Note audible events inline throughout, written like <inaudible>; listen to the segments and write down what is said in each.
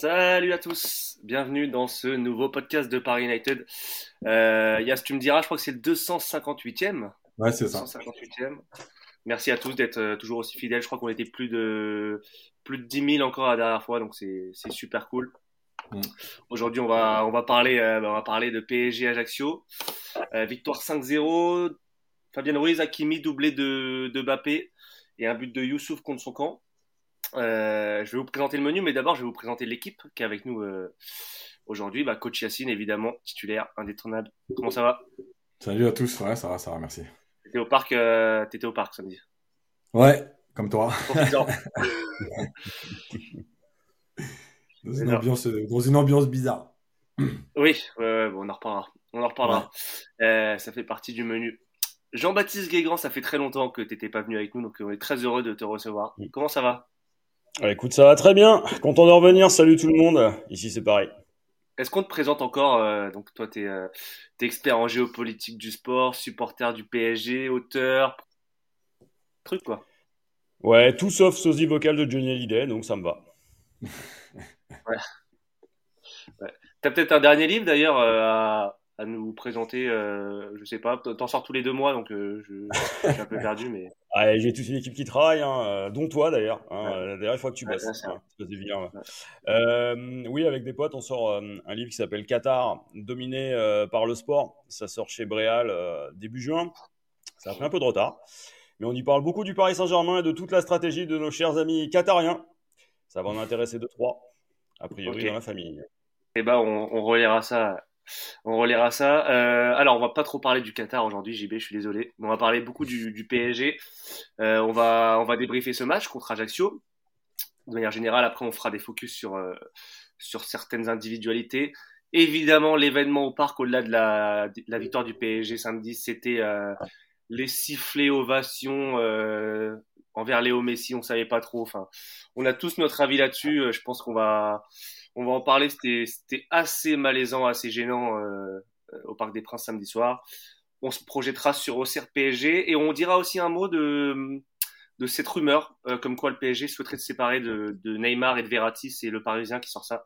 Salut à tous, bienvenue dans ce nouveau podcast de Paris United. Euh, Yas, tu me diras, je crois que c'est le 258e. Ouais, c'est ça. 258e. Merci à tous d'être euh, toujours aussi fidèles. Je crois qu'on était plus de plus de 10 000 encore la dernière fois, donc c'est super cool. Mm. Aujourd'hui, on va on va parler euh, on va parler de PSG Ajaccio. Euh, victoire 5-0. Fabien Ruiz, Hakimi doublé de de Bappé et un but de Youssouf contre son camp. Euh, je vais vous présenter le menu, mais d'abord, je vais vous présenter l'équipe qui est avec nous euh, aujourd'hui. Bah, coach Yacine, évidemment, titulaire, indétrônable. Comment ça va? Salut à tous, ouais, ça va, ça va, merci. T'étais au parc, euh, étais au parc samedi. Ouais, comme toi. <laughs> dans, une ambiance, dans une ambiance bizarre. Oui, bon, on en reparlera. On en reparlera. Euh, ça fait partie du menu. Jean-Baptiste Guégan, ça fait très longtemps que tu n'étais pas venu avec nous, donc on est très heureux de te recevoir. Comment ça va? Écoute, ça va très bien. Content de revenir. Salut tout le monde. Ici, c'est pareil. Est-ce qu'on te présente encore euh, Donc, toi, tu es, euh, expert en géopolitique du sport, supporter du PSG, auteur. Truc, quoi. Ouais, tout sauf sosie vocal de Johnny Hallyday, donc ça me va. <laughs> ouais. ouais. T'as peut-être un dernier livre d'ailleurs euh, à, à nous présenter, euh, je sais pas, t'en sors tous les deux mois, donc euh, je, je, suis un peu <laughs> perdu, mais. J'ai toute une équipe qui travaille, hein, euh, dont toi d'ailleurs. Hein, ouais. La dernière fois que tu bosses. Ouais, euh, oui, avec des potes, on sort euh, un livre qui s'appelle Qatar, dominé par le sport. Ça sort chez Bréal début juin. Ça a fait un peu de retard, mais on y parle beaucoup du Paris Saint-Germain et de toute la stratégie de nos chers amis qatariens. Ça va en intéresser deux trois, a priori okay. dans la famille. Eh ben, on, on relira ça on relaiera ça. Euh, alors, on va pas trop parler du Qatar aujourd'hui, JB, je suis désolé. On va parler beaucoup du, PSG. Euh, on, va, on va débriefer ce match contre Ajaccio. De manière générale, après, on fera des focus sur, euh, sur certaines individualités. Évidemment, l'événement au parc, au-delà de la, la victoire du PSG samedi, c'était les sifflets ovations envers Léo Messi. On savait pas trop. Enfin, on a tous notre avis là-dessus. Je pense qu'on va on va en parler. C'était assez malaisant, assez gênant euh, au Parc des Princes samedi soir. On se projettera sur Auxerre PSG et on dira aussi un mot de, de cette rumeur, euh, comme quoi le PSG souhaiterait se séparer de, de, Neymar et de Verratti. C'est le Parisien qui sort ça.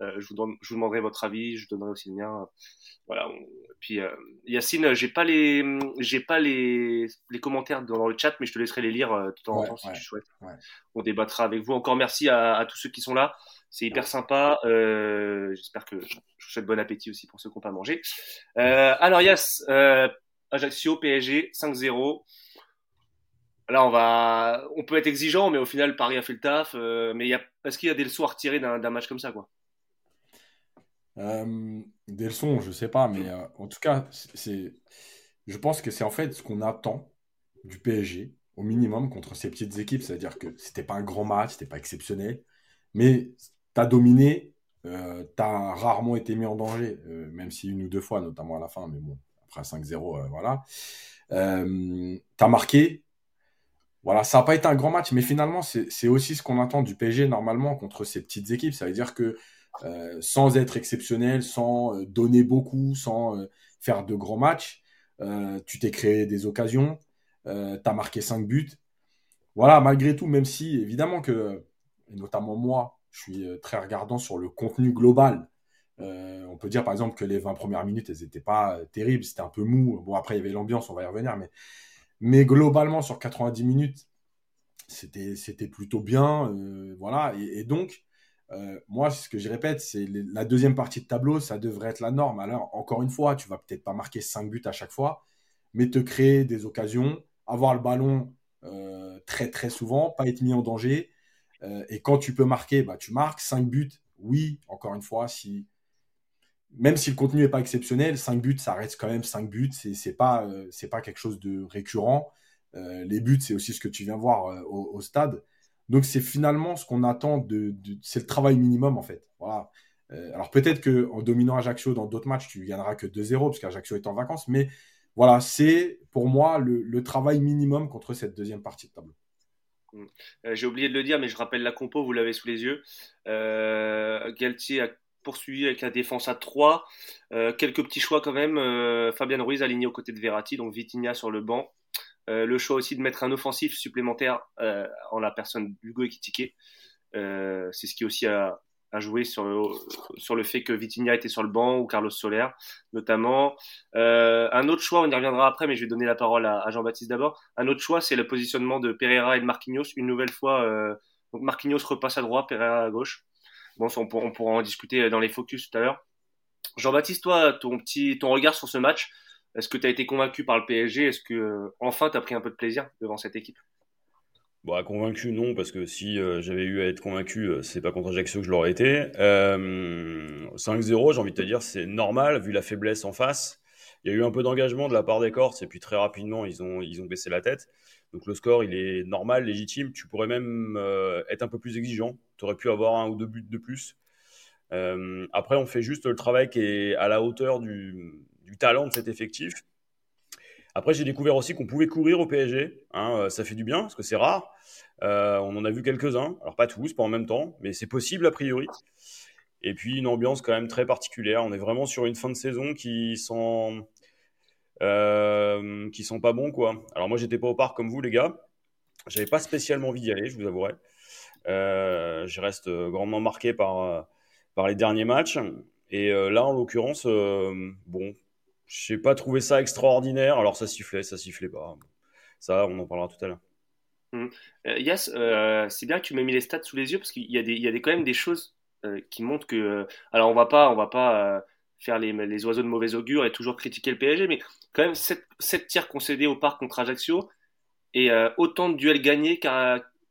Euh, je, vous donne, je vous demanderai votre avis, je donnerai aussi le mien. Voilà. On... Puis euh, Yacine, j'ai pas les, j'ai pas les, les commentaires dans le chat, mais je te laisserai les lire euh, temps en temps si ouais, tu souhaites. Ouais. On débattra avec vous. Encore merci à, à tous ceux qui sont là. C'est hyper sympa. Euh, J'espère que je vous souhaite bon appétit aussi pour ceux qui n'ont pas mangé. Euh, alors Yas, euh, Ajaccio, PSG, 5-0. Là, on va, on peut être exigeant, mais au final, Paris a fait le taf. Euh, mais y a, est-ce qu'il y a des leçons à retirer d'un match comme ça, quoi? Euh, Des leçons, je sais pas, mais euh, en tout cas, c'est, je pense que c'est en fait ce qu'on attend du PSG au minimum contre ces petites équipes, c'est-à-dire que c'était pas un grand match, c'était pas exceptionnel, mais tu as dominé, euh, tu as rarement été mis en danger, euh, même si une ou deux fois, notamment à la fin, mais bon, après 5-0, euh, voilà. tu as marqué. Voilà, ça n'a pas été un grand match, mais finalement, c'est aussi ce qu'on attend du PSG normalement contre ces petites équipes. Ça veut dire que sans être exceptionnel, sans donner beaucoup, sans faire de grands matchs, tu t'es créé des occasions, tu as marqué 5 buts. Voilà, malgré tout, même si évidemment que et notamment moi, je suis euh, très regardant sur le contenu global. Euh, on peut dire par exemple que les 20 premières minutes, elles n'étaient pas euh, terribles, c'était un peu mou. Bon, après, il y avait l'ambiance, on va y revenir, mais, globalement, sur 90 minutes, c'était, plutôt bien. Voilà, et, donc, moi, ce que je répète, c'est la deuxième partie de tableau, ça devrait être la norme. Alors, encore une fois, tu vas peut-être pas marquer 5 buts à chaque fois, mais te créer des occasions, avoir le ballon très très souvent, pas être mis en danger, euh, et quand tu peux marquer, bah, tu marques. 5 buts, oui, encore une fois, même si le contenu n'est pas exceptionnel, 5 buts, ça reste quand même 5 buts. C'est, c'est pas, euh, pas quelque chose de récurrent. Euh, les buts, c'est aussi ce que tu viens voir au, stade. Donc, c'est finalement ce qu'on attend de, c'est le travail minimum, en fait. Voilà. Alors, peut-être qu'en dominant Ajaccio dans d'autres matchs, tu gagneras que 2-0 parce qu'Ajaccio est en vacances. Mais voilà, c'est pour moi le travail minimum contre cette deuxième partie de tableau. Euh, J'ai oublié de le dire, mais je rappelle la compo, vous l'avez sous les yeux. Euh, Galtier a poursuivi avec la défense à 3. Euh, quelques petits choix quand même. Euh, Fabien Ruiz aligné aux côtés de Verratti, donc Vitinha sur le banc. Euh, le choix aussi de mettre un offensif supplémentaire euh, en la personne d'Hugo Ekitike. C'est ce qui aussi a, a joué sur le, sur le fait que Vitinha était sur le banc ou Carlos Soler notamment. Euh, un autre choix, on y reviendra après, mais je vais donner la parole à, Jean-Baptiste d'abord. Un autre choix, c'est le positionnement de Pereira et de Marquinhos. Une nouvelle fois, euh, donc Marquinhos repasse à droite, Pereira à gauche. Bon, on, on pourra en discuter dans les focus tout à l'heure. Jean-Baptiste, toi, ton petit, ton regard sur ce match, est-ce que tu as été convaincu par le PSG Est-ce que euh, enfin tu as pris un peu de plaisir devant cette équipe? Bon, convaincu, non, parce que si euh, j'avais eu à être convaincu, euh, c'est pas contre Ajaccio que je l'aurais été. 5-0, j'ai envie de te dire, c'est normal, vu la faiblesse en face. Il y a eu un peu d'engagement de la part des Corses, et puis très rapidement, ils ont, ils ont baissé la tête. Donc le score, il est normal, légitime. Tu pourrais même être un peu plus exigeant. Tu aurais pu avoir un ou deux buts de plus. après, on fait juste le travail qui est à la hauteur du, du talent de cet effectif. Après, j'ai découvert aussi qu'on pouvait courir au PSG. Hein, euh, ça fait du bien, parce que c'est rare. Euh, on en a vu quelques-uns. Alors, pas tous, pas en même temps, mais c'est possible a priori. Et puis, une ambiance quand même très particulière. On est vraiment sur une fin de saison qui sent, euh, qui sent pas bon, quoi. Alors, moi, j'étais pas au parc comme vous, les gars. J'avais pas spécialement envie d'y aller, je vous avouerai. je reste grandement marqué par, par les derniers matchs. Et là, en l'occurrence, bon, je n'ai pas trouvé ça extraordinaire. Alors ça sifflait, ça sifflait pas. Ça, on en parlera tout à l'heure. Mmh. Yass, euh, c'est bien que tu m'aies mis les stats sous les yeux parce qu'il y a, des, il y a quand même des choses euh, qui montrent que. alors on va pas, on va pas faire les, les, oiseaux de mauvais augure et toujours critiquer le PSG, mais quand même 7, 7 tirs concédés au parc contre Ajaccio et autant de duels gagnés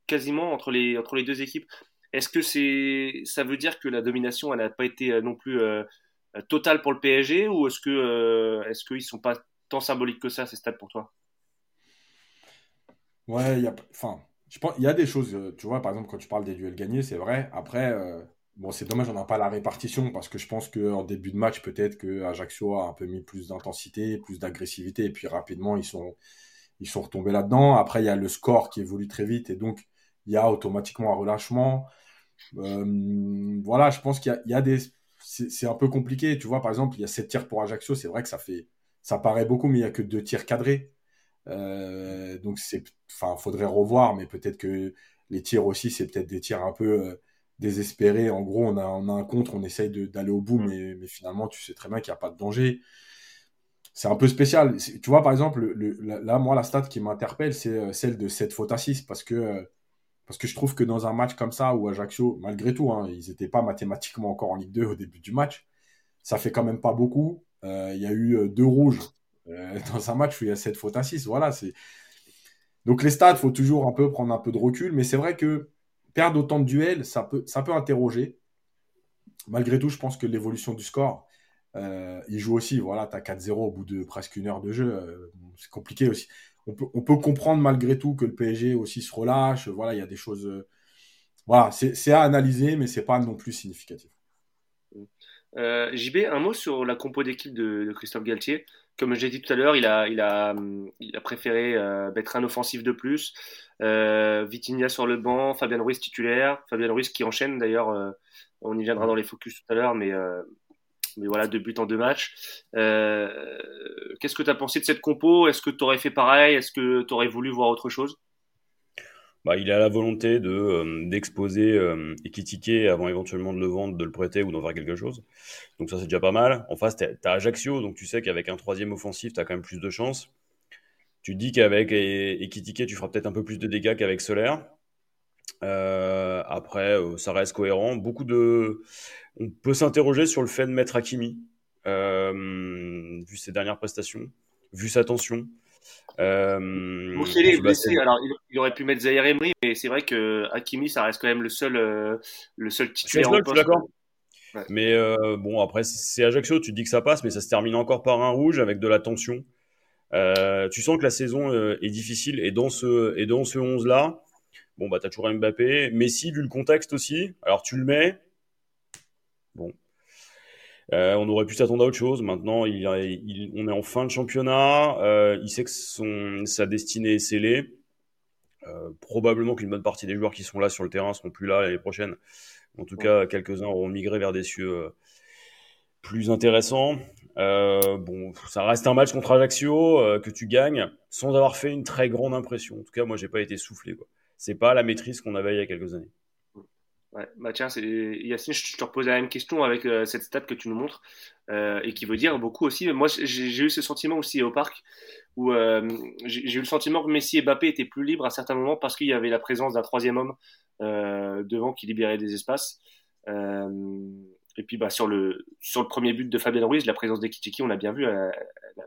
quasiment entre les, entre les deux équipes. Est-ce que c'est, ça veut dire que la domination n'a pas été non plus euh, total pour le PSG ou est-ce que euh, est-ce qu'ils sont pas tant symboliques que ça ces stats pour toi? Ouais, il y a enfin je pense il y a des choses euh, tu vois par exemple quand tu parles des duels gagnés, c'est vrai. Après bon, c'est dommage on n'a pas la répartition parce que je pense qu'en début de match peut-être que Ajaccio a un peu mis plus d'intensité, plus d'agressivité et puis rapidement ils sont ils sont retombés là-dedans. Après il y a le score qui évolue très vite et donc il y a automatiquement un relâchement. voilà, je pense qu'il y, a des c'est un peu compliqué. Tu vois, par exemple, il y a 7 tirs pour Ajaccio. C'est vrai que ça fait, ça paraît beaucoup, mais il n'y a que 2 tirs cadrés. Euh, donc, c'est, enfin, faudrait revoir, mais peut-être que les tirs aussi, c'est peut-être des tirs un peu euh, désespérés. En gros, on a, on a un contre, on essaye d'aller au bout, mm. mais, mais, finalement, tu sais très bien qu'il n'y a pas de danger. C'est un peu spécial. Tu vois, par exemple, le, là, moi, la stat qui m'interpelle, c'est euh, celle de 7 fautes à 6, parce que parce que je trouve que dans un match comme ça, où Ajaccio, malgré tout, hein, ils n'étaient pas mathématiquement encore en Ligue 2 au début du match, ça fait quand même pas beaucoup. Euh, il y a eu euh, deux rouges euh, <laughs> dans un match où il y a sept fautes à 6. Voilà. Donc les il faut toujours un peu prendre un peu de recul, mais c'est vrai que perdre autant de duels, ça peut, ça peut interroger. Malgré tout, je pense que l'évolution du score, il joue aussi. Voilà, tu as 4-0 au bout de presque une heure de jeu. c'est compliqué aussi on peut, comprendre malgré tout que le PSG aussi se relâche. Voilà, il y a des choses. Euh, voilà, c'est à analyser, mais c'est pas non plus significatif. Euh, JB, un mot sur la compo d'équipe de, Christophe Galtier. Comme j'ai dit tout à l'heure, il a, il, a, il a préféré euh, mettre un offensif de plus. Euh, Vitinha sur le banc, Fabien Ruiz titulaire. Fabien Ruiz qui enchaîne d'ailleurs. on y viendra dans les focus tout à l'heure, mais mais voilà, deux buts en deux matchs. Euh, qu'est-ce que tu as pensé de cette compo? Est-ce que tu aurais fait pareil? Est-ce que tu aurais voulu voir autre chose? Bah, il a la volonté euh, d'exposer euh, avant éventuellement de le vendre, de le prêter ou d'en faire quelque chose. Donc ça c'est déjà pas mal. En face, tu as Ajaccio, donc tu sais qu'avec un troisième offensif, tu as quand même plus de chance. Tu dis qu'avec Ekitike, tu feras peut-être un peu plus de dégâts qu'avec Solaire. Euh, après, euh, ça reste cohérent. Beaucoup de, on peut s'interroger sur le fait de mettre Hakimi, euh, vu ses dernières prestations, vu sa tension. Euh, blessé. Alors, il, aurait pu mettre Zaire Emery, mais c'est vrai que Hakimi, ça reste quand même le seul, le seul titulaire. Je suis d'accord. Mais bon, après, c'est Ajaccio, tu dis que ça passe, mais ça se termine encore par un rouge avec de la tension. tu sens que la saison est difficile et dans ce, et dans ce 11-là, Bon, bah, t'as toujours Mbappé. Messi, vu le contexte aussi. Alors, tu le mets. Bon. Euh, on aurait pu s'attendre à autre chose. Maintenant, on est en fin de championnat. Euh, il sait que sa destinée est scellée. Euh, probablement qu'une bonne partie des joueurs qui sont là sur le terrain seront plus là l'année prochaine. En tout cas, quelques-uns auront migré vers des cieux plus intéressants. bon, ça reste un match contre Ajaccio que tu gagnes sans avoir fait une très grande impression. En tout cas, moi, j'ai pas été soufflé. C'est pas la maîtrise qu'on avait il y a quelques années. Ouais, bah Yacine, je te repose la même question avec euh, cette stat que tu nous montres euh, et qui veut dire beaucoup aussi. Moi, j'ai eu ce sentiment aussi au parc où euh, j'ai eu le sentiment que Messi et Mbappé étaient plus libres à certains moments parce qu'il y avait la présence d'un troisième homme devant qui libérait des espaces. et puis, bah, sur le sur le premier but de Fabien Ruiz, la présence d'Ekitiki, on l'a bien vu, a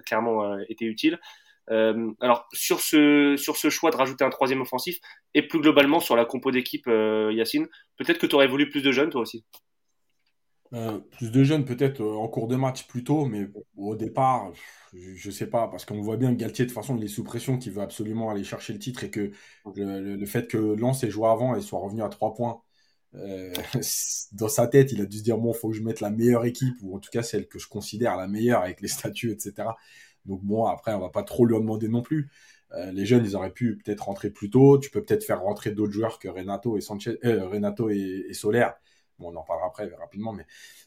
clairement été utile. Euh, alors sur ce sur ce choix de rajouter un troisième offensif et plus globalement sur la compo d'équipe, euh, Yacine, peut-être que tu aurais voulu plus de jeunes toi aussi. Euh, plus de jeunes peut-être en cours de match plus tôt, mais au départ, je, ne sais pas, parce qu'on voit bien que Galtier de toute façon il est sous pression, qu'il veut absolument aller chercher le titre et que le, fait que Lens ait joué avant et soit revenu à trois points, <laughs> dans sa tête, il a dû se dire bon, faut que je mette la meilleure équipe ou en tout cas celle que je considère la meilleure avec les statuts, etc. Donc bon, après, on va pas trop lui en demander non plus. Euh, les jeunes, ils auraient pu peut-être rentrer plus tôt. Tu peux peut-être faire rentrer d'autres joueurs que Renato et Sanchez, euh, Renato et, Soler. Bon, on en parlera après rapidement, mais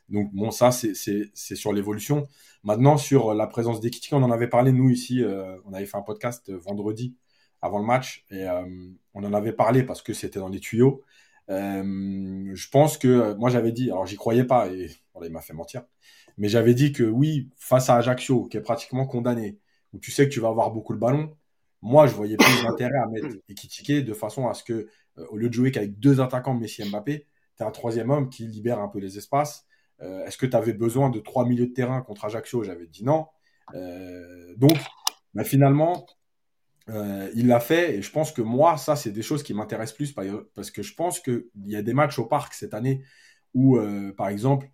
donc bon, ça c'est sur l'évolution. Maintenant sur la présence d'Ekitiki, on en avait parlé nous ici. Euh, on avait fait un podcast vendredi avant le match et on en avait parlé parce que c'était dans les tuyaux. je pense que moi j'avais dit, alors j'y croyais pas et voilà, il m'a fait mentir. Mais j'avais dit que oui, face à Ajaccio, qui est pratiquement condamné, où tu sais que tu vas avoir beaucoup le ballon, moi, je voyais plus <coughs> d'intérêt à mettre Ekitike de façon à ce que, euh, au lieu de jouer qu'avec deux attaquants, Messi et Mbappé, tu as un troisième homme qui libère un peu les espaces. Euh, est-ce que tu avais besoin de trois milieux de terrain contre Ajaccio? J'avais dit non. Euh, donc, bah, finalement, il l'a fait. Et je pense que moi, ça, c'est des choses qui m'intéressent plus parce que je pense qu'il y a des matchs au parc cette année où, par exemple,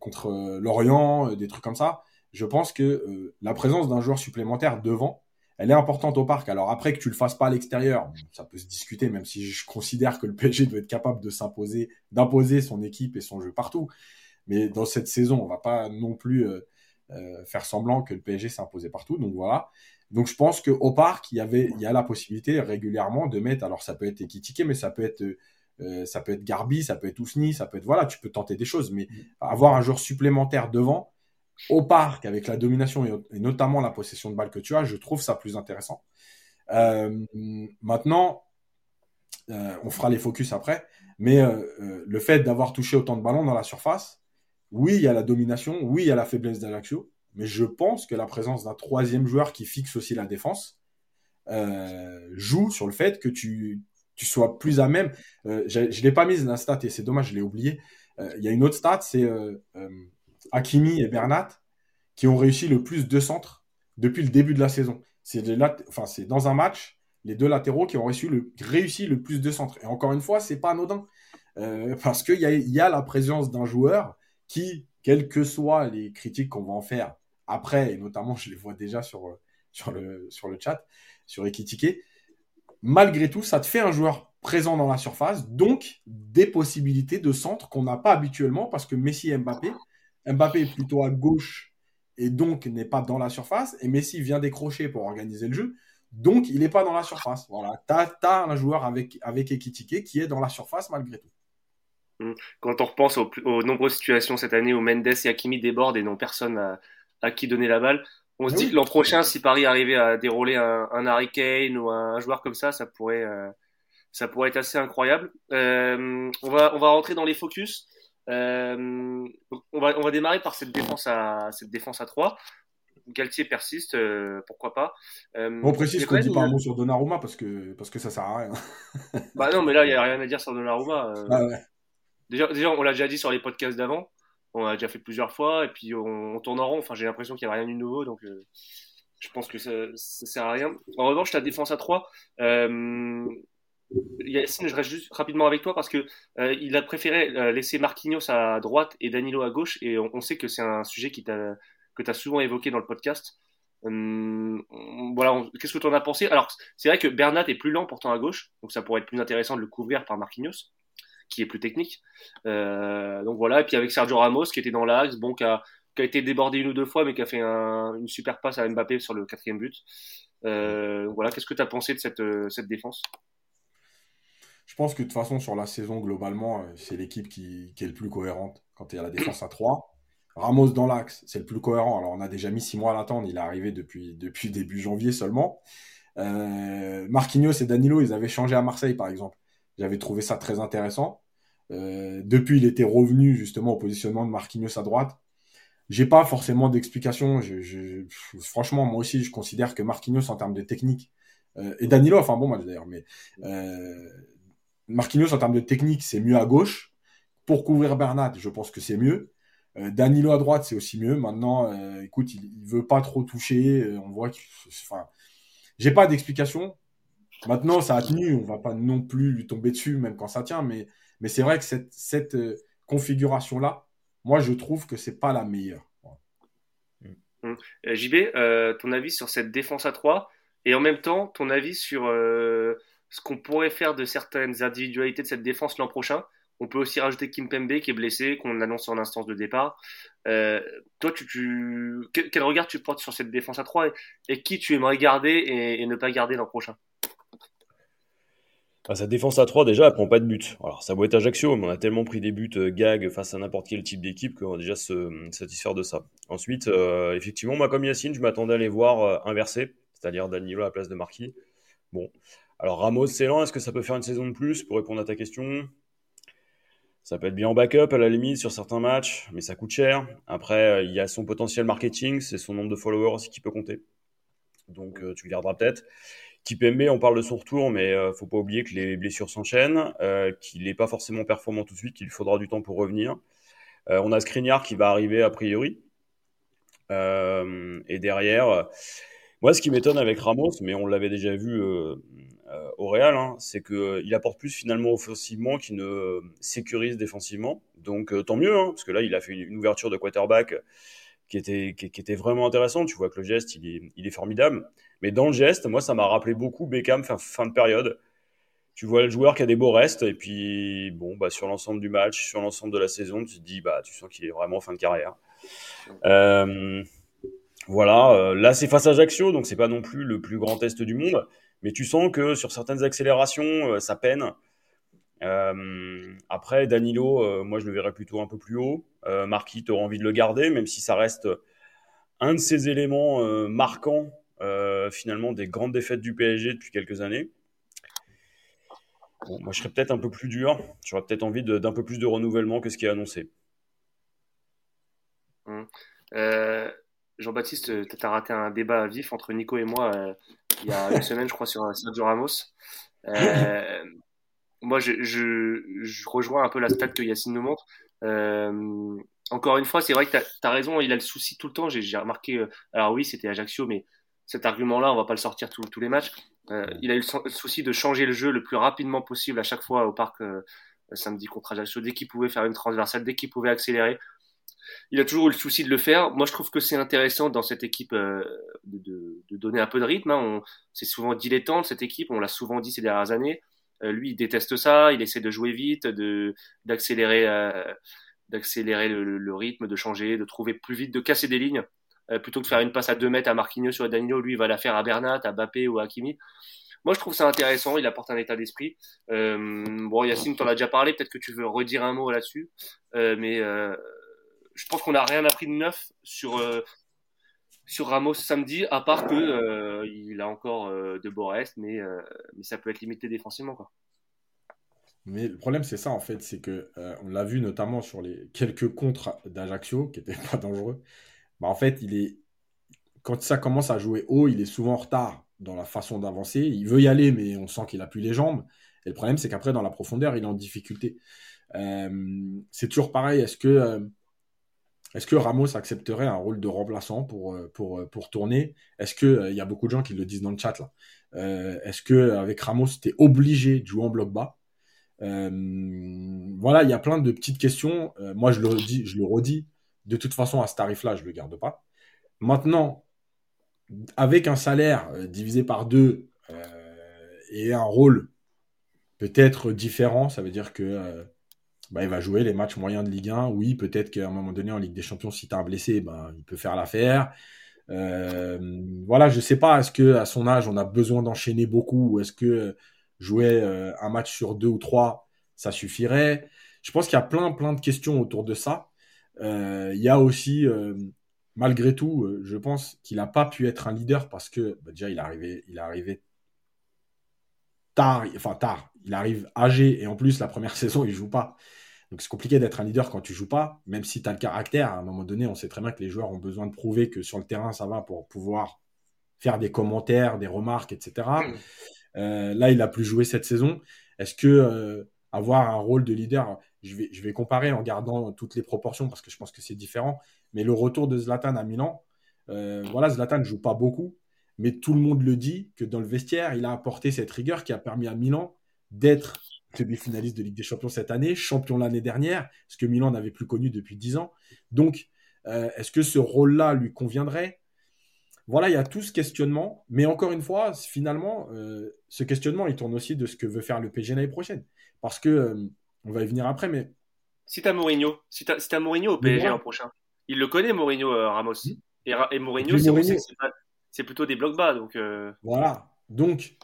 contre euh, Lorient, euh, des trucs comme ça. Je pense que la présence d'un joueur supplémentaire devant, elle est importante au parc. Alors après que tu le fasses pas à l'extérieur, ça peut se discuter, même si je considère que le <laughs> PSG doit être capable de s'imposer, d'imposer son équipe et son jeu partout. Mais dans cette saison, on va pas non plus faire semblant que le PSG imposé partout. Donc voilà. Donc je pense qu'au parc, il y avait, il y a la possibilité régulièrement de mettre, alors ça peut être équitiqué, mais ça peut être euh, ça peut être Garbi, ça peut être Ousni, ça peut être voilà, tu peux tenter des choses, mais avoir un joueur supplémentaire devant au parc avec la domination et, notamment la possession de balle que tu as, je trouve ça plus intéressant. Euh, maintenant, euh, on fera les focus après, mais le fait d'avoir touché autant de ballons dans la surface, oui, il y a la domination, oui, il y a la faiblesse d'Alaxio, mais je pense que la présence d'un troisième joueur qui fixe aussi la défense joue sur le fait que tu, tu sois plus à même. Euh, je ne l'ai pas mise la stat et c'est dommage, je l'ai oublié. Euh, il y a une autre stat, c'est euh, Hakimi et Bernat qui ont réussi le plus de centres depuis le début de la saison. C'est enfin, dans un match, les deux latéraux qui ont réussi le, réussi le plus de centres. Et encore une fois, c'est pas anodin. parce qu'il y a, y a la présence d'un joueur qui, quelles que soient les critiques qu'on va en faire après, et notamment je les vois déjà sur, sur, le, sur le chat, sur Ekitike, malgré tout, ça te fait un joueur présent dans la surface, donc des possibilités de centre qu'on n'a pas habituellement parce que Messi et Mbappé, Mbappé est plutôt à gauche et donc n'est pas dans la surface, et Messi vient décrocher pour organiser le jeu, donc il n'est pas dans la surface. Voilà, tu as, un joueur avec, avec Ekitike qui est dans la surface malgré tout. Mmh. Quand on repense aux, nombreuses situations cette année où Mendes et Hakimi débordent et n'ont personne à qui donner la balle, on se dit que l'an prochain, si Paris arrivait à dérouler un, un Harry Kane ou un, joueur comme ça, ça pourrait, euh, ça pourrait être assez incroyable. Euh, on va, on va rentrer dans les focus. Euh, on va, on va démarrer par cette défense à, cette défense à 3. Galtier persiste, pourquoi pas. on précise qu'on dit pas un mot sur Donnarumma parce que, parce que ça sert à rien. bah non, mais là, il n'y a rien à dire sur Donnarumma. Ah déjà, déjà, on l'a déjà dit sur les podcasts d'avant on a déjà fait plusieurs fois et puis on, tourne en rond. Enfin, j'ai l'impression qu'il n'y a rien de nouveau, donc euh, je pense que ça, ça sert à rien. En revanche, ta défense à 3, euh, je reste juste rapidement avec toi parce que euh, il a préféré euh, laisser Marquinhos à droite et Danilo à gauche et on, sait que c'est un sujet que tu as souvent évoqué dans le podcast. Hum, voilà, qu'est-ce que tu en as pensé? Alors, c'est vrai que Bernat est plus lent pourtant à gauche, donc ça pourrait être plus intéressant de le couvrir par Marquinhos qui est plus technique. Euh, donc voilà, et puis avec Sergio Ramos qui était dans l'axe, bon, qui a, été débordé une ou deux fois, mais qui a fait un, une super passe à Mbappé sur le quatrième but. Euh, voilà, qu'est-ce que tu as pensé de cette, euh, défense? Je pense que de toute façon, sur la saison, globalement, c'est l'équipe qui, est le plus cohérente quand il y a la défense à 3. Ramos dans l'axe, c'est le plus cohérent. Alors, on a déjà mis six mois à l'attendre. Il est arrivé depuis, début janvier seulement. Marquinhos et Danilo, ils avaient changé à Marseille, par exemple. J'avais trouvé ça très intéressant. depuis, il était revenu justement au positionnement de Marquinhos à droite. J'ai pas forcément d'explication. franchement, moi aussi, je considère que Marquinhos en termes de technique et Danilo, enfin bon match d'ailleurs, mais Marquinhos en termes de technique, c'est mieux à gauche. Pour couvrir Bernat, je pense que c'est mieux. Euh, Danilo à droite, c'est aussi mieux. Maintenant, euh, écoute, il, il, veut pas trop toucher. Euh, on voit j'ai pas d'explication. Maintenant, ça a tenu. On va pas non plus lui tomber dessus, même quand ça tient. Mais, c'est vrai que cette, cette configuration-là, moi, je trouve que c'est pas la meilleure. Hum. JB, ton avis sur cette défense à 3 et en même temps, ton avis sur ce qu'on pourrait faire de certaines individualités de cette défense l'an prochain on peut aussi rajouter Kim Pembe qui est blessé, qu'on annonce en instance de départ. Euh, toi, Quel, regard tu portes sur cette défense à 3 et, qui tu aimerais garder et, ne pas garder l'an prochain? Sa défense à 3, déjà, elle prend pas de but. Alors, ça doit être Ajaccio, mais on a tellement pris des buts euh, gag face à n'importe quel type d'équipe qu'on va déjà se satisfaire de ça. Ensuite, euh, effectivement, moi, comme Yacine, je m'attendais à les voir inverser, c'est-à-dire Danilo à la place de Marquis. Bon. Alors, Ramos, c'est lent. Est-ce que ça peut faire une saison de plus pour répondre à ta question? Ça peut être bien en backup à la limite sur certains matchs, mais ça coûte cher. Après, euh, il y a son potentiel marketing, c'est son nombre de followers aussi qui peut compter. Donc euh, tu le garderas peut-être. Kipembe, on parle de son retour, mais euh, faut pas oublier que les blessures s'enchaînent, qu'il n'est pas forcément performant tout de suite, qu'il faudra du temps pour revenir. on a Skriniar qui va arriver a priori. et derrière, moi, ce qui m'étonne avec Ramos, mais on l'avait déjà vu euh, au Real, hein, c'est qu'il euh, apporte plus finalement offensivement qu'il ne sécurise défensivement. Donc euh, tant mieux, hein, parce que là, il a fait une, ouverture de quarterback qui était, qui, était vraiment intéressante. Tu vois que le geste, il est, il est formidable. Mais dans le geste, moi, ça m'a rappelé beaucoup Beckham fin, fin de période tu vois le joueur qui a des beaux restes et puis bon bah sur l'ensemble du match, sur l'ensemble de la saison, tu te dis bah tu sens qu'il est vraiment fin de carrière. voilà, là c'est face à Ajaccio donc c'est pas non plus le plus grand test du monde, mais tu sens que sur certaines accélérations, euh, ça peine. Euh, après, Danilo, euh, moi je le verrais plutôt un peu plus haut. Marquis, tu envie de le garder, même si ça reste un de ces éléments marquants finalement des grandes défaites du PSG depuis quelques années. moi, je serais peut-être un peu plus dur. J'aurais peut-être envie d'un peu plus de renouvellement que ce qui est annoncé. Hum. Jean-Baptiste, tu as raté un débat vif entre Nico et moi il y a une <laughs> semaine, je crois, sur Sergio Ramos. Moi, je, je, je, rejoins un peu la stat que Yacine nous montre. Euh, encore une fois, c'est vrai que tu as, raison, il a le souci tout le temps. J'ai remarqué, euh, alors oui, c'était Ajaccio, mais cet argument-là, on va pas le sortir tous les matchs. Euh, il a eu le, souci de changer le jeu le plus rapidement possible à chaque fois au parc euh, samedi contre Ajaccio, dès qu'il pouvait faire une transversale, dès qu'il pouvait accélérer il a toujours eu le souci de le faire. Moi, je trouve que c'est intéressant dans cette équipe euh, de, de, donner un peu de rythme. Hein. C'est souvent dilettante cette équipe, on l'a souvent dit ces dernières années. Euh, lui, il déteste ça, il essaie de jouer vite, de d'accélérer, euh, d'accélérer le, rythme, de changer, de trouver plus vite, de casser des lignes. plutôt que de faire une passe à 2 mètres à Marquinhos ou à lui, il va la faire à Bernat, à Bappé ou à Hakimi. Moi, je trouve ça intéressant. Il apporte un état d'esprit. bon, Yacine, en as déjà parlé. Peut-être que tu veux redire un mot là-dessus. mais je pense qu'on n'a rien appris de neuf sur, euh, sur Ramos samedi, à part que euh, il a encore euh, de beaux restes, mais, mais ça peut être limité défensivement. Quoi. Mais le problème, c'est ça, en fait, c'est que on l'a vu notamment sur les quelques contres d'Ajaccio, qui n'étaient <laughs> pas dangereux. Bah, en fait, il est quand ça commence à jouer haut, il est souvent en retard dans la façon d'avancer. Il veut y aller, mais on sent qu'il a plus les jambes. Et le problème, c'est qu'après, dans la profondeur, il est en difficulté. c'est toujours pareil. Est-ce que est-ce que Ramos accepterait un rôle de remplaçant pour, euh, euh, tourner? Est-ce qu'il euh, il y a beaucoup de gens qui le disent dans le chat Est-ce que avec Ramos, tu es obligé de jouer en bloc bas? Voilà, il y a plein de petites questions. moi, je le, redis, je le redis. De toute façon, à ce tarif-là, je ne le garde pas. Maintenant, avec un salaire divisé par deux et un rôle peut-être différent, ça veut dire que bah, il va jouer les matchs moyens de Ligue 1. Oui, peut-être qu'à un moment donné, en Ligue des Champions, si tu as un blessé, ben, il peut faire l'affaire. Euh, voilà, je sais pas, est-ce que à son âge, on a besoin d'enchaîner beaucoup ou est-ce que jouer euh, un match sur deux ou trois, ça suffirait? Je pense qu'il y a plein, plein de questions autour de ça. Euh, il y a aussi, malgré tout, je pense qu'il n'a pas pu être un leader parce que bah, déjà, il est arrivé, il est arrivé tard, enfin tard, il arrive âgé et en plus la première <laughs> saison il joue pas. Donc c'est compliqué d'être un leader quand tu joues pas, même si tu as le caractère. À un moment donné, on sait très bien que les joueurs ont besoin de prouver que sur le terrain ça va pour pouvoir faire des commentaires, des remarques, etc. Hmm. Euh, là, il a plus joué cette saison. Est-ce que euh, avoir un rôle de leader, je vais, je vais comparer en gardant toutes les proportions parce que je pense que c'est différent. Mais le retour de Zlatan à Milan, euh, voilà, Zlatan ne joue pas beaucoup, mais tout le monde le dit que dans le vestiaire, il a apporté cette rigueur qui a permis à Milan d'être demi-finaliste de Ligue des Champions cette année, champion l'année dernière, ce que Milan n'avait plus connu depuis dix ans. Donc, euh, est-ce que ce rôle-là lui conviendrait? Voilà, il y a tout ce questionnement, mais encore une fois, finalement, euh, ce questionnement, il tourne aussi de ce que veut faire le PSG l'année prochaine. Parce que, euh, on va y venir après, mais... Si t'as Mourinho, si t'as si Mourinho au PSG l'an prochain, il le connaît, Mourinho, Ramos. Hmm. Et, et Mourinho, c'est plutôt des blocs bas. Donc, Voilà, donc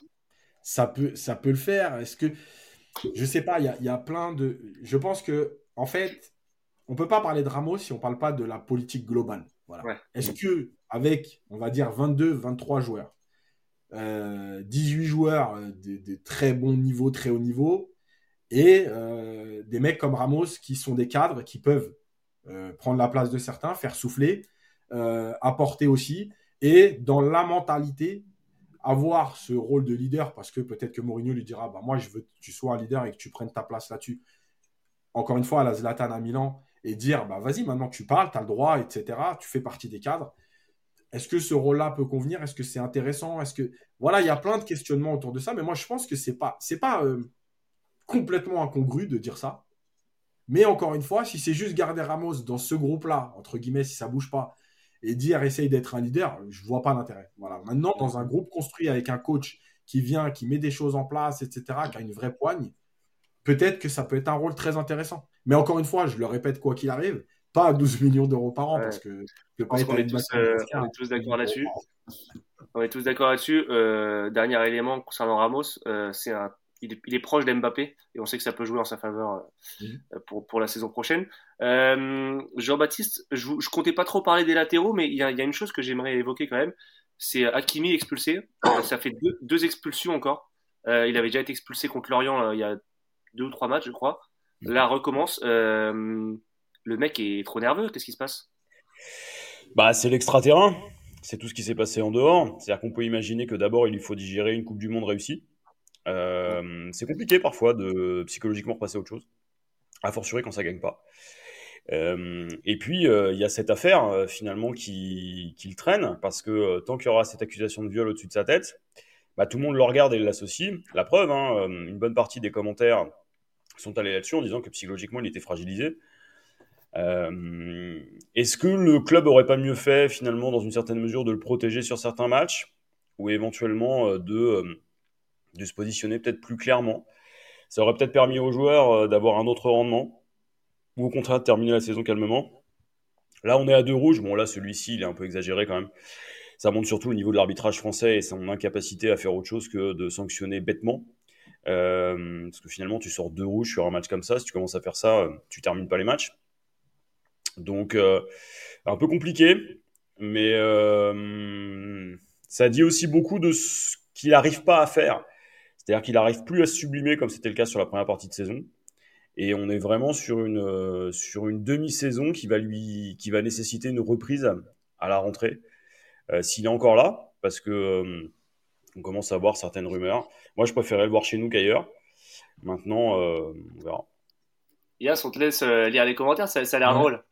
ça peut, ça peut le faire. Est-ce que je sais pas, il y a, plein de. Je pense que, en fait, on peut pas parler de Ramos si on parle pas de la politique globale. Voilà. Est-ce que, avec, on va dire, 22, 23 joueurs, 18 euh, joueurs euh, de, très bon niveau, très haut niveau, et euh, des mecs comme Ramos qui sont des cadres, qui peuvent prendre la place de certains, faire souffler, apporter aussi, et dans la mentalité avoir ce rôle de leader parce que peut-être que Mourinho lui dira bah, Moi, je veux que tu sois un leader et que tu prennes ta place là-dessus. Encore une fois, à la Zlatan à Milan et dire bah, Vas-y, maintenant tu parles, tu as le droit, etc. Tu fais partie des cadres. Est-ce que ce rôle-là peut convenir? Est-ce que c'est intéressant? Est-ce que voilà, il y a plein de questionnements autour de ça, mais moi je pense que c'est pas c'est pas euh, complètement incongru de dire ça. Mais encore une fois, si c'est juste garder Ramos dans ce groupe-là, entre guillemets, si ça bouge pas, et dire essaye d'être un leader, je vois pas l'intérêt. Voilà. Maintenant, dans un groupe construit avec un coach qui vient, qui met des choses en place, etc., qui a une vraie poigne, peut-être que ça peut être un rôle très intéressant. Mais encore une fois, je le répète, quoi qu'il arrive, pas à 12 <laughs> millions d'euros par an, parce que on, est tous, euh, tous d'accord là-dessus. <laughs> On est tous d'accord là-dessus. Euh, dernier élément concernant Ramos, euh, c'est un il est, proche d'Mbappé et on sait que ça peut jouer en sa faveur euh, mhm. pour, pour la saison prochaine. Euh, Jean-Baptiste, je, je comptais pas trop parler des latéraux, mais il y a, y a, une chose que j'aimerais évoquer quand même. C'est Hakimi expulsé. Euh, <coughs> ça fait deux, deux expulsions encore. Euh, il avait déjà été expulsé contre Lorient il y a deux ou trois matchs, je crois. Mhm. Là, recommence. le mec est trop nerveux. Qu'est-ce qui se passe? Bah, c'est l'extra-terrain. C'est tout ce qui s'est passé en dehors. C'est-à-dire qu'on peut imaginer que d'abord, il lui faut digérer une Coupe du Monde réussie. Euh, c'est compliqué parfois de psychologiquement repasser à autre chose, a fortiori quand ça gagne pas. Euh, et puis euh, il y a cette affaire finalement qui, qui, le traîne parce que tant qu'il y aura cette accusation de viol au-dessus de sa tête, bah, tout le monde le regarde et l'associe. La preuve, hein, une bonne partie des commentaires sont allés là-dessus en disant que psychologiquement il était fragilisé. Est-ce que le club aurait pas mieux fait finalement dans une certaine mesure de le protéger sur certains matchs? Ou éventuellement de de se positionner peut-être plus clairement. Ça aurait peut-être permis aux joueurs euh, d'avoir un autre rendement, ou au contraire de terminer la saison calmement. Là, on est à deux rouges. Bon, là, celui-ci, il est un peu exagéré quand même. Ça montre surtout au niveau de l'arbitrage français et son incapacité à faire autre chose que de sanctionner bêtement. Euh, parce que finalement, tu sors deux rouges sur un match comme ça. Si tu commences à faire ça, euh, tu termines pas les matchs. Donc, un peu compliqué. Mais ça dit aussi beaucoup de ce qu'il n'arrive pas à faire. C'est-à-dire qu'il n'arrive plus à se sublimer comme c'était le cas sur la première partie de saison. Et on est vraiment sur une, euh, sur une demi-saison qui va lui, qui va nécessiter une reprise à, la rentrée. Euh, s'il est encore là, parce que euh, on commence à voir certaines rumeurs. Moi, je préférais le voir chez nous qu'ailleurs. Maintenant, on verra. Yas, on te laisse lire les commentaires, ça, a l'air drôle.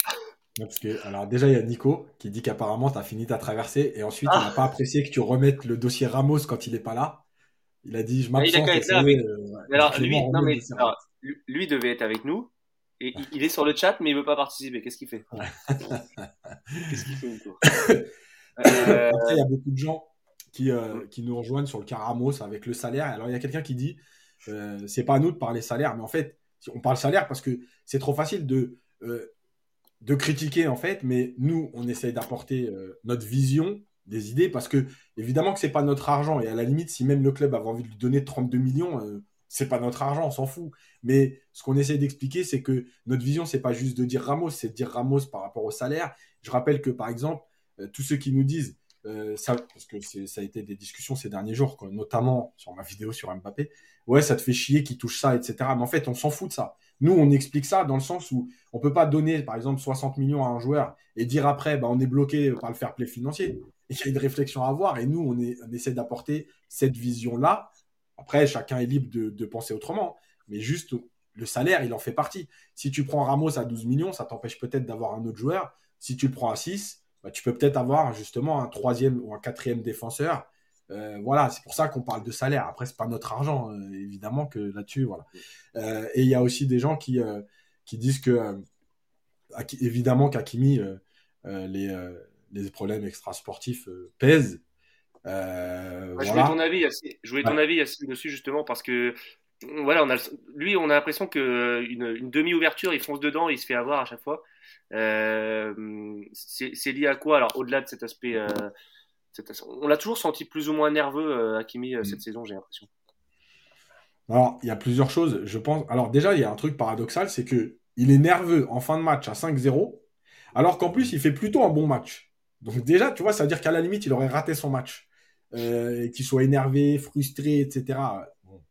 Parce que, alors déjà, il y a Nico qui dit qu'apparemment, tu as fini ta traversée et ensuite, il n'a pas apprécié que tu remettes le dossier Ramos quand il n'est pas là. Il a dit je m'absente. alors, lui, non, mais, lui devait être avec nous. Et il est sur le chat, mais il veut pas participer. Qu'est-ce qu'il fait <laughs> Qu'est-ce qu'il fait <laughs> euh... Après, il y a beaucoup de gens qui, euh, qui nous rejoignent sur le Caramos avec le salaire. Alors, il y a quelqu'un qui dit euh, c'est pas à nous de parler salaire, mais en fait, on parle salaire parce que c'est trop facile de, euh, de critiquer, en fait, mais nous, on essaye d'apporter euh, notre vision des idées parce que évidemment que c'est pas notre argent et à la limite si même le club avait envie de lui donner 32 millions euh, c'est pas notre argent on s'en fout mais ce qu'on essaie d'expliquer c'est que notre vision c'est pas juste de dire Ramos c'est de dire Ramos par rapport au salaire je rappelle que par exemple euh, tous ceux qui nous disent euh, ça, parce que ça a été des discussions ces derniers jours, notamment sur ma vidéo sur Mbappé. Ouais, ça te fait chier qu'il touche ça, etc. Mais en fait, on s'en fout de ça. Nous, on explique ça dans le sens où on peut pas donner, par exemple, 60 millions à un joueur et dire après, bah, on est bloqué par le fair play financier. Il y a une réflexion à avoir et nous, on, essaie d'apporter cette vision-là. Après, chacun est libre de, de penser autrement, mais juste le salaire, il en fait partie. Si tu prends Ramos à 12 millions, ça t'empêche peut-être d'avoir un autre joueur. Si tu le prends à 6, bah, tu peux peut-être avoir justement un troisième ou un quatrième défenseur. Euh, voilà, c'est pour ça qu'on parle de salaire. Après, c'est pas notre argent, euh, évidemment que là-dessus, voilà. Euh, et il y a aussi des gens qui, qui disent que, évidemment, qu'Akimi, les, les problèmes extrasportifs pèsent. je voulais ton avis, je voulais ton avis dessus justement parce que voilà, on a, lui, on a l'impression que une, demi-ouverture, il fonce dedans, il se fait avoir à chaque fois. Euh, c'est lié à quoi? Alors, au-delà de cet aspect, euh, on l'a toujours senti plus ou moins nerveux, euh, Hakimi, cette mm. saison, j'ai l'impression. Alors, il y a plusieurs choses, je pense. Alors, déjà, il y a un truc paradoxal, c'est que il est nerveux en fin de match à 5-0, alors qu'en plus, il fait plutôt un bon match. Donc, déjà, tu vois, ça veut dire qu'à la limite, il aurait raté son match. qu'il soit énervé, frustré, etc.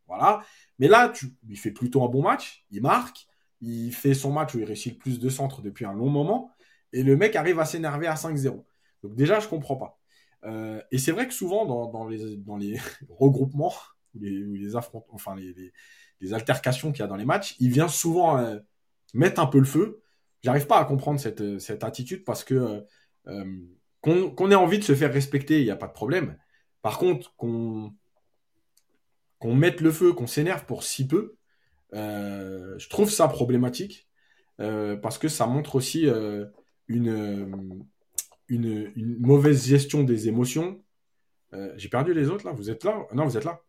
Voilà. Mais là, tu, il fait plutôt un bon match, il marque, il fait son match où il réussit le plus de centres depuis un long moment, et le mec arrive à s'énerver à 5-0. Donc déjà, je comprends pas. Euh, et c'est vrai que souvent, dans, les, <laughs> regroupements, ou les, enfin les, altercations qu'il y a dans les matchs, il vient souvent euh, mettre un peu le feu. J'arrive pas à comprendre cette, attitude parce que euh, qu'on ait envie de se faire respecter, il n'y a pas de problème. Par contre, qu'on mette le feu, qu'on s'énerve pour si peu, euh, je trouve ça problématique euh, parce que ça montre aussi euh, une, une, mauvaise gestion des émotions. J'ai perdu les autres là, vous êtes là? Non, vous êtes là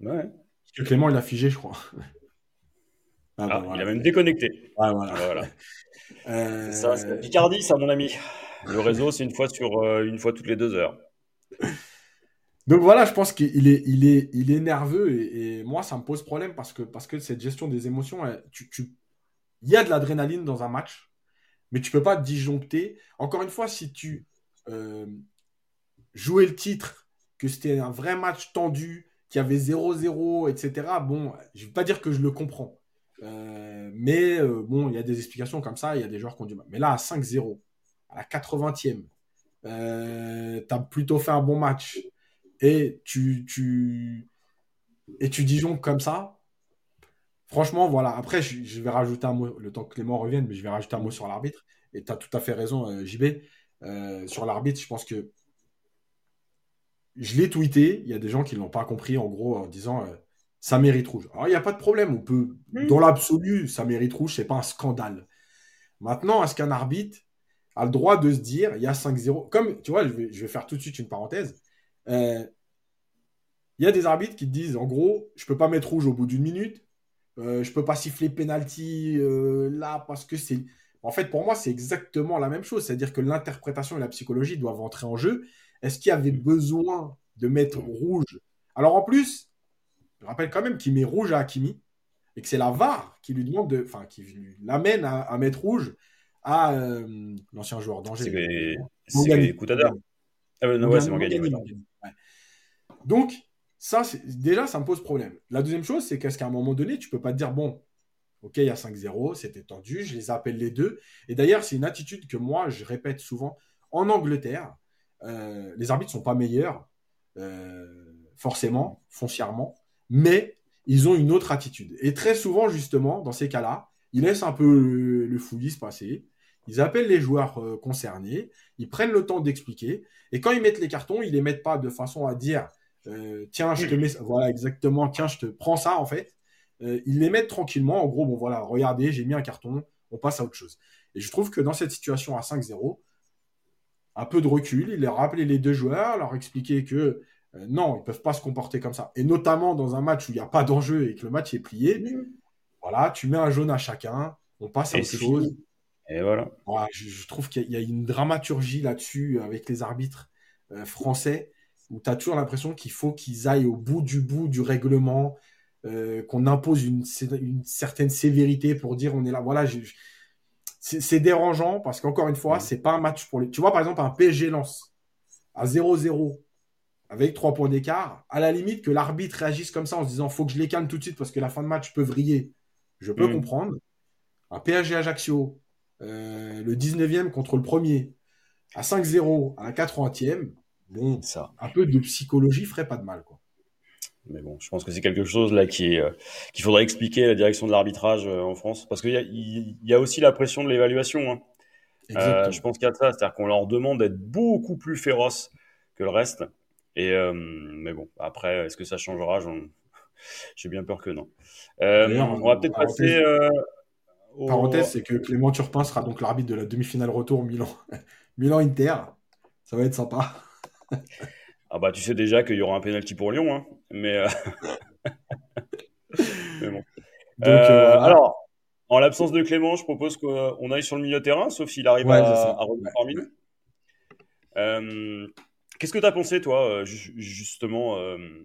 Ouais. Parce que Clément il a figé, je crois. Ah, bah, il a même déconnecté. Ah, voilà. voilà. Ça, c'est Picardie, ça, mon ami. Le réseau, c'est une fois sur une fois toutes les deux heures. Donc voilà, je pense qu'il est, il est, il est nerveux et, moi, ça me pose problème parce que, parce que cette gestion des émotions, tu, il y a de l'adrénaline dans un match, mais tu peux pas disjoncter. Encore une fois, si tu euh, jouais le titre, que c'était un vrai match tendu, qu'il y avait 0-0, etc., bon, je ne vais pas dire que je le comprends. Euh, mais euh, bon, il y a des explications comme ça, il y a des joueurs qui ont du mal. Mais là, à 5-0, à la 80e, tu as plutôt fait un bon match et tu, tu, comme ça, franchement, voilà. Après, je, vais rajouter un mot, le temps que Clément revienne, mais je vais rajouter un mot sur l'arbitre. Et tu as tout à fait raison, euh, JB. Euh, sur l'arbitre, je pense que je l'ai tweeté. Il y a des gens qui ne l'ont pas compris, en gros, en disant euh, ça mérite rouge. Alors, il n'y a pas de problème. On peut, dans l'absolu, ça mérite rouge. C'est pas un scandale. Maintenant, est-ce qu'un arbitre a le droit de se dire il y a 5-0 Comme, tu vois, je vais, je vais faire tout de suite une parenthèse. Euh, il y a des arbitres qui te disent, en gros, je peux pas mettre rouge au bout d'une minute, euh, je peux pas siffler penalty euh, là parce que c'est. En fait, pour moi, c'est exactement la même chose. C'est-à-dire que l'interprétation et la psychologie doivent entrer en jeu. Est-ce qu'il y avait besoin de mettre rouge? Alors en plus, je rappelle quand même qu'il met rouge à Hakimi et que c'est la VAR qui lui demande de, enfin, qui l'amène à, mettre rouge à l'ancien joueur d'Angers. C'est Coutador. Ah ouais, ouais, c'est donc, ça, déjà, ça me pose problème. La deuxième chose, c'est qu'à un moment donné, tu peux pas te dire, bon, ok, il y a 5-0, c'était tendu, je les appelle les deux. Et d'ailleurs, c'est une attitude que moi, je répète souvent. En Angleterre, euh, les arbitres sont pas meilleurs, euh, forcément, foncièrement, mais ils ont une autre attitude. Et très souvent, justement, dans ces cas-là, ils laissent un peu le, fouillis se passer. Ils appellent les joueurs euh, concernés, ils prennent le temps d'expliquer, et quand ils mettent les cartons, ils les mettent pas de façon à dire euh, tiens, je te mets voilà exactement, tiens, je te prends ça en fait. Euh, ils les mettent tranquillement, en gros, bon voilà, regardez, j'ai mis un carton, on passe à autre chose. Et je trouve que dans cette situation à 5-0, un peu de recul, il leur rappelé les deux joueurs, leur expliquer que non, ils ne peuvent pas se comporter comme ça. Et notamment dans un match où il n'y a pas d'enjeu et que le match est plié, voilà, tu mets un jaune à chacun, on passe à autre chose. Et voilà. je, trouve qu'il y, a une dramaturgie là-dessus avec les arbitres euh, français où tu as toujours l'impression qu'il faut qu'ils aillent au bout du bout du règlement, euh, qu'on impose une, certaine sévérité pour dire on est là. Voilà, c'est dérangeant parce qu'encore une fois, mm. c'est pas un match pour les. Tu vois, par exemple, un PSG lance. à 0-0 avec 3 points d'écart, à la limite que l'arbitre réagisse comme ça en se disant faut que je les calme tout de suite parce que la fin de match peut vriller, je peux mm. comprendre. Un PSG Ajaccio, euh, le 19e contre le premier, à 5-0 à la 80e, bon, ça. un peu de psychologie ferait pas de mal. Quoi. Mais bon, je pense que c'est quelque chose là qui euh, qu'il faudrait expliquer à la direction de l'arbitrage euh, en France, parce qu'il y, y, a aussi la pression de l'évaluation. Hein. Euh, je pense qu'il y a ça, c'est-à-dire qu'on leur demande d'être beaucoup plus féroces que le reste. Et mais bon, après, est-ce que ça changera? <laughs> J'ai bien peur que non. on va peut-être passer. Au... Parenthèse, c'est que Clément Turpin sera donc l'arbitre de la demi-finale retour Milan, <laughs> Milan Inter. Ça va être sympa. <laughs> Ah bah tu sais déjà qu'il y aura un penalty pour Lyon, hein. mais, euh, bon. Donc, euh, Alors, en l'absence de Clément, je propose qu'on aille sur le milieu de terrain, sauf s'il arrive à, à revenir parmi nous. Euh, qu'est-ce que tu as pensé, toi, justement,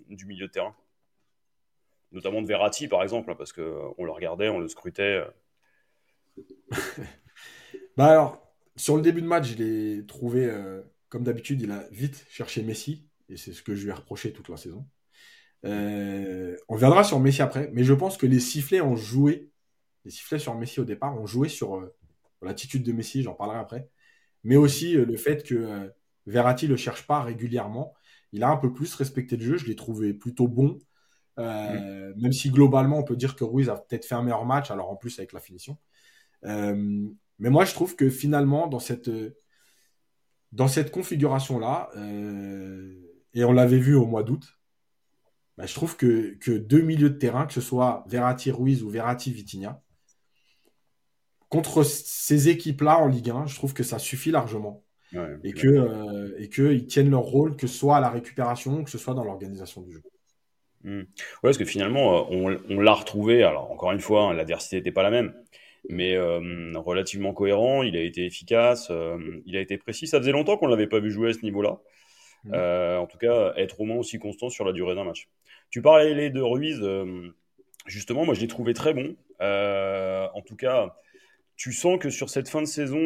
du milieu de terrain? Notamment de Verratti, par exemple, parce qu'on le regardait, on le scrutait. <laughs> bah alors, sur le début de match, je l'ai trouvé, comme d'habitude, il a vite cherché Messi et c'est ce que je lui ai reproché toute la saison. Euh, on viendra sur Messi après, mais je pense que les sifflets ont joué, les sifflets sur Messi au départ ont joué sur euh, l'attitude de Messi, j'en parlerai après, mais aussi euh, le fait que Verratti le cherche pas régulièrement. Il a un peu plus respecté le jeu, je l'ai trouvé plutôt bon, mm. même si globalement on peut dire que Ruiz a peut-être fait un meilleur match, alors en plus avec la finition. mais moi je trouve que finalement dans cette dans cette configuration-là, et on l'avait vu au mois d'août, bah, je trouve que, que, deux milieux de terrain, que ce soit Verratti Ruiz ou Verratti Vitinha, contre ces équipes-là en Ligue 1, je trouve que ça suffit largement. Et que euh, et qu'ils tiennent leur rôle, que ce soit à la récupération, que ce soit dans l'organisation du jeu. Hmm. Ouais, parce que finalement, euh, on, l'a retrouvé. Alors, encore une fois, hein, l'adversité n'était pas la même, mais euh, relativement cohérent. Il a été efficace, il a été précis. Ça faisait longtemps qu'on ne l'avait pas vu jouer à ce niveau-là. Mmh. Euh, en tout cas, être au moins aussi constant sur la durée d'un match. Tu parlais de Ruiz, justement, moi je l'ai trouvé très bon. En tout cas, tu sens que sur cette fin de saison,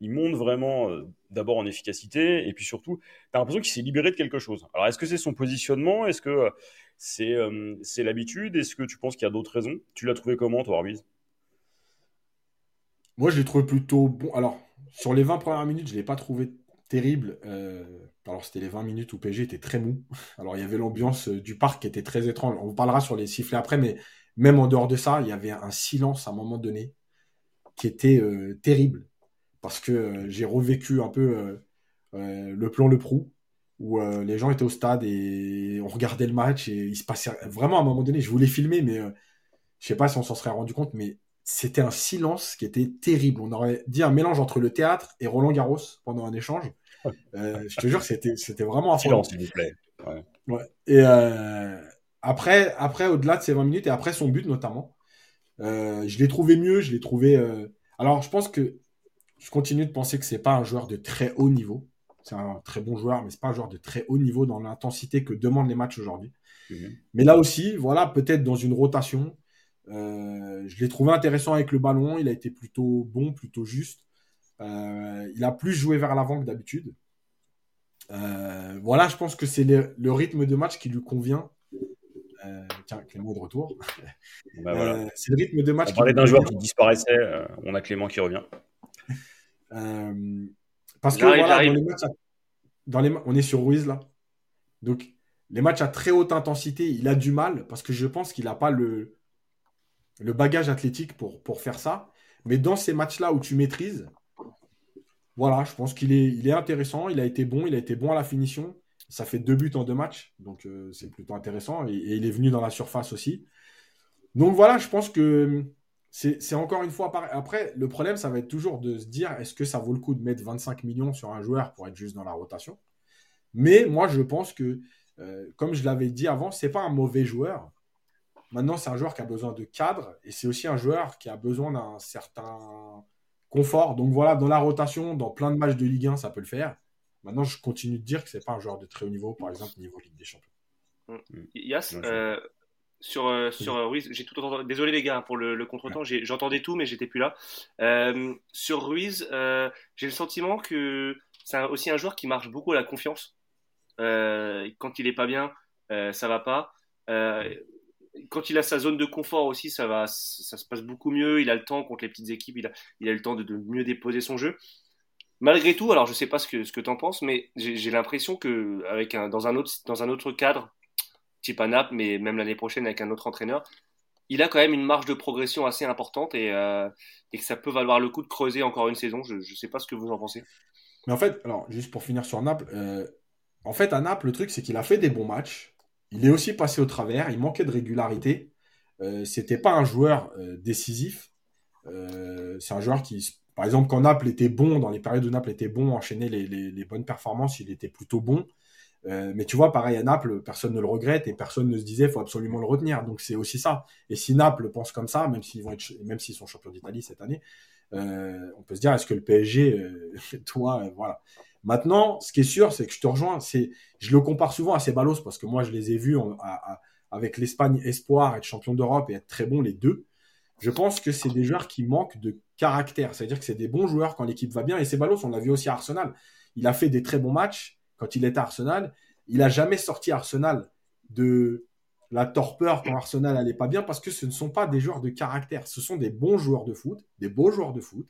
il monte vraiment d'abord en efficacité et puis surtout, tu as l'impression qu'il s'est libéré de quelque chose. Alors, est-ce que c'est son positionnement? Est-ce que c'est c'est l'habitude? Est-ce que tu penses qu'il y a d'autres raisons? Tu l'as trouvé comment, toi, Ruiz Moi, je l'ai trouvé plutôt bon. Alors, sur les 20 premières minutes, je ne l'ai pas trouvé terrible. Euh, alors, c'était les 20 minutes où PSG était très mou. <laughs> Alors, il y avait l'ambiance euh, du parc qui était très étrange. On parlera sur les sifflets après, mais même en dehors de ça, il y avait un silence à un moment donné qui était euh, terrible. Parce que j'ai revécu un peu le plan Le Prou, où les gens étaient au stade et on regardait le match et il se passait vraiment à un moment donné. Je voulais filmer, mais je sais pas si on s'en serait rendu compte, mais c'était un silence qui était terrible. On aurait dit un mélange entre le théâtre et Roland Garros pendant un échange. Euh, je te jure, c'était, c'était vraiment Silence, s'il vous plaît. Et euh, après, après, au-delà de ces 20 minutes et après son but notamment, euh, je l'ai trouvé mieux. Je l'ai trouvé. Alors, je pense que je continue de penser que c'est pas un joueur de très haut niveau. C'est un très bon joueur, mais c'est pas un joueur de très haut niveau dans l'intensité que demandent les matchs aujourd'hui. Mhm. Mais là aussi, voilà, peut-être dans une rotation, je l'ai trouvé intéressant avec le ballon. Il a été plutôt bon, plutôt juste. Euh, il a plus joué vers l'avant que d'habitude. Euh, voilà, je pense que c'est le, rythme de match qui lui convient. Euh, tiens, Clément de retour. Bah, c'est le rythme de match. On parlait d'un joueur qui disparaissait. on a Clément qui revient. <laughs> parce que voilà, dans les matchs, dans les, on est sur Ruiz là. Donc, les matchs à très haute intensité, il a du mal parce que je pense qu'il n'a pas le, le bagage athlétique pour, pour faire ça. Mais dans ces matchs-là où tu maîtrises, voilà, je pense qu'il est, il est intéressant. Il a été bon. Il a été bon à la finition. Ça fait deux buts en deux matchs. Donc, euh, c'est plutôt intéressant. Et, il est venu dans la surface aussi. Donc, voilà, je pense que c'est encore une fois. Après, le problème, ça va être toujours de se dire est-ce que ça vaut le coup de mettre 25 millions sur un joueur pour être juste dans la rotation? Mais moi, je pense que, euh, comme je l'avais dit avant, c'est pas un mauvais joueur. Maintenant, c'est un joueur qui a besoin de cadre et c'est aussi un joueur qui a besoin d'un certain confort. Donc voilà, dans la rotation, dans plein de matchs de Ligue 1, ça peut le faire. Maintenant, je continue de dire que c'est pas un joueur de très haut niveau, par exemple, niveau Ligue des Champions. Mm. Mm. Yas, euh, sur, euh, sur euh, Ruiz, j'ai tout entendu. Désolé les gars pour le, contretemps, j'entendais tout, mais j'étais plus là. sur Ruiz, j'ai le sentiment que c'est aussi un joueur qui marche beaucoup à la confiance. quand il est pas bien, ça va pas. quand il a sa zone de confort aussi, ça va, ça se passe beaucoup mieux. Il a le temps contre les petites équipes, il a, il a le temps de, de mieux déposer son jeu malgré tout, alors je sais pas ce que, tu en penses, mais j'ai l'impression que dans, un autre, cadre, type à Naples, mais même l'année prochaine avec un autre entraîneur, il a quand même une marge de progression assez importante et, euh, que ça peut valoir le coup de creuser encore une saison. Je ne sais pas ce que vous en pensez. Mais en fait, alors juste pour finir sur Naples, euh, en fait à Naples, le truc c'est qu'il a fait des bons matchs. Il est aussi passé au travers, il manquait de régularité. Euh, C'était pas un joueur euh, décisif. c'est un joueur qui par exemple, quand Naples était bon, dans les périodes où Naples était bon, enchaîner les, bonnes performances, il était plutôt bon. Euh, mais tu vois, pareil à Naples, personne ne le regrette et personne ne se disait faut absolument le retenir. Donc c'est aussi ça. Et si Naples pense comme ça, même s'ils vont même s'ils sont champions d'Italie cette année, euh, on peut se dire est-ce que le PSG, euh, <laughs> toi, voilà. Maintenant, ce qui est sûr, c'est que je te rejoins. Je le compare souvent à ces ballos parce que moi je les ai vus avec l'Espagne espoir être champion d'Europe et être très bon les deux. Je pense que c'est des joueurs qui manquent de caractère. C'est-à-dire que c'est des bons joueurs quand l'équipe va bien. Et Ceballos, on l'a vu aussi à Arsenal. Il a fait des très bons matchs quand il était à Arsenal. Il n'a jamais sorti Arsenal de la torpeur quand Arsenal n'allait pas bien parce que ce ne sont pas des joueurs de caractère. Ce sont des bons joueurs de foot, des beaux joueurs de foot,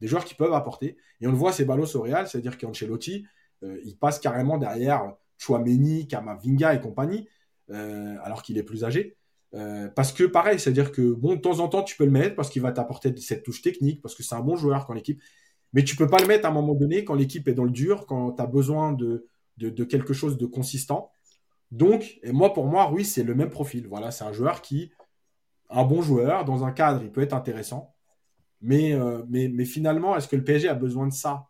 des joueurs qui peuvent apporter. Et on le voit, Ceballos au Real, c'est-à-dire qu'Ancelotti, euh, il passe carrément derrière Chouameni, Kamavinga et compagnie, euh, alors qu'il est plus âgé. Euh, parce que pareil, c'est-à-dire que bon, de temps en temps, tu peux le mettre parce qu'il va t'apporter cette touche technique, parce que c'est un bon joueur quand l'équipe. Mais tu peux pas le mettre à un moment donné quand l'équipe est dans le dur, quand tu as besoin de, de, quelque chose de consistant. Donc, et moi, pour moi, oui, c'est le même profil. Voilà, c'est un joueur qui, un bon joueur, dans un cadre, il peut être intéressant. Mais, euh, mais, mais finalement, est-ce que le PSG a besoin de ça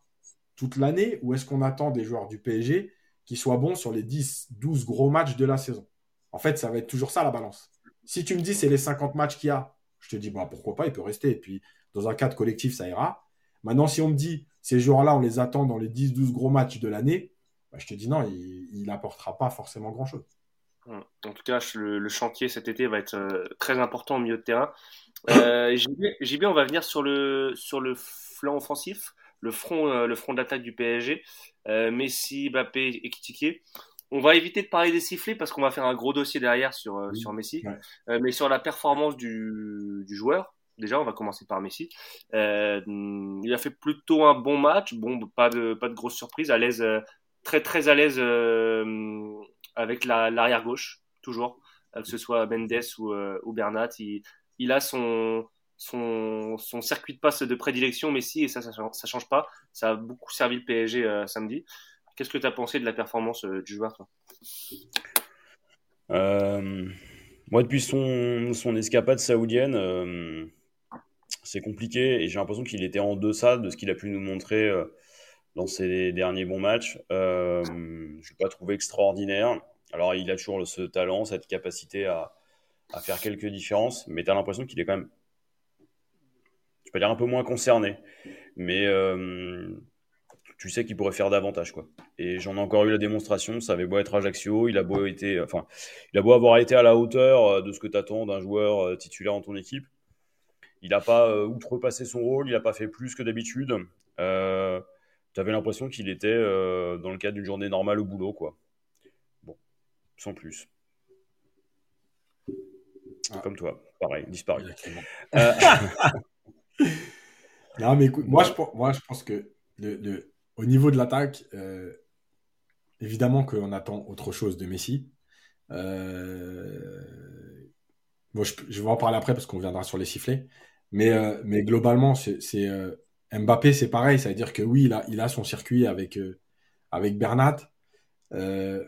toute l'année ou est-ce qu'on attend des joueurs du PSG qui soient bons sur les 10, 12 gros matchs de la saison? En fait, ça va être toujours ça la balance. Si tu me dis c'est les 50 matchs qu'il y a, je te dis bah, pourquoi pas, il peut rester. Et puis, dans un cadre collectif, ça ira. Maintenant, si on me dit ces joueurs-là, on les attend dans les 10-12 gros matchs de l'année, bah, je te dis non, il n'apportera pas forcément grand-chose. Hum. En tout cas, le, chantier cet été va être euh, très important au milieu de terrain. Euh, JB, on va venir sur le, flanc offensif, le front, euh, d'attaque du PSG. Messi, Mbappé et Kitike. On va éviter de parler des sifflets parce qu'on va faire un gros dossier derrière sur, euh, sur Messi. Euh, mais sur la performance du, du, joueur, déjà, on va commencer par Messi. Euh, il a fait plutôt un bon match. Bon, pas de, pas de grosse surprise. À l'aise, euh, très très à l'aise avec l'arrière gauche, toujours. Que ce soit Mendes ou, ou Bernat. Il, il a son, son, son, circuit de passe de prédilection, Messi, et ça, ça, ça change pas. Ça a beaucoup servi le PSG samedi. Qu'est-ce que tu as pensé de la performance euh, du joueur, toi? Euh, Moi, depuis son, son escapade saoudienne, euh, c'est compliqué et j'ai l'impression qu'il était en deçà de ce qu'il a pu nous montrer dans ses derniers bons matchs. je ne l'ai pas trouvé extraordinaire. Alors, il a toujours ce talent, cette capacité à, à faire quelques différences, mais tu as l'impression qu'il est quand même, je peux dire, un peu moins concerné. Mais tu sais qu'il pourrait faire davantage quoi. Et j'en ai encore eu la démonstration, ça avait beau être Ajaccio, il a beau été enfin, il a beau avoir été à la hauteur euh, de ce que tu attends d'un joueur euh, titulaire en ton équipe. Il n'a pas euh, outrepassé son rôle, il n'a pas fait plus que d'habitude. Euh, tu avais l'impression qu'il était dans le cadre d'une journée normale au boulot quoi. Bon, sans plus. Ah. Comme toi, pareil, disparu. <laughs> non mais écoute, moi je, moi je pense que le, le au niveau de l'attaque, euh, évidemment qu'on attend autre chose de Messi. Euh, je, vais en parler après parce qu'on viendra sur les sifflets. Mais, euh, mais globalement, Mbappé, c'est pareil. C'est-à-dire que oui, il a, il a son circuit avec, avec Bernat.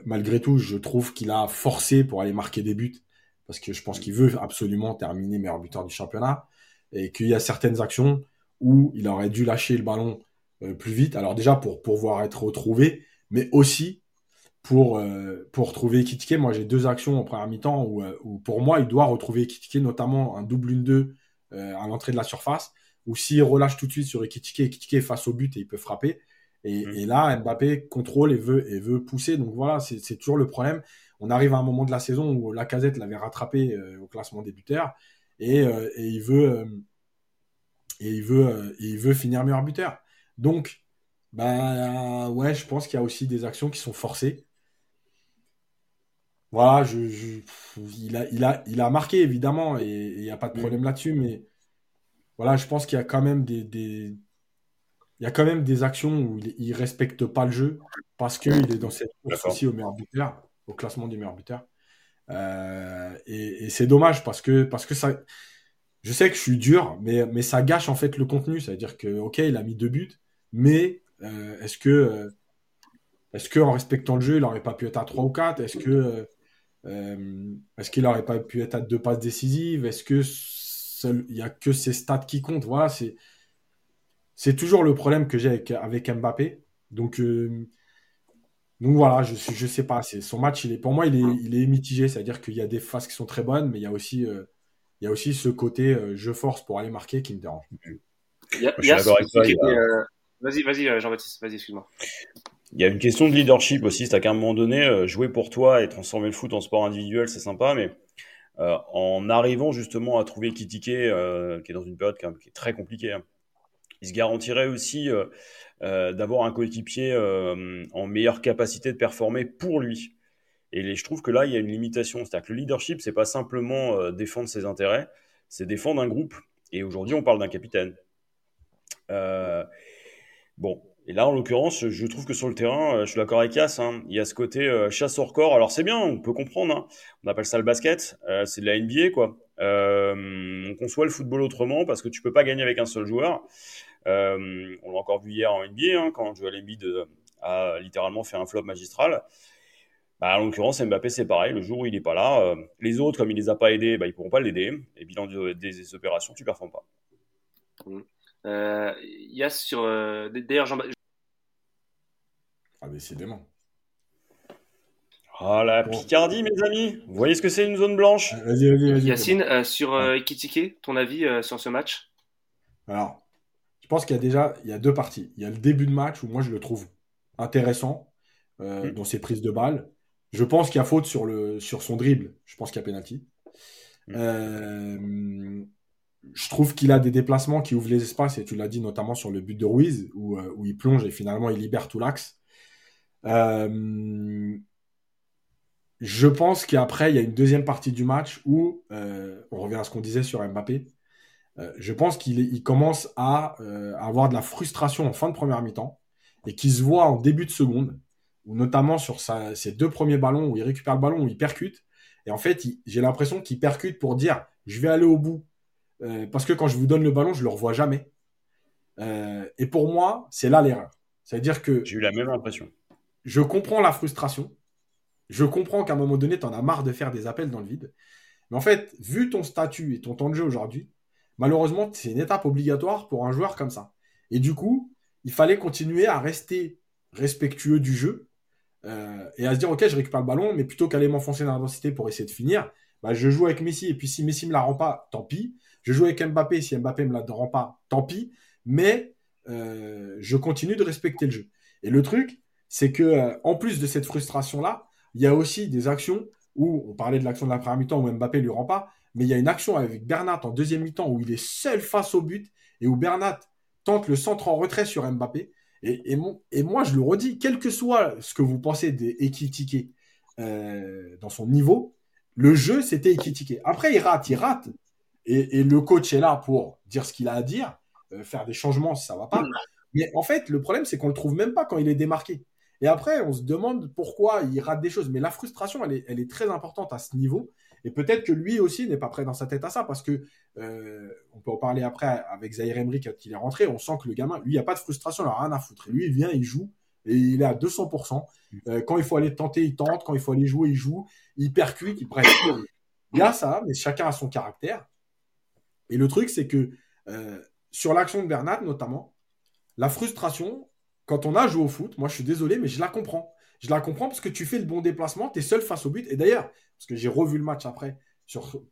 malgré tout, je trouve qu'il a forcé pour aller marquer des buts parce que je pense qu'il veut absolument terminer meilleur buteur du championnat et qu'il y a certaines actions où il aurait dû lâcher le ballon plus vite. Alors déjà pour pouvoir être retrouvé, mais aussi pour, euh, pour trouver Kitike. Moi, j'ai deux actions en première mi-temps où, euh, où, pour moi, il doit retrouver Kitike, notamment un double 1-2 à l'entrée de la surface, ou s'il relâche tout de suite sur Ekitike, Ekitike est face au but et il peut frapper. Et, mmh. et, là, Mbappé contrôle et veut, et veut pousser. Donc voilà, c'est toujours le problème. On arrive à un moment de la saison où la casette l'avait rattrapé au classement des buteurs et, et il veut, et il veut, et il veut finir meilleur buteur. Donc, Ben ouais, je pense qu'il y a aussi des actions qui sont forcées. Voilà, je, il, a, il, a, il a marqué évidemment et il n'y a pas de problème là-dessus, mais voilà, je pense qu'il y a quand même des, des, il y a quand même des actions où il ne respecte pas le jeu parce qu'il est dans cette course aussi au meilleur buteur, au classement du meilleur buteur. Euh, et, c'est dommage parce que, parce que ça. Je sais que je suis dur, mais, mais ça gâche en fait le contenu. C'est-à-dire que, ok, il a mis deux buts, mais euh, est-ce que, euh, est-ce que en respectant le jeu, il n'aurait pas pu être à 3 ou 4 Est-ce que est-ce qu'il n'aurait pas pu être à deux passes décisives? Est-ce que il n'y a que ses stats qui comptent? Voilà, c'est c'est toujours le problème que j'ai avec, avec Mbappé. Donc donc voilà, je ne je sais pas. Son match, il est, pour moi, il est, il est mitigé. C'est-à-dire qu'il y a des phases qui sont très bonnes, mais il y a aussi, euh, il y a aussi ce côté euh, je force pour aller marquer qui me dérange. Vas-y, vas-y, euh, Jean-Baptiste, vas-y, excuse-moi. Il y a une question de leadership aussi. C'est à qu'à un moment donné, jouer pour toi et transformer le foot en sport individuel, c'est sympa, mais en arrivant justement à trouver Kitike, qui est dans une période qui est très compliquée, hein, il se garantirait aussi euh, d'avoir un coéquipier euh, en meilleure capacité de performer pour lui. Et je trouve que là, il y a une limitation. C'est-à-dire que le leadership, c'est pas simplement euh, défendre ses intérêts, c'est défendre un groupe. Et aujourd'hui, on parle d'un capitaine. Bon, et là, en l'occurrence, je trouve que sur le terrain, je suis d'accord avec Yass, hein, il y a ce côté chasse au record. Alors c'est bien, on peut comprendre. Hein. On appelle ça le basket. c'est de la NBA, quoi. on conçoit le football autrement parce que tu peux pas gagner avec un seul joueur. Euh, on l'a encore vu hier en NBA, hein, quand Joel Embiid euh, a littéralement fait un flop magistral. Bah, en l'occurrence, Mbappé, c'est pareil. Le jour où il n'est pas là, euh, les autres, comme il les a pas aidés, bah, ils pourront pas l'aider. Et bilan des, opérations, tu ne performes pas. Il y a sur. D'ailleurs, Jean. Ah, décidément. Ah, la Picardie, mes amis. Vous voyez ce que c'est une zone blanche? Vas-y, vas-y, vas-y. Yacine, sur Ekitike, ton avis sur ce match? Alors, je pense qu'il y a déjà il y a deux parties. Il y a le début de match où moi je le trouve intéressant euh, mm. dans ses prises de balles. Je pense qu'il y a faute sur, le, sur son dribble. Je pense qu'il y a pénalty. Mm. Euh, je trouve qu'il a des déplacements qui ouvrent les espaces, et tu l'as dit notamment sur le but de Ruiz, où, euh, il plonge et finalement il libère tout l'axe. je pense qu'après, il y a une deuxième partie du match où, on revient à ce qu'on disait sur Mbappé, euh, je pense qu'il commence euh, à, avoir de la frustration en fin de première mi-temps et qu'il se voit en début de seconde, ou notamment sur ses deux premiers ballons où il récupère le ballon, où il percute. Et en fait, j'ai l'impression qu'il percute pour dire je vais aller au bout. Euh, parce que quand je vous donne le ballon, je ne le revois jamais. et pour moi, c'est là l'erreur. C'est-à-dire que. J'ai eu la même impression. Je comprends la frustration. Je comprends qu'à un moment donné, tu en as marre de faire des appels dans le vide. Mais en fait, vu ton statut et ton temps de jeu aujourd'hui, Malheureusement, c'est une étape obligatoire pour un joueur comme ça. Et du coup, il fallait continuer à rester respectueux du jeu euh, et à se dire, ok, je récupère le ballon, mais plutôt qu'aller m'enfoncer dans l'intensité pour essayer de finir, bah, je joue avec Messi, et puis si Messi me la rend pas, tant pis. Je joue avec Mbappé, si Mbappé me la rend pas, tant pis. Mais euh, je continue de respecter le jeu. Et le truc, c'est que euh, en plus de cette frustration-là, il y a aussi des actions où on parlait de l'action de la première mi-temps où Mbappé lui rend pas, mais il y a une action avec Bernat en deuxième mi-temps où il est seul face au but et où Bernat tente le centre en retrait sur Mbappé. Et, moi, je le redis, quel que soit ce que vous pensez d'Ekitike euh, dans son niveau, le jeu, c'était Ekitike. Après, il rate, il rate. Et, le coach est là pour dire ce qu'il a à dire, euh, faire des changements si ça va pas. Mais en fait, le problème, c'est qu'on le trouve même pas quand il est démarqué. Et après, on se demande pourquoi il rate des choses. Mais la frustration, elle est, elle est très importante à ce niveau. Et peut-être que lui aussi n'est pas prêt dans sa tête à ça, parce que euh, on peut en parler après avec Zahir Emery quand il est rentré. On sent que le gamin, lui, il n'y a pas de frustration, il n'a rien à foutre. lui, il vient, il joue, et il est à 200%. Euh, quand il faut aller tenter, il tente. Quand il faut aller jouer, il joue. Il percute, il prête. Il y a ça, mais chacun a son caractère. Et le truc, c'est que euh, sur l'action de Bernat, notamment, la frustration, quand on a joué au foot, moi je suis désolé, mais je la comprends. Je la comprends parce que tu fais le bon déplacement, tu es seul face au but. Et d'ailleurs, parce que j'ai revu le match après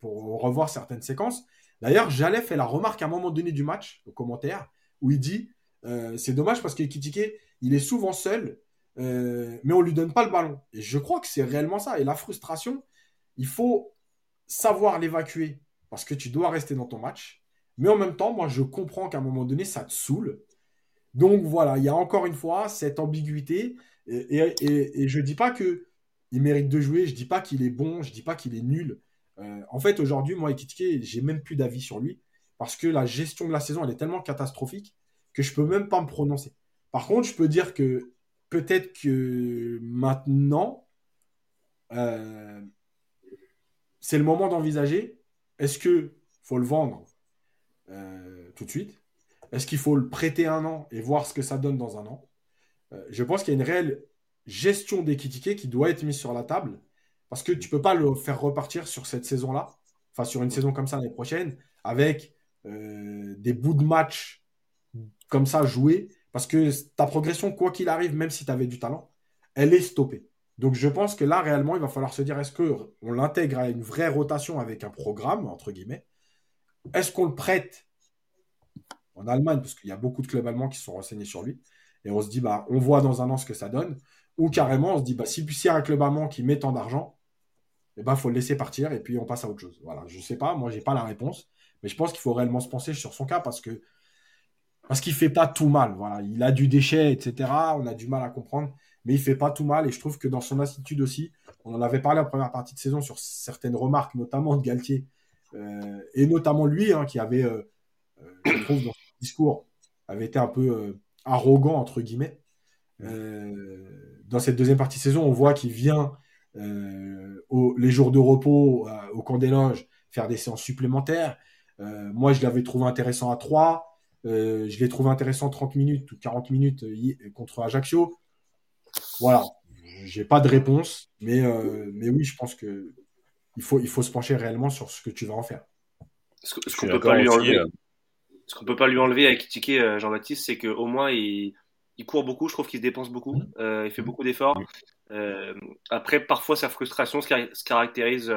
pour revoir certaines séquences. D'ailleurs, Jalef fait la remarque à un moment donné du match, au commentaire, où il dit euh, c'est dommage parce que Kitike, il est souvent seul, euh, mais on lui donne pas le ballon. Et je crois que c'est réellement ça. Et la frustration, il faut savoir l'évacuer parce que tu dois rester dans ton match. Mais en même temps, moi, je comprends qu'à un moment donné, ça te saoule. Donc voilà, il y a encore une fois cette ambiguïté. Et, je ne dis pas qu'il mérite de jouer, je ne dis pas qu'il est bon, je ne dis pas qu'il est nul. Euh, en fait, aujourd'hui, moi, Ekitike, j'ai même plus d'avis sur lui parce que la gestion de la saison, elle est tellement catastrophique que je peux même pas me prononcer. Par contre, je peux dire que peut-être que maintenant, euh, c'est le moment d'envisager est-ce qu'il faut le vendre euh, tout de suite? Est-ce qu'il faut le prêter un an et voir ce que ça donne dans un an? Euh, Je pense qu'il y a une réelle gestion des qui doit être mise sur la table parce que tu ne peux pas le faire repartir sur cette saison-là, enfin sur une saison comme ça l'année prochaine, avec des bouts de match comme ça joués parce que ta progression, quoi qu'il arrive, même si tu avais du talent, elle est stoppée. Donc je pense que là, réellement, il va falloir se dire, est-ce qu'on l'intègre à une vraie rotation avec un programme, entre guillemets? Est-ce qu'on le prête en Allemagne, parce qu'il y a beaucoup de clubs allemands qui sont renseignés sur lui, et on se dit, bah, on voit dans un an ce que ça donne, ou carrément, on se dit, bah, si y a un club allemand qui met tant d'argent, il eh ben, faut le laisser partir et puis on passe à autre chose. Voilà, je ne sais pas, moi, je n'ai pas la réponse, mais je pense qu'il faut réellement se penser sur son cas parce que parce qu'il fait pas tout mal. Voilà, il a du déchet, etc. On a du mal à comprendre, mais il fait pas tout mal. Et je trouve que dans son attitude aussi, on en avait parlé en première partie de saison sur certaines remarques, notamment de Galtier, euh, et notamment lui, hein, qui avait, euh, euh, je trouve, dans son discours, avait été un peu arrogant entre guillemets. dans cette deuxième partie de saison, on voit qu'il vient les jours de repos au camp des loges faire des séances supplémentaires. moi, je l'avais trouvé intéressant à 3. Euh, je l'ai trouvé intéressant 30 minutes ou 40 minutes contre Ajaccio. Voilà, j'ai pas de réponse, mais, euh, mais oui, je pense que il faut, il faut se pencher réellement sur ce que tu vas en faire. Ce qu'on peut pas lui enlever, ce qu'on peut pas lui enlever avec Tiki Jean-Baptiste, c'est qu'au moins il, il, court beaucoup. Je trouve qu'il se dépense beaucoup. Mmh. il fait beaucoup d'efforts. après, parfois sa frustration se caractérise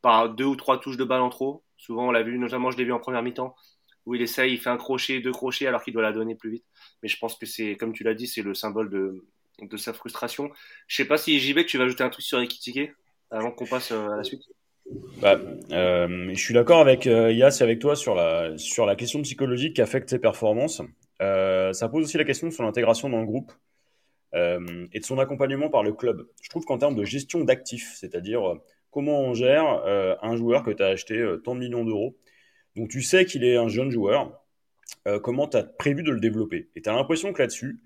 par deux ou trois touches de balle en trop. Souvent, on l'a vu, notamment je l'ai vu en première mi-temps où il essaye, il fait un crochet, deux crochets alors qu'il doit la donner plus vite. Mais je pense que c'est, comme tu l'as dit, c'est le symbole de, de sa frustration. Je sais pas si JB, tu vas ajouter un truc sur Ekitike avant qu'on passe euh, à la suite. Bah, euh, je suis d'accord avec euh, Yass et avec toi sur la, sur la question psychologique qui affecte ses performances. Euh, ça pose aussi la question sur l'intégration dans le groupe et de son accompagnement par le club. Je trouve qu'en termes de gestion d'actifs, c'est-à-dire comment on gère un joueur que tu as acheté tant de millions d'euros, donc tu sais qu'il est un jeune joueur. Comment tu as prévu de le développer? Et tu as l'impression que là-dessus,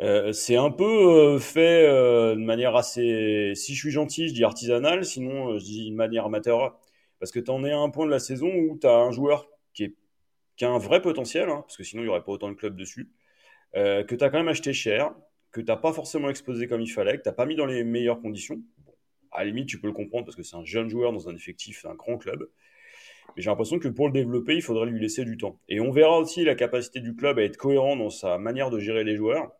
euh, c'est un peu euh, fait de manière assez, si je suis gentil, je dis artisanale, sinon je dis de manière amateur. Parce que tu en es à un point de la saison où tu as un joueur qui, est, qui a un vrai potentiel, hein, parce que sinon il n'y aurait pas autant de clubs dessus, que tu as quand même acheté cher, que tu pas forcément exposé comme il fallait, que tu pas mis dans les meilleures conditions. à la limite, tu peux le comprendre parce que c'est un jeune joueur dans un effectif, un grand club. Mais j'ai l'impression que pour le développer, il faudrait lui laisser du temps. Et on verra aussi la capacité du club à être cohérent dans sa manière de gérer les joueurs,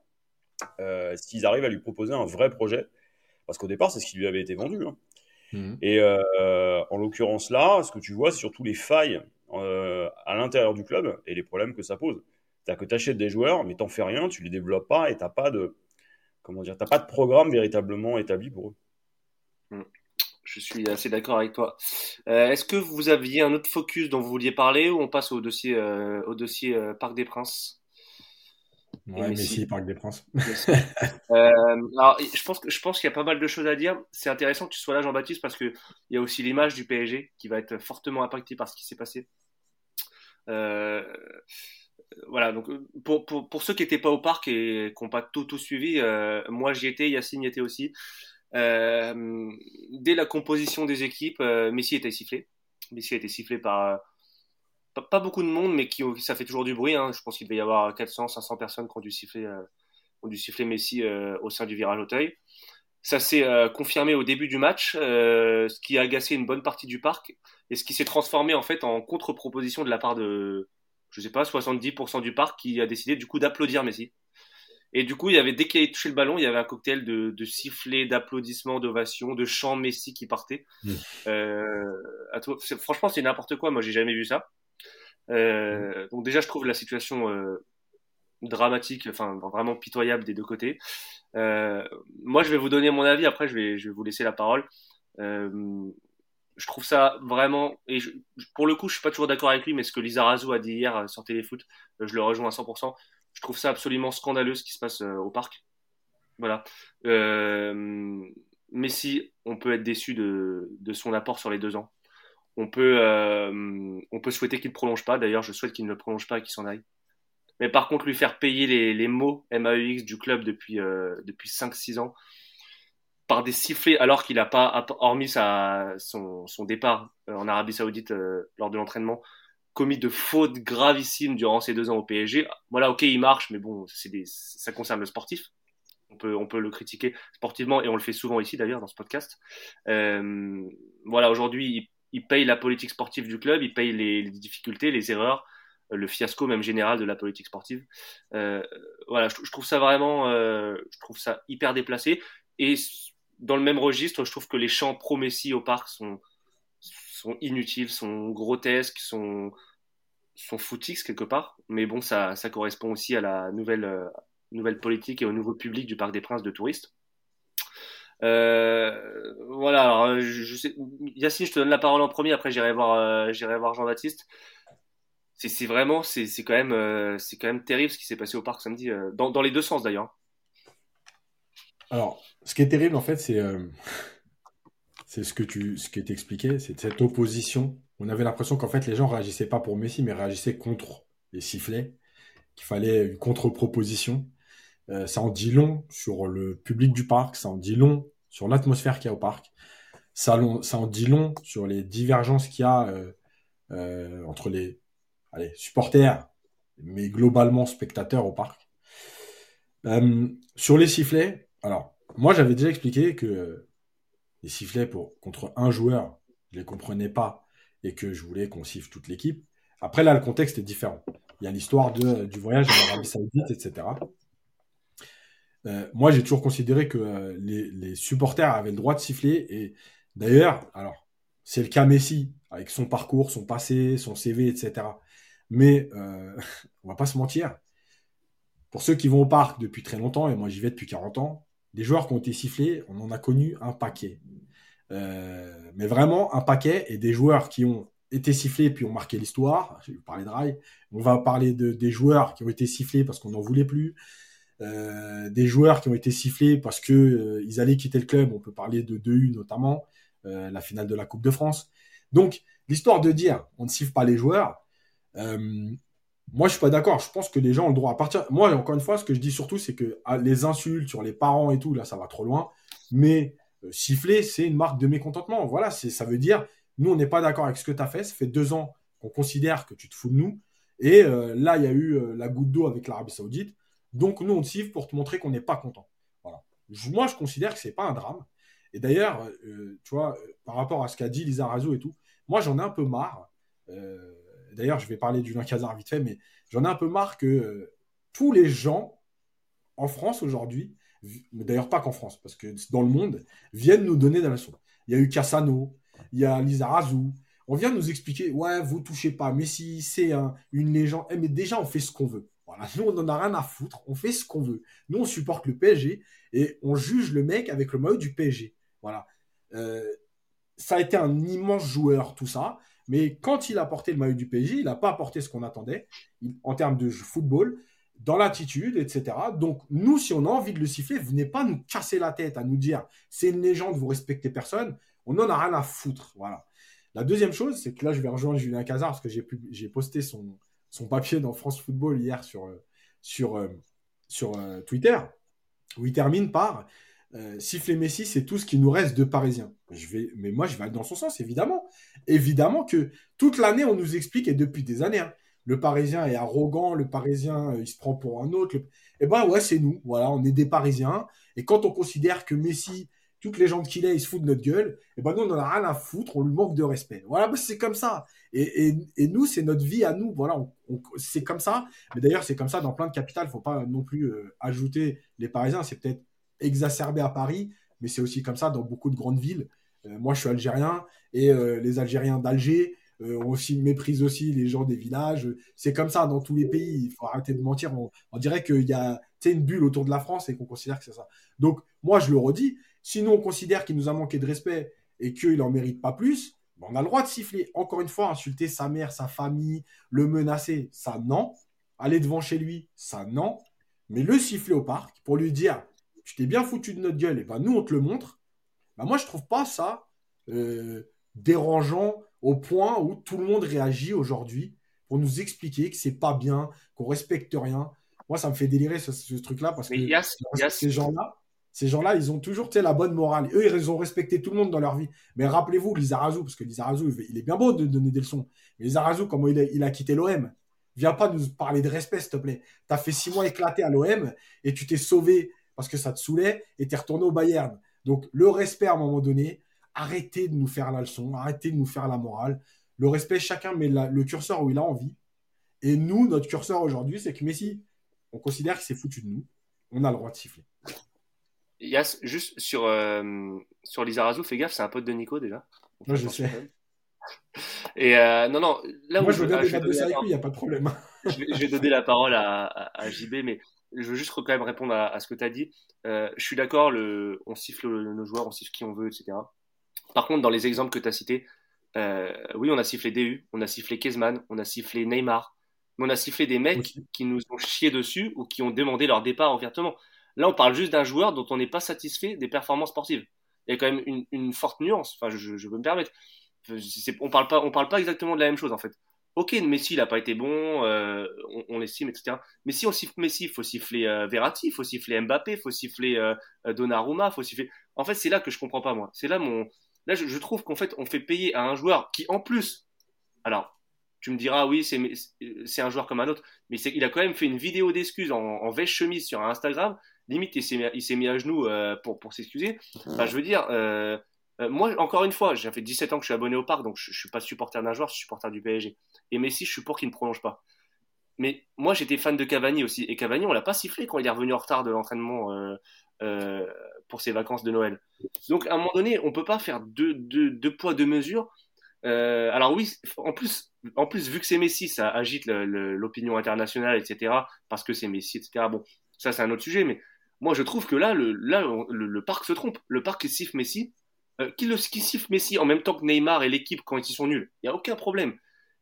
euh, s'ils arrivent à lui proposer un vrai projet. Parce qu'au départ, c'est ce qui lui avait été vendu. Hein. Mhm. Et euh, en l'occurrence là, ce que tu vois, c'est surtout les failles euh, à l'intérieur du club et les problèmes que ça pose. C'est-à-dire que tu achètes des joueurs, mais t'en fais rien, tu les développes pas et t'as pas de comment dire, t'as pas de programme véritablement établi pour eux. Mhm. Je suis assez d'accord avec toi. Euh, est-ce que vous aviez un autre focus dont vous vouliez parler ou on passe au dossier, euh, au dossier euh, Parc des Princes? Ouais, Messi, Parc des Princes. <laughs> alors, je pense, je pense qu'il y a pas mal de choses à dire. C'est intéressant que tu sois là, Jean-Baptiste, parce qu'il y a aussi l'image du PSG qui va être fortement impactée par ce qui s'est passé. voilà, donc pour, pour, pour ceux qui n'étaient pas au parc et qui n'ont pas tout, tout suivi, moi j'y étais, Yacine y était aussi. Euh, dès la composition des équipes, euh, Messi était sifflé. Messi a été sifflé par pas, beaucoup de monde, mais qui, ça fait toujours du bruit. Hein. Je pense qu'il devait y avoir 400, 500 personnes qui ont dû siffler, euh, ont dû siffler Messi au sein du virage Auteuil. Ça s'est confirmé au début du match, ce qui a agacé une bonne partie du parc et ce qui s'est transformé en fait en contre-proposition de la part de, je sais pas, 70% du parc qui a décidé du coup d'applaudir Messi. Et du coup, il y avait, dès qu'il avait touché le ballon, il y avait un cocktail de, de sifflets, d'applaudissements, d'ovations, de chants Messi qui partaient. Mmh. Euh, franchement, c'est n'importe quoi. Moi, j'ai jamais vu ça. Euh, mmh. Donc déjà, je trouve la situation euh, dramatique, enfin vraiment pitoyable des deux côtés. Euh, moi, je vais vous donner mon avis. Après, je vais, je vais vous laisser la parole. Je trouve ça vraiment, et pour le coup, je suis pas toujours d'accord avec lui, mais ce que Lisa Razou a dit hier sur Téléfoot, je le rejoins à 100% Je trouve ça absolument scandaleux ce qui se passe au parc. Voilà. Euh, Messi, on peut être déçu de, de, son apport sur les deux ans. On peut, euh, on peut souhaiter qu'il ne prolonge pas. D'ailleurs, je souhaite qu'il ne prolonge pas et qu'il s'en aille. Mais par contre, lui faire payer les, les mots MAEX du club depuis, euh, depuis 5-6 ans par des sifflets, alors qu'il n'a pas, hormis sa, son, départ euh, en Arabie Saoudite lors de l'entraînement, commis de fautes gravissimes durant ces deux ans au PSG. Voilà, ok, il marche, mais bon, des, ça concerne le sportif on peut, on peut le critiquer sportivement et on le fait souvent ici d'ailleurs dans ce podcast. Voilà, aujourd'hui, il, paye la politique sportive du club, il paye les, difficultés, les erreurs, le fiasco même général de la politique sportive. Euh, voilà, je, trouve ça vraiment, euh, je trouve ça hyper déplacé. Et dans le même registre, je trouve que les chants pro-Messi au parc sont, sont inutiles, sont grotesques, sont, sont footix quelque part. Mais bon, ça, ça correspond aussi à la nouvelle nouvelle politique et au nouveau public du Parc des Princes de touristes. Euh, voilà, alors, je, sais, Yacine, je te donne la parole en premier, après j'irai voir, euh, voir Jean-Baptiste. C'est vraiment, c'est quand même, euh, quand même terrible ce qui s'est passé au parc samedi, dans, les deux sens d'ailleurs. Alors, ce qui est terrible en fait, c'est ce que tu, ce qui c'est cette opposition. On avait l'impression qu'en fait les gens réagissaient pas pour Messi, mais réagissaient contre les sifflets, qu'il fallait une contre-proposition. Euh, ça en dit long sur le public du parc, ça en dit long sur l'atmosphère qu'il y a au parc, ça, en dit long sur les divergences qu'il y a euh, euh, entre les supporters, mais globalement spectateurs au parc. sur les sifflets, alors moi j'avais déjà expliqué que les sifflets contre un joueur, je les comprenais pas et que je voulais qu'on siffle toute l'équipe. Après là, le contexte est différent. Il y a l'histoire du voyage en Arabie Saoudite, etc. Euh, moi, j'ai toujours considéré que euh, les, supporters avaient le droit de siffler. Et d'ailleurs, alors, c'est le cas Messi, avec son parcours, son passé, son CV, etc. Mais euh, <laughs> on va pas se mentir. Pour ceux qui vont au parc depuis très longtemps, et moi j'y vais depuis 40 ans, des joueurs qui ont été sifflés, on en a connu un paquet. mais vraiment un paquet, et des joueurs qui ont été sifflés puis ont marqué l'histoire. Je vais vous parler de Rai. On va parler de, des joueurs qui ont été sifflés parce qu'on n'en voulait plus. Euh, des joueurs qui ont été sifflés parce que euh, ils allaient quitter le club. On peut parler de 2U notamment, euh, la finale de la Coupe de France. Donc l'histoire de dire on ne siffle pas les joueurs, moi je suis pas d'accord. Je pense que les gens ont le droit à partir. Moi encore une fois, ce que je dis surtout, c'est que ah, les insultes sur les parents et tout, là ça va trop loin. Mais siffler, c'est une marque de mécontentement. Voilà, ça veut dire nous on n'est pas d'accord avec ce que tu as fait. Ça fait deux ans qu'on considère que tu te fous de nous. Et là, il y a eu la goutte d'eau avec l'Arabie Saoudite. Donc, nous, on siffle pour te montrer qu'on n'est pas content. Voilà. moi, je considère que ce n'est pas un drame. Et d'ailleurs, euh, tu vois, euh, par rapport à ce qu'a dit Lisa Razou et tout, moi, j'en ai un peu marre. Euh, d'ailleurs, je vais parler du Casar vite fait, mais j'en ai un peu marre que tous les gens en France aujourd'hui, d'ailleurs pas qu'en France, parce que dans le monde, viennent nous donner des leçons. Il y a eu Cassano, il y a Lisa Razou. On vient nous expliquer, ouais, vous touchez pas Messi, c'est une légende. Eh, mais déjà, on fait ce qu'on veut. Nous, on n'en a rien à foutre. On fait ce qu'on veut. Nous, on supporte le PSG et on juge le mec avec le maillot du PSG. Voilà. Euh, ça a été un immense joueur, tout ça. Mais quand il a porté le maillot du PSG, il n'a pas apporté ce qu'on attendait en termes de football, dans l'attitude, etc. Donc, nous, si on a envie de le siffler, venez pas nous casser la tête à nous dire c'est une légende, vous respectez personne. On n'en a rien à foutre. Voilà. La deuxième chose, c'est que là, je vais rejoindre Julien Cazard parce que j'ai posté son, son papier dans France Football hier sur, euh, sur, euh, sur euh, Twitter, où il termine par siffler Messi, c'est tout ce qui nous reste de Parisiens. Je vais, mais moi, je vais aller dans son sens, évidemment. Évidemment que toute l'année, on nous explique, et depuis des années, hein, le Parisien est arrogant, le Parisien, il se prend pour un autre. Eh ben ouais, c'est nous. Voilà, on est des Parisiens. Et quand on considère que Messi toutes les gens qu'il est, ils se foutent de notre gueule. Et ben nous, on n'en a rien à foutre, on lui manque de respect. Voilà, c'est comme ça. Et, nous, c'est notre vie à nous. Voilà, c'est comme ça. Mais d'ailleurs, c'est comme ça dans plein de capitales. Faut pas non plus euh, ajouter les Parisiens. C'est peut-être exacerbé à Paris, mais c'est aussi comme ça dans beaucoup de grandes villes. Euh, moi, je suis algérien et euh, les Algériens d'Alger ont aussi méprisent aussi les gens des villages. C'est comme ça dans tous les pays. Il faut arrêter de mentir. On, dirait qu'il y a une bulle autour de la France et qu'on considère que c'est ça. Donc, moi, je le redis Sinon, on considère qu'il nous a manqué de respect et qu'il n'en mérite pas plus, ben, on a le droit de siffler. Encore une fois, insulter sa mère, sa famille, le menacer, ça non. aller devant chez lui, ça non. Mais le siffler au parc pour lui dire Tu t'es bien foutu de notre gueule, et ben nous on te le montre. Ben moi je trouve pas ça euh, dérangeant au point où tout le monde réagit aujourd'hui pour nous expliquer que c'est pas bien, qu'on respecte rien. Moi ça me fait délirer ce, truc-là parce que ces gens-là, ces gens-là, ils ont toujours la bonne morale. Eux, ils ont respecté tout le monde dans leur vie. Mais rappelez-vous, Lizarazu, parce que Lizarazu, il est bien beau de donner des leçons. Mais Lizarazu, comment il a, il a quitté l'OM Viens pas nous parler de respect, s'il te plaît. Tu as fait six mois éclaté à l'OM et tu t'es sauvé parce que ça te saoulait et tu es retourné au Bayern. Donc, le respect, à un moment donné, arrêtez de nous faire la leçon, arrêtez de nous faire la morale. Le respect, chacun met le curseur où il a envie. Et nous, notre curseur aujourd'hui, c'est que Messi, on considère qu'il s'est foutu de nous. On a le droit de siffler. Yass, juste sur, euh, sur Lizarazu, fais gaffe, c'est un pote de Nico déjà. Moi, je sais. Et euh, non, non, là Moi, je veux bien débattre de ça avec lui, il n'y a pas de problème. je, vais, donner la parole à, à, JB, mais je veux juste quand même répondre à, ce que tu as dit. Euh, je suis d'accord, on siffle nos joueurs, on siffle qui on veut, etc. Par contre, dans les exemples que tu as cités, euh, oui, on a sifflé DU, on a sifflé Kezman, on a sifflé Neymar, mais on a sifflé des mecs qui nous ont chié dessus ou qui ont demandé leur départ ouvertement. Là, on parle juste d'un joueur dont on n'est pas satisfait des performances sportives. Il y a quand même une, une forte nuance, enfin, je, je, peux me permettre. On parle pas, on parle pas exactement de la même chose en fait. Ok, Messi, il n'a pas été bon, euh, on, on l'estime, etc. Mais si on siffle Messi, il faut siffler euh, Verratti, il faut siffler Mbappé, il faut siffler euh, Donnarumma, il faut siffler. En fait, c'est là que je comprends pas moi. C'est là mon, là je, je trouve qu'en fait, on fait payer à un joueur qui, en plus, alors tu me diras, oui, c'est un joueur comme un autre, mais il a quand même fait une vidéo d'excuses en, en veste chemise sur Instagram. Limite, il s'est mis, à genoux euh, pour, s'excuser. Je veux dire, euh, euh, moi, encore une fois, j'ai fait 17 ans que je suis abonné au parc, donc je, je suis pas supporter d'un joueur, je suis supporter du PSG. Et Messi, je suis pour qu'il ne prolonge pas. Mais moi, j'étais fan de Cavani aussi. Et Cavani, on l'a pas sifflé quand il est revenu en retard de l'entraînement pour ses vacances de Noël. Donc, à un moment donné, on peut pas faire deux poids, deux mesures. Euh, alors oui, en plus, en plus, vu que c'est Messi, ça agite l'opinion internationale, etc. Parce que c'est Messi, etc. Bon, ça c'est un autre sujet, mais moi je trouve que là, le, là, le, parc se trompe. Le parc qui siffle Messi, euh, qui, le, qui siffle Messi en même temps que Neymar et l'équipe quand ils sont nuls, il n'y a aucun problème.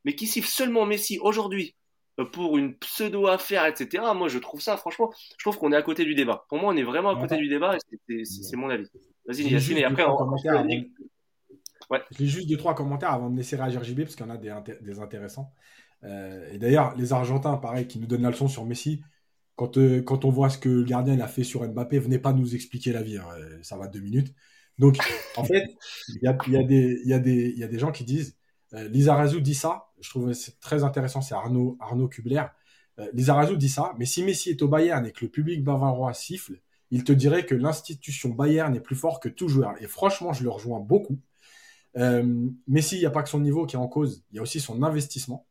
Mais qui siffle seulement Messi aujourd'hui euh, pour une pseudo affaire, etc. Moi je trouve ça, franchement, je trouve qu'on est à côté du débat. Pour moi, on est vraiment à côté du débat, et c'est mon avis. Vas-y, Yacine, et après on, Je lis juste deux, trois commentaires avant de laisser réagir JB, parce qu'il y en a des, intéressants. Euh, et d'ailleurs, les Argentins, pareil, qui nous donnent la leçon sur Messi, quand, euh, quand on voit ce que le gardien a fait sur Mbappé, venez pas nous expliquer la vie, hein, euh, ça va deux minutes. Donc, en fait, il y a, y, a y, y a, des gens qui disent, euh, Lizarazu dit ça, je trouve très intéressant, c'est Arnaud, Arnaud Kubler. Lizarazu dit ça, mais si Messi est au Bayern et que le public bavarois siffle, il te dirait que l'institution Bayern est plus fort que tout joueur. Et franchement, je le rejoins beaucoup. Euh, Messi, il n'y a pas que son niveau qui est en cause, il y a aussi son investissement.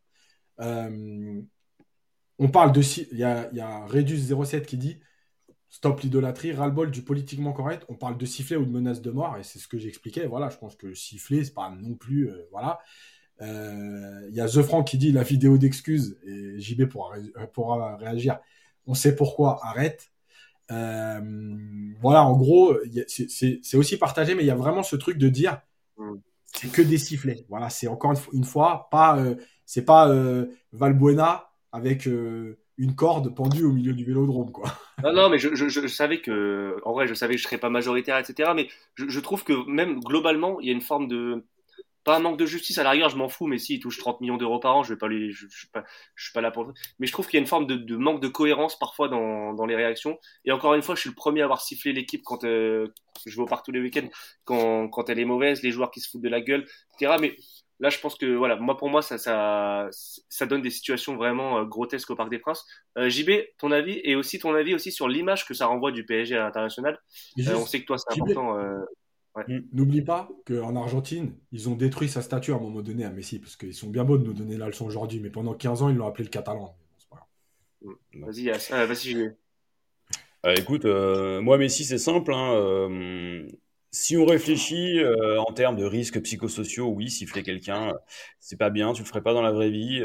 Euh, on parle de. Il y a, y a Redus07 qui dit Stop l'idolâtrie, ras-le-bol du politiquement correct. On parle de sifflet ou de menace de mort, et c'est ce que j'expliquais. Voilà, je pense que siffler, c'est pas non plus. Euh, voilà. Il y a The Frank qui dit la vidéo d'excuses, et JB pourra, pourra réagir. On sait pourquoi, arrête. voilà, en gros, c'est aussi partagé, mais il y a vraiment ce truc de dire mm c'est que des sifflets. Voilà, c'est encore une fois pas, euh, c'est pas euh, Valbuena avec euh, une corde pendue au milieu du vélodrome, quoi. <laughs> Non, mais je, savais que, en vrai, je savais que je serais pas majoritaire, etc. Mais je trouve que même globalement, il y a une forme de, pas un manque de justice à la rigueur, je m'en fous, mais s'il touche 30 millions d'euros par an, je vais pas lui, je, je, suis pas, je suis pas là pour. Mais je trouve qu'il y a une forme de, de, manque de cohérence parfois dans, dans les réactions. Et encore une fois, je suis le premier à avoir sifflé l'équipe quand euh, je vais au parc tous les week-ends, quand, quand elle est mauvaise, les joueurs qui se foutent de la gueule, etc. Mais là, je pense que voilà, moi pour moi, ça, ça, ça donne des situations vraiment euh, grotesques au Parc des Princes. Euh, JB, ton avis et aussi ton avis aussi sur l'image que ça renvoie du PSG à l'international. Euh, on sait que toi, c'est important. Euh. N'oublie pas qu'en Argentine, ils ont détruit sa statue à un moment donné à Messi, parce qu'ils sont bien beaux de nous donner la leçon aujourd'hui, mais pendant 15 ans, ils l'ont appelé le catalan. Mm. Vas-y, euh, vas-y, euh, écoute, euh, moi, Messi, c'est simple. Hein, si on réfléchit en termes de risques psychosociaux, oui, siffler quelqu'un, c'est pas bien, tu le ferais pas dans la vraie vie.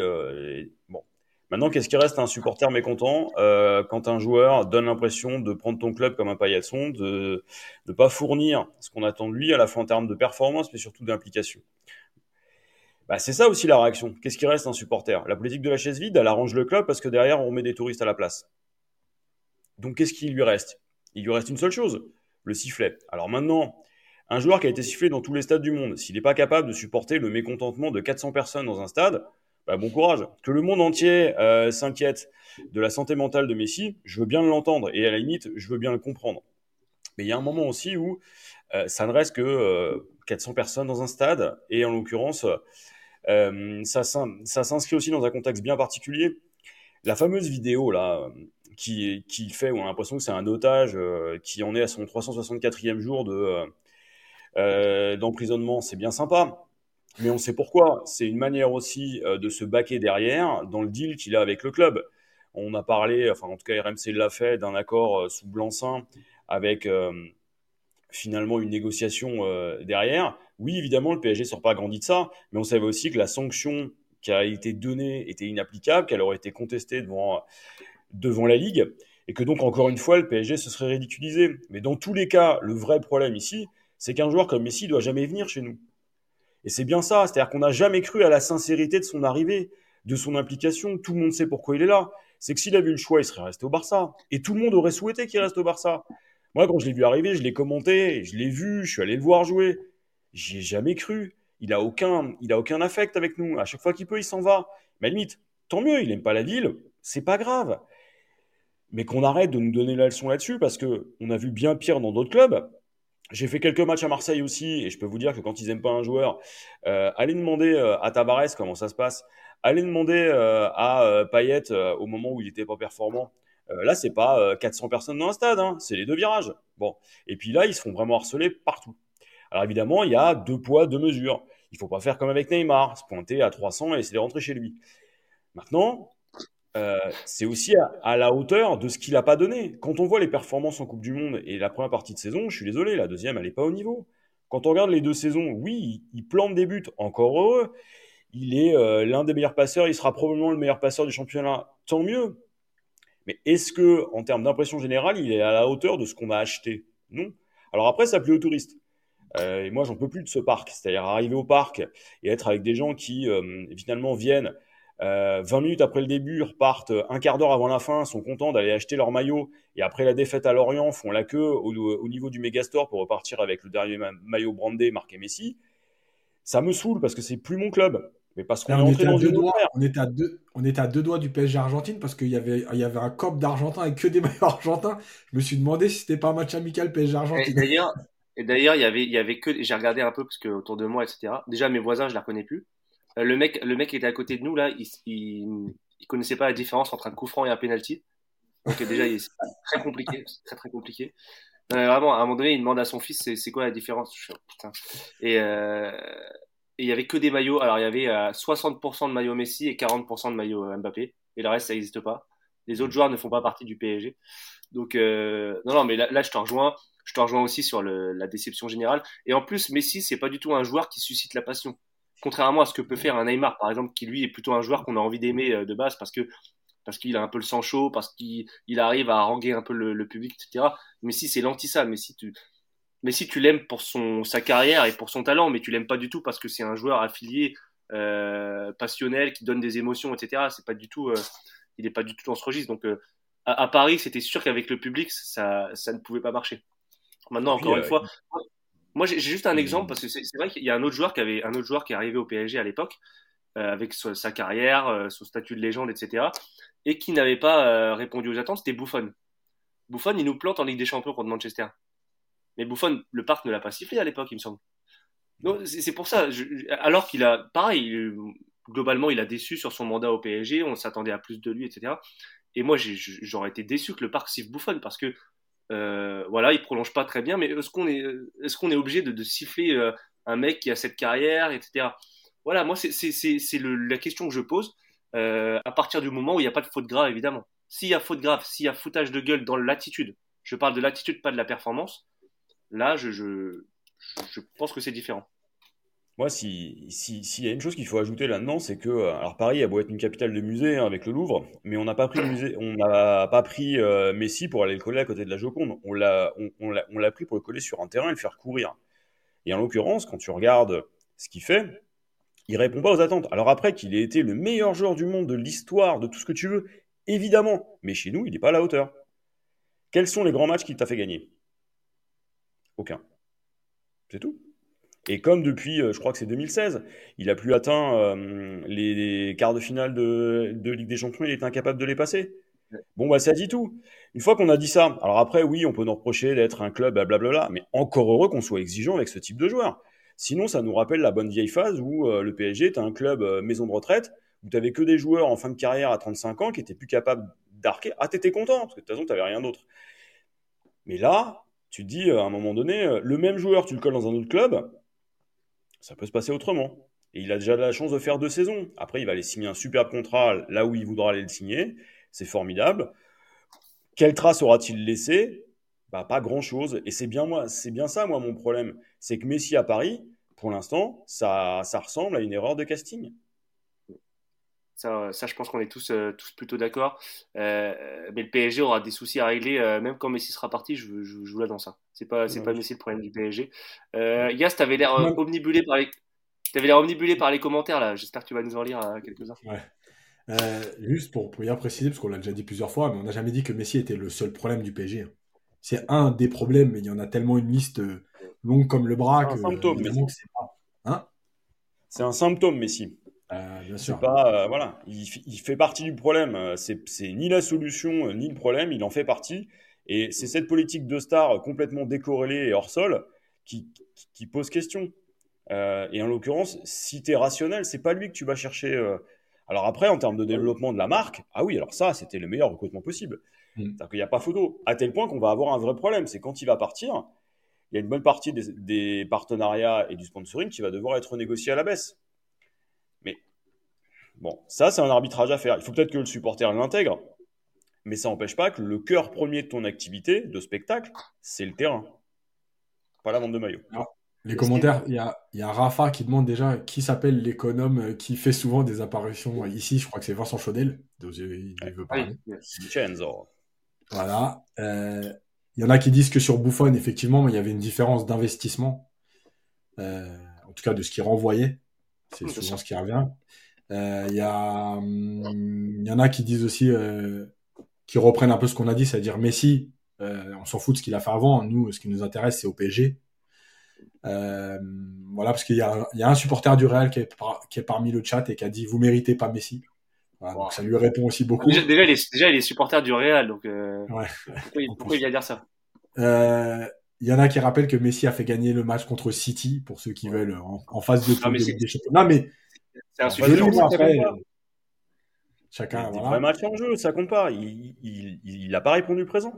bon, Maintenant, qu'est-ce qui reste à un supporter mécontent euh, quand un joueur donne l'impression de prendre ton club comme un paillasson, de ne pas fournir ce qu'on attend de lui, à la fois en termes de performance, mais surtout d'implication? Bah, c'est ça aussi la réaction. Qu'est-ce qui reste un supporter? La politique de la chaise vide, elle arrange le club parce que derrière, on met des touristes à la place. Donc qu'est-ce qui lui reste? Il lui reste une seule chose, le sifflet. Alors maintenant, un joueur qui a été sifflé dans tous les stades du monde, s'il n'est pas capable de supporter le mécontentement de 400 personnes dans un stade, bah, bon courage. Que le monde entier euh, s'inquiète de la santé mentale de Messi, je veux bien l'entendre et à la limite, je veux bien le comprendre. Mais il y a un moment aussi où euh, ça ne reste que 400 euh, personnes dans un stade et en l'occurrence, ça, s'inscrit aussi dans un contexte bien particulier. La fameuse vidéo là qui, qui fait, où on a l'impression que c'est un otage qui en est à son 364e jour de d'emprisonnement, c'est bien sympa. Mais on sait pourquoi. C'est une manière aussi euh, de se baquer derrière dans le deal qu'il a avec le club. On a parlé, enfin en tout cas RMC l'a fait, d'un accord euh, sous blanc-seing avec euh, finalement une négociation derrière. Oui, évidemment, le PSG ne sort pas grandi de ça, mais on savait aussi que la sanction qui a été donnée était inapplicable, qu'elle aurait été contestée devant, devant la Ligue, et que donc, encore une fois, le PSG se serait ridiculisé. Mais dans tous les cas, le vrai problème ici, c'est qu'un joueur comme Messi doit jamais venir chez nous. Et c'est bien ça, c'est-à-dire qu'on n'a jamais cru à la sincérité de son arrivée, de son implication. Tout le monde sait pourquoi il est là. C'est que s'il avait eu le choix, il serait resté au Barça. Et tout le monde aurait souhaité qu'il reste au Barça. Moi, quand je l'ai vu arriver, je l'ai commenté, je l'ai vu, je suis allé le voir jouer. J'y ai jamais cru. Il a aucun, il a aucun affect avec nous. À chaque fois qu'il peut, il s'en va. Mais limite, tant mieux, il n'aime pas la ville, c'est pas grave. Mais qu'on arrête de nous donner la leçon là-dessus, parce que on a vu bien pire dans d'autres clubs. J'ai fait quelques matchs à Marseille aussi, et je peux vous dire que quand ils aiment pas un joueur, euh, allez demander euh, à Tabarès comment ça se passe. Allez demander euh, à euh, Payet au moment où il était pas performant. là, c'est pas 400 personnes dans un stade, hein, c'est les deux virages. Bon, et puis là, ils se font vraiment harceler partout. Alors évidemment, il y a deux poids, deux mesures. Il faut pas faire comme avec Neymar, se pointer à 300 et essayer de rentrer chez lui. Maintenant, euh, c'est aussi à, la hauteur de ce qu'il n'a pas donné. Quand on voit les performances en Coupe du Monde et la première partie de saison, je suis désolé, la deuxième, elle n'est pas au niveau. Quand on regarde les deux saisons, oui, il, plante des buts, encore heureux. Il est euh, l'un des meilleurs passeurs, il sera probablement le meilleur passeur du championnat, tant mieux. Mais est-ce que, en termes d'impression générale, il est à la hauteur de ce qu'on a acheté? Non. Alors après, ça plaît aux touristes. Euh, et moi, j'en peux plus de ce parc. C'est-à-dire arriver au parc et être avec des gens qui, finalement, viennent 20 euh, minutes après le début, repartent un quart d'heure avant la fin, sont contents d'aller acheter leur maillot, et après la défaite à Lorient, font la queue au, niveau du Megastore pour repartir avec le dernier maillot brandé marqué Messi. Ça me saoule parce que c'est plus mon club. Mais parce qu'on est entré dans deux doigts, on était à deux, on était à deux doigts du PSG Argentine parce qu'il y avait, il y avait un cop d'Argentin et que des <laughs> maillots argentins. Je me suis demandé si c'était pas un match amical PSG Argentine. D'ailleurs, et d'ailleurs, il y avait, il y avait que, j'ai regardé un peu parce que autour de moi, etc. Déjà, mes voisins, je les reconnais plus. Euh, le mec, le mec qui était à côté de nous là, il, il, connaissait pas la différence entre un coup franc et un penalty. Donc déjà, c'est très compliqué, très très compliqué. Euh, vraiment, à un moment donné, il demande à son fils, c'est quoi la différence? Putain. Et euh, il y avait que des maillots. Alors il y avait 60% de maillots Messi et 40% de maillots Mbappé. Et le reste, ça n'existe pas. Les autres joueurs ne font pas partie du PSG. Donc non, non, mais là, je te rejoins. Je te rejoins aussi sur la déception générale. Et en plus, Messi, c'est pas du tout un joueur qui suscite la passion contrairement à ce que peut faire un Neymar, par exemple, qui lui est plutôt un joueur qu'on a envie d'aimer euh, de base parce que parce qu'il a un peu le sang chaud, parce qu'il il arrive à haranguer un peu le, public, etc. Mais si c'est l'anti ça, mais si tu mais si tu l'aimes pour son sa carrière et pour son talent, mais tu l'aimes pas du tout parce que c'est un joueur affilié, euh, passionnel, qui donne des émotions, etc. C'est pas du tout, euh, il est pas du tout dans ce registre. Donc à, Paris, c'était sûr qu'avec le public, ça ça ne pouvait pas marcher. Maintenant, encore une fois, moi, j'ai juste un exemple parce que c'est vrai qu'il y a un autre joueur qui avait un autre joueur qui est arrivé au PSG à l'époque euh, avec sa, carrière, euh, son statut de légende, etc. et qui n'avait pas euh, répondu aux attentes. C'était Buffon. Buffon, il nous plante en Ligue des Champions contre Manchester. Mais Buffon, le parc ne l'a pas sifflé à l'époque, il me semble. Donc c'est pour ça. alors qu'il a, pareil, globalement, il a déçu sur son mandat au PSG. On s'attendait à plus de lui, etc. Et moi, j'aurais été déçu que le parc siffle Buffon parce que euh, voilà, il prolonge pas très bien, mais est-ce qu'on est, est-ce est obligé de, siffler euh, un mec qui a cette carrière, etc. Voilà, moi c'est, la question que je pose. Euh, à partir du moment où il n'y a pas de faute grave, évidemment. S'il y a faute grave, s'il y a foutage de gueule dans l'attitude, je parle de l'attitude, pas de la performance. Là, je, je pense que c'est différent. Moi, s'il si, y a une chose qu'il faut ajouter là-dedans, c'est que, euh, alors Paris a beau être une capitale de musée hein, avec le Louvre, mais on n'a pas pris euh, Messi pour aller le coller à côté de la Joconde. On l'a, on, on l'a pris pour le coller sur un terrain et le faire courir. Et en l'occurrence, quand tu regardes ce qu'il fait, Il répond pas aux attentes. Alors après qu'il ait été le meilleur joueur du monde de l'histoire, de tout ce que tu veux, évidemment. Mais chez nous, il n'est pas à la hauteur. Quels sont les grands matchs qu'il t'a fait gagner? Aucun. C'est tout. Et comme depuis, euh, je crois que c'est 2016, il n'a plus atteint euh, les, quarts de finale de, de, Ligue des Champions, il est incapable de les passer. Bon, bah ça dit tout. Une fois qu'on a dit ça, alors après, oui, on peut nous reprocher d'être un club, blablabla, mais encore heureux qu'on soit exigeant avec ce type de joueur. Sinon, ça nous rappelle la bonne vieille phase où euh, le PSG était un club maison de retraite, où tu n'avais que des joueurs en fin de carrière à 35 ans qui étaient plus capables d'arquer. Ah, t'étais content, parce que de toute façon, t'avais rien d'autre. Mais là, tu te dis, à un moment donné, le même joueur, tu le colles dans un autre club, ça peut se passer autrement. Et il a déjà la chance de faire deux saisons. Après, il va aller signer un superbe contrat là où il voudra aller le signer. C'est formidable. Quelle trace aura-t-il laissé bah, Pas grand-chose. Et c'est bien, bien ça, moi, mon problème. C'est que Messi à Paris, pour l'instant, ça, ça ressemble à une erreur de casting. Ça, ça, je pense qu'on est tous, euh, tous plutôt d'accord. Euh, mais le PSG aura des soucis à régler, euh, même quand Messi sera parti, je, je, je vous l'annonce. Hein. C'est pas, c'est pas Messi le problème du PSG. Euh, Yas, t'avais l'air omnibulé par les, t'avais l'air omnibulé par les commentaires là. J'espère que tu vas nous en lire quelques-uns. Ouais. juste pour, pour bien préciser, parce qu'on l'a déjà dit plusieurs fois, mais on n'a jamais dit que Messi était le seul problème du PSG. Hein. C'est un des problèmes, mais il y en a tellement une liste longue comme le bras que. c'est pas. Hein? C'est un symptôme, Messi. Euh, bien sûr. Pas, euh, voilà, il, fait partie du problème. Euh, c'est ni la solution ni le problème, il en fait partie. Et c'est cette politique de star complètement décorrélée et hors sol qui, qui, pose question. et en l'occurrence, si tu es rationnel, c'est pas lui que tu vas chercher. Alors après, en termes de développement de la marque, ah oui, alors ça, c'était le meilleur recrutement possible. Mm. C'est-à-dire qu'il n'y a pas photo. À tel point qu'on va avoir un vrai problème. C'est quand il va partir, il y a une bonne partie des, des partenariats et du sponsoring qui va devoir être négocié à la baisse. Bon, ça, c'est un arbitrage à faire. Il faut peut-être que le supporter l'intègre, mais ça n'empêche pas que le cœur premier de ton activité, de spectacle, c'est le terrain, pas la vente de maillot. les commentaires, il y a, y a, Rafa qui demande déjà qui s'appelle l'économe euh, qui fait souvent des apparitions ici. Je crois que c'est Vincent Chaudel. Il, veut parler. Voilà. Euh, il y en a qui disent que sur Buffon, effectivement, il y avait une différence d'investissement, euh, en tout cas de ce qui renvoyait. C'est souvent ce qui revient. Il euh, y, hum, y en a qui disent aussi, euh, qui reprennent un peu ce qu'on a dit, c'est-à-dire Messi, euh, on s'en fout de ce qu'il a fait avant. Nous, ce qui nous intéresse, c'est au PSG. voilà, parce qu'il y, a un supporter du Real qui est, qui est, parmi le chat et qui a dit Vous méritez pas Messi. donc ça lui répond aussi beaucoup. Déjà, il, est, déjà, il est supporter du Real, donc pourquoi, il, vient dire ça? Il y en a qui rappellent que Messi a fait gagner le match contre City, pour ceux qui veulent, en, phase de mais des championnats. Mais c'est un sujet après. Chacun, voilà. Vrai match en jeu, ça compte pas. Il, il, a pas répondu présent.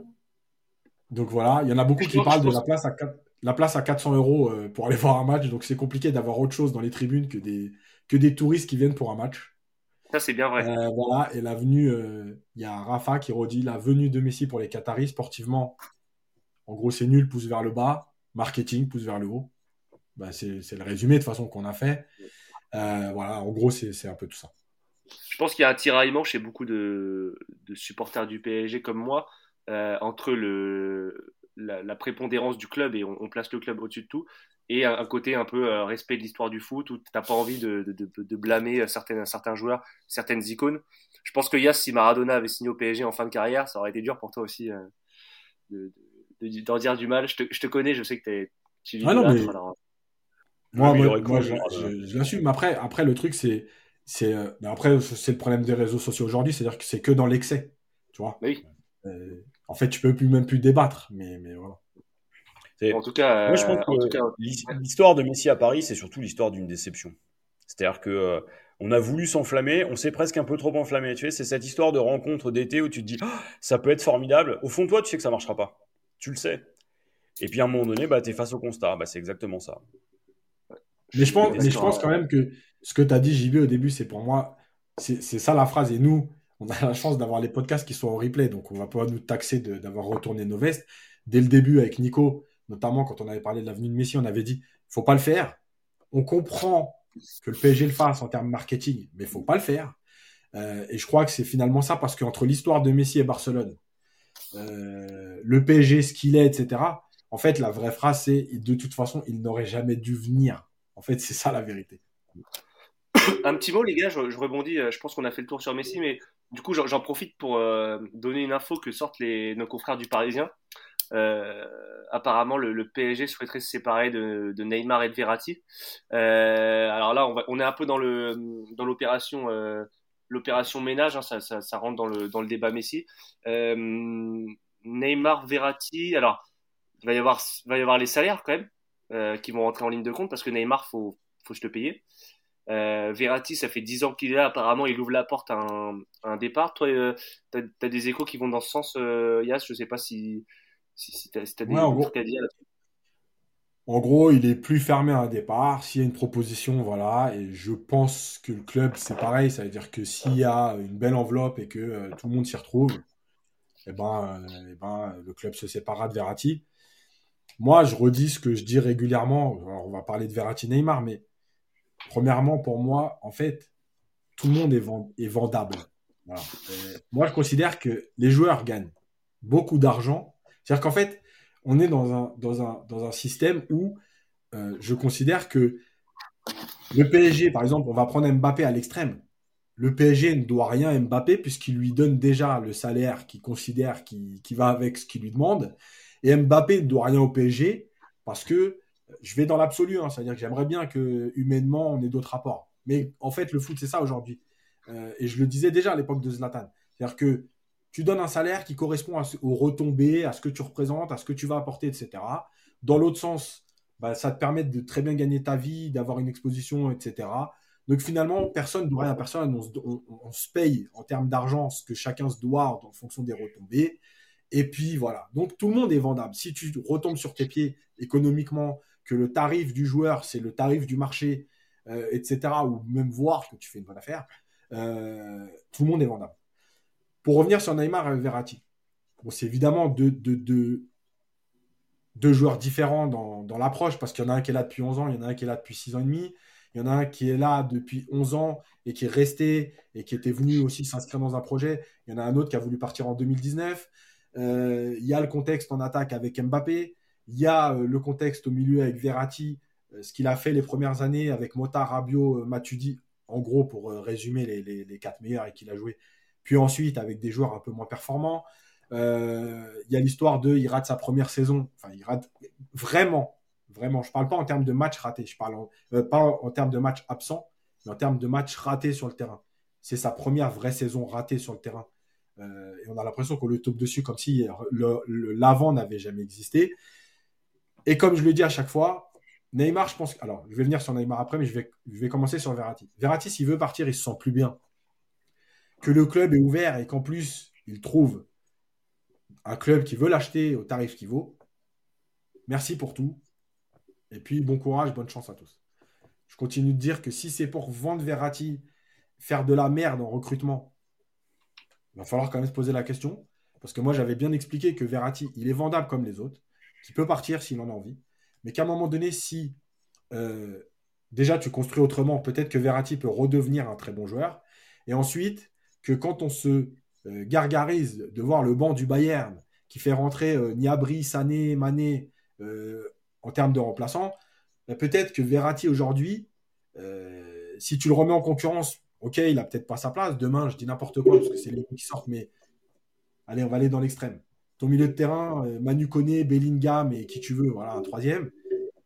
Donc voilà, il y en a beaucoup qui parlent de la place, à la place à 400 euros euh, pour aller <laughs> voir un match. Donc c'est compliqué d'avoir autre chose dans les tribunes que des, que des touristes qui viennent pour un match. Ça, c'est bien vrai. Euh, voilà, et la venue, euh, il y a Rafa qui redit la venue de Messi pour les Qataris sportivement. En gros, c'est nul, pousse vers le bas. Marketing, pousse vers le haut. Bah, c'est le résumé de façon qu'on a fait. Euh, voilà, en gros, c'est un peu tout ça. Je pense qu'il y a un tiraillement chez beaucoup de, supporters du PSG comme moi euh, entre le, la, prépondérance du club et on, place le club au-dessus de tout et un, côté un peu euh, respect de l'histoire du foot où tu n'as pas envie de, de, blâmer certains, certains joueurs, certaines icônes. Je pense que Yass, si Maradona avait signé au PSG en fin de carrière, ça aurait été dur pour toi aussi d'en dire du mal. Je te, je te, connais, je sais que tu es. Ah non, mais... Moi, moi, je, l'assume. Après, après, le truc, c'est. c'est euh, après, c'est le problème des réseaux sociaux aujourd'hui, c'est-à-dire que c'est que dans l'excès. Tu vois oui. Euh, en fait, tu peux plus, même plus débattre. Mais, mais voilà. En tout cas, moi, je pense euh, que l'histoire de Messi à Paris, c'est surtout l'histoire d'une déception. C'est-à-dire que on a voulu s'enflammer, on s'est presque un peu trop enflammé. Tu sais, c'est cette histoire de rencontre d'été où tu te dis, oh, ça peut être formidable. Au fond de toi, tu sais que ça marchera pas. Tu le sais. Et puis à un moment donné, bah, tu es face au constat. Bah, c'est exactement ça. Mais je pense, mais je pense quand même que ce que tu as dit, JB, au début, c'est pour moi, c'est ça la phrase. Et nous, on a la chance d'avoir les podcasts qui sont en replay, donc on va pas nous taxer d'avoir retourné nos vestes. Dès le début, avec Nico, notamment quand on avait parlé de l'avenue de Messi, on avait dit faut pas le faire. On comprend que le PSG le fasse en termes marketing, mais faut pas le faire. Euh, et je crois que c'est finalement ça, parce qu'entre l'histoire de Messi et Barcelone, euh, le PSG, ce qu'il est, etc., en fait, la vraie phrase, c'est de toute façon, il n'aurait jamais dû venir. En fait, c'est ça la vérité. un petit mot, les gars, je, rebondis, je pense qu'on a fait le tour sur Messi, mais du coup, j'en profite pour donner une info que sortent les, nos confrères du Parisien. apparemment, le, PSG souhaiterait se séparer de, Neymar et de Verratti. alors là, on, est un peu dans l'opération dans l'opération ménage, hein, ça, ça, rentre dans le, dans le débat Messi. Neymar, Verratti, alors il va y avoir, va y avoir les salaires quand même euh, qui vont rentrer en ligne de compte parce que Neymar, faut, faut te payer. Euh, Verratti, ça fait 10 ans qu'il est là. Apparemment, il ouvre la porte à un, départ. Toi, euh, tu as, des échos qui vont dans ce sens, euh, Yas? Je sais pas si, si, tu as, des en gros, à dire En gros, il est plus fermé à un départ. S'il y a une proposition, voilà. Et je pense que le club, c'est pareil. Ça veut dire que s'il y a une belle enveloppe et que tout le monde s'y retrouve, eh ben, eh ben, le club se séparera de Verratti. Moi, je redis ce que je dis régulièrement. on va parler de Verratti Neymar, mais premièrement, pour moi, en fait, tout le monde est, vendable. moi, je considère que les joueurs gagnent beaucoup d'argent. C'est-à-dire qu'en fait, on est dans un, dans un, système où euh, je considère que le PSG, par exemple, on va prendre Mbappé à l'extrême. Le PSG ne doit rien à Mbappé puisqu'il lui donne déjà le salaire qu'il considère qui, qui va avec ce qu'il lui demande. Et Mbappé ne doit rien au PSG parce que je vais dans l'absolu, hein, c'est-à-dire que j'aimerais bien que humainement on ait d'autres rapports. Mais en fait, le foot, c'est ça aujourd'hui. Euh, et je le disais déjà à l'époque de Zlatan. C'est-à-dire que tu donnes un salaire qui correspond aux retombées, à ce que tu représentes, à ce que tu vas apporter, etc. Dans l'autre sens, bah, ça te permet de très bien gagner ta vie, d'avoir une exposition, etc. Donc finalement, personne ne doit rien à personne. On, se paye en termes d'argent ce que chacun se doit en fonction des retombées. Et puis voilà. Donc tout le monde est vendable. Si tu retombes sur tes pieds économiquement, que le tarif du joueur, c'est le tarif du marché, euh, etc., ou même voir que tu fais une bonne affaire, euh, tout le monde est vendable. Pour revenir sur Neymar et Verratti, c'est évidemment deux, deux, joueurs différents dans, dans l'approche, parce qu'il y en a un qui est là depuis 11 ans, il y en a un qui est là depuis 6 ans et demi, il y en a un qui est là depuis 11 ans et qui est resté et qui était venu aussi s'inscrire dans un projet. Il y en a un autre qui a voulu partir en 2019. Euh, il y a le contexte en attaque avec Mbappé. Il y a euh, le contexte au milieu avec Verratti, euh, ce qu'il a fait les premières années avec Mota, Rabiot, Matuidi, en gros pour résumer les, quatre meilleurs et qu'il a joué. Puis ensuite avec des joueurs un peu moins performants. il y a l'histoire de, il rate sa première saison. Enfin, il rate vraiment, vraiment. Je parle pas en termes de match raté. Je parle pas en termes de match absent, mais en termes de match raté sur le terrain. C'est sa première vraie saison ratée sur le terrain. Euh, et on a l'impression qu'on le top dessus comme si l'avant n'avait jamais existé. Et comme je le dis à chaque fois, Neymar, je pense. Alors, je vais venir sur Neymar après, mais je vais, je vais commencer sur Verratti. Verratti, s'il veut partir, il se sent plus bien. Que le club est ouvert et qu'en plus, il trouve un club qui veut l'acheter au tarif qu'il vaut. Merci pour tout. Et puis, bon courage, bonne chance à tous. Je continue de dire que si c'est pour vendre Verratti, faire de la merde en recrutement, il va falloir quand même se poser la question. Parce que moi, j'avais bien expliqué que Verratti, il est vendable comme les autres, qu'il peut partir s'il en a envie. Mais qu'à un moment donné, si euh, déjà tu construis autrement, peut-être que Verratti peut redevenir un très bon joueur. Et ensuite, que quand on se euh, gargarise de voir le banc du Bayern qui fait rentrer euh, Niabri, Sané, Mané en termes de remplaçants, bah, peut-être que Verratti aujourd'hui, si tu le remets en concurrence Ok, il a peut-être pas sa place. Demain, je dis n'importe quoi parce que c'est les qui sortent, mais allez, on va aller dans l'extrême. Ton milieu de terrain, euh, Manu Koné, Bellingham et qui tu veux, voilà, un troisième,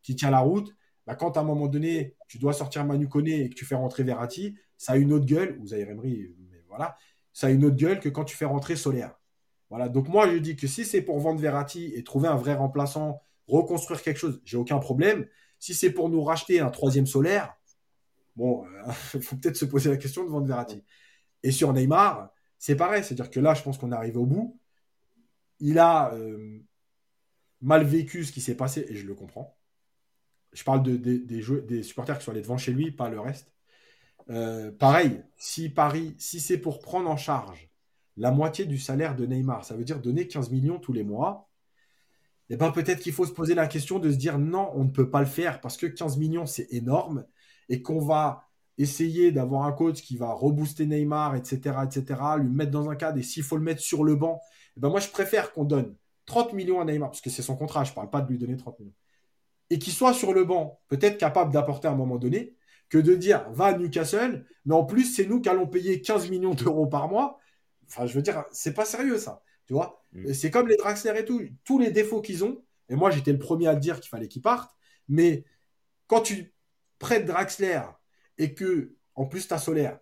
qui tient la route. Bah, quand à un moment donné, tu dois sortir Manu Koné et que tu fais rentrer Verratti, ça a une autre gueule, ou Zaire Emery, mais voilà, ça a une autre gueule que quand tu fais rentrer Solaire. Voilà, donc moi je dis que si c'est pour vendre Verratti et trouver un vrai remplaçant, reconstruire quelque chose, j'ai aucun problème. Si c'est pour nous racheter un troisième Solaire, Bon, il euh, <laughs> faut peut-être se poser la question de vendre Verratti. Et sur Neymar, c'est pareil. C'est-à-dire que là, je pense qu'on est arrivé au bout. Il a euh, mal vécu ce qui s'est passé et je le comprends. Je parle de, des, supporters qui sont allés devant chez lui, pas le reste. Euh, pareil, si Paris, si c'est pour prendre en charge la moitié du salaire de Neymar, ça veut dire donner 15 millions tous les mois, eh ben peut-être qu'il faut se poser la question de se dire non, on ne peut pas le faire parce que 15 millions, c'est énorme et qu'on va essayer d'avoir un coach qui va rebooster Neymar, etc., etc., lui mettre dans un cadre, et s'il faut le mettre sur le banc, eh ben moi, je préfère qu'on donne 30 millions à Neymar, parce que c'est son contrat, je ne parle pas de lui donner 30 millions, et qu'il soit sur le banc, peut-être capable d'apporter à un moment donné, que de dire va à Newcastle, mais en plus, c'est nous qui allons payer 15 millions d'euros par mois. Enfin, je veux dire, c'est pas sérieux ça. Tu vois mm. C'est comme les Draxler et tout. Tous les défauts qu'ils ont, et moi j'étais le premier à dire qu'il fallait qu'ils partent, mais quand tu prêtes Draxler et que, en plus, tu as Solaire,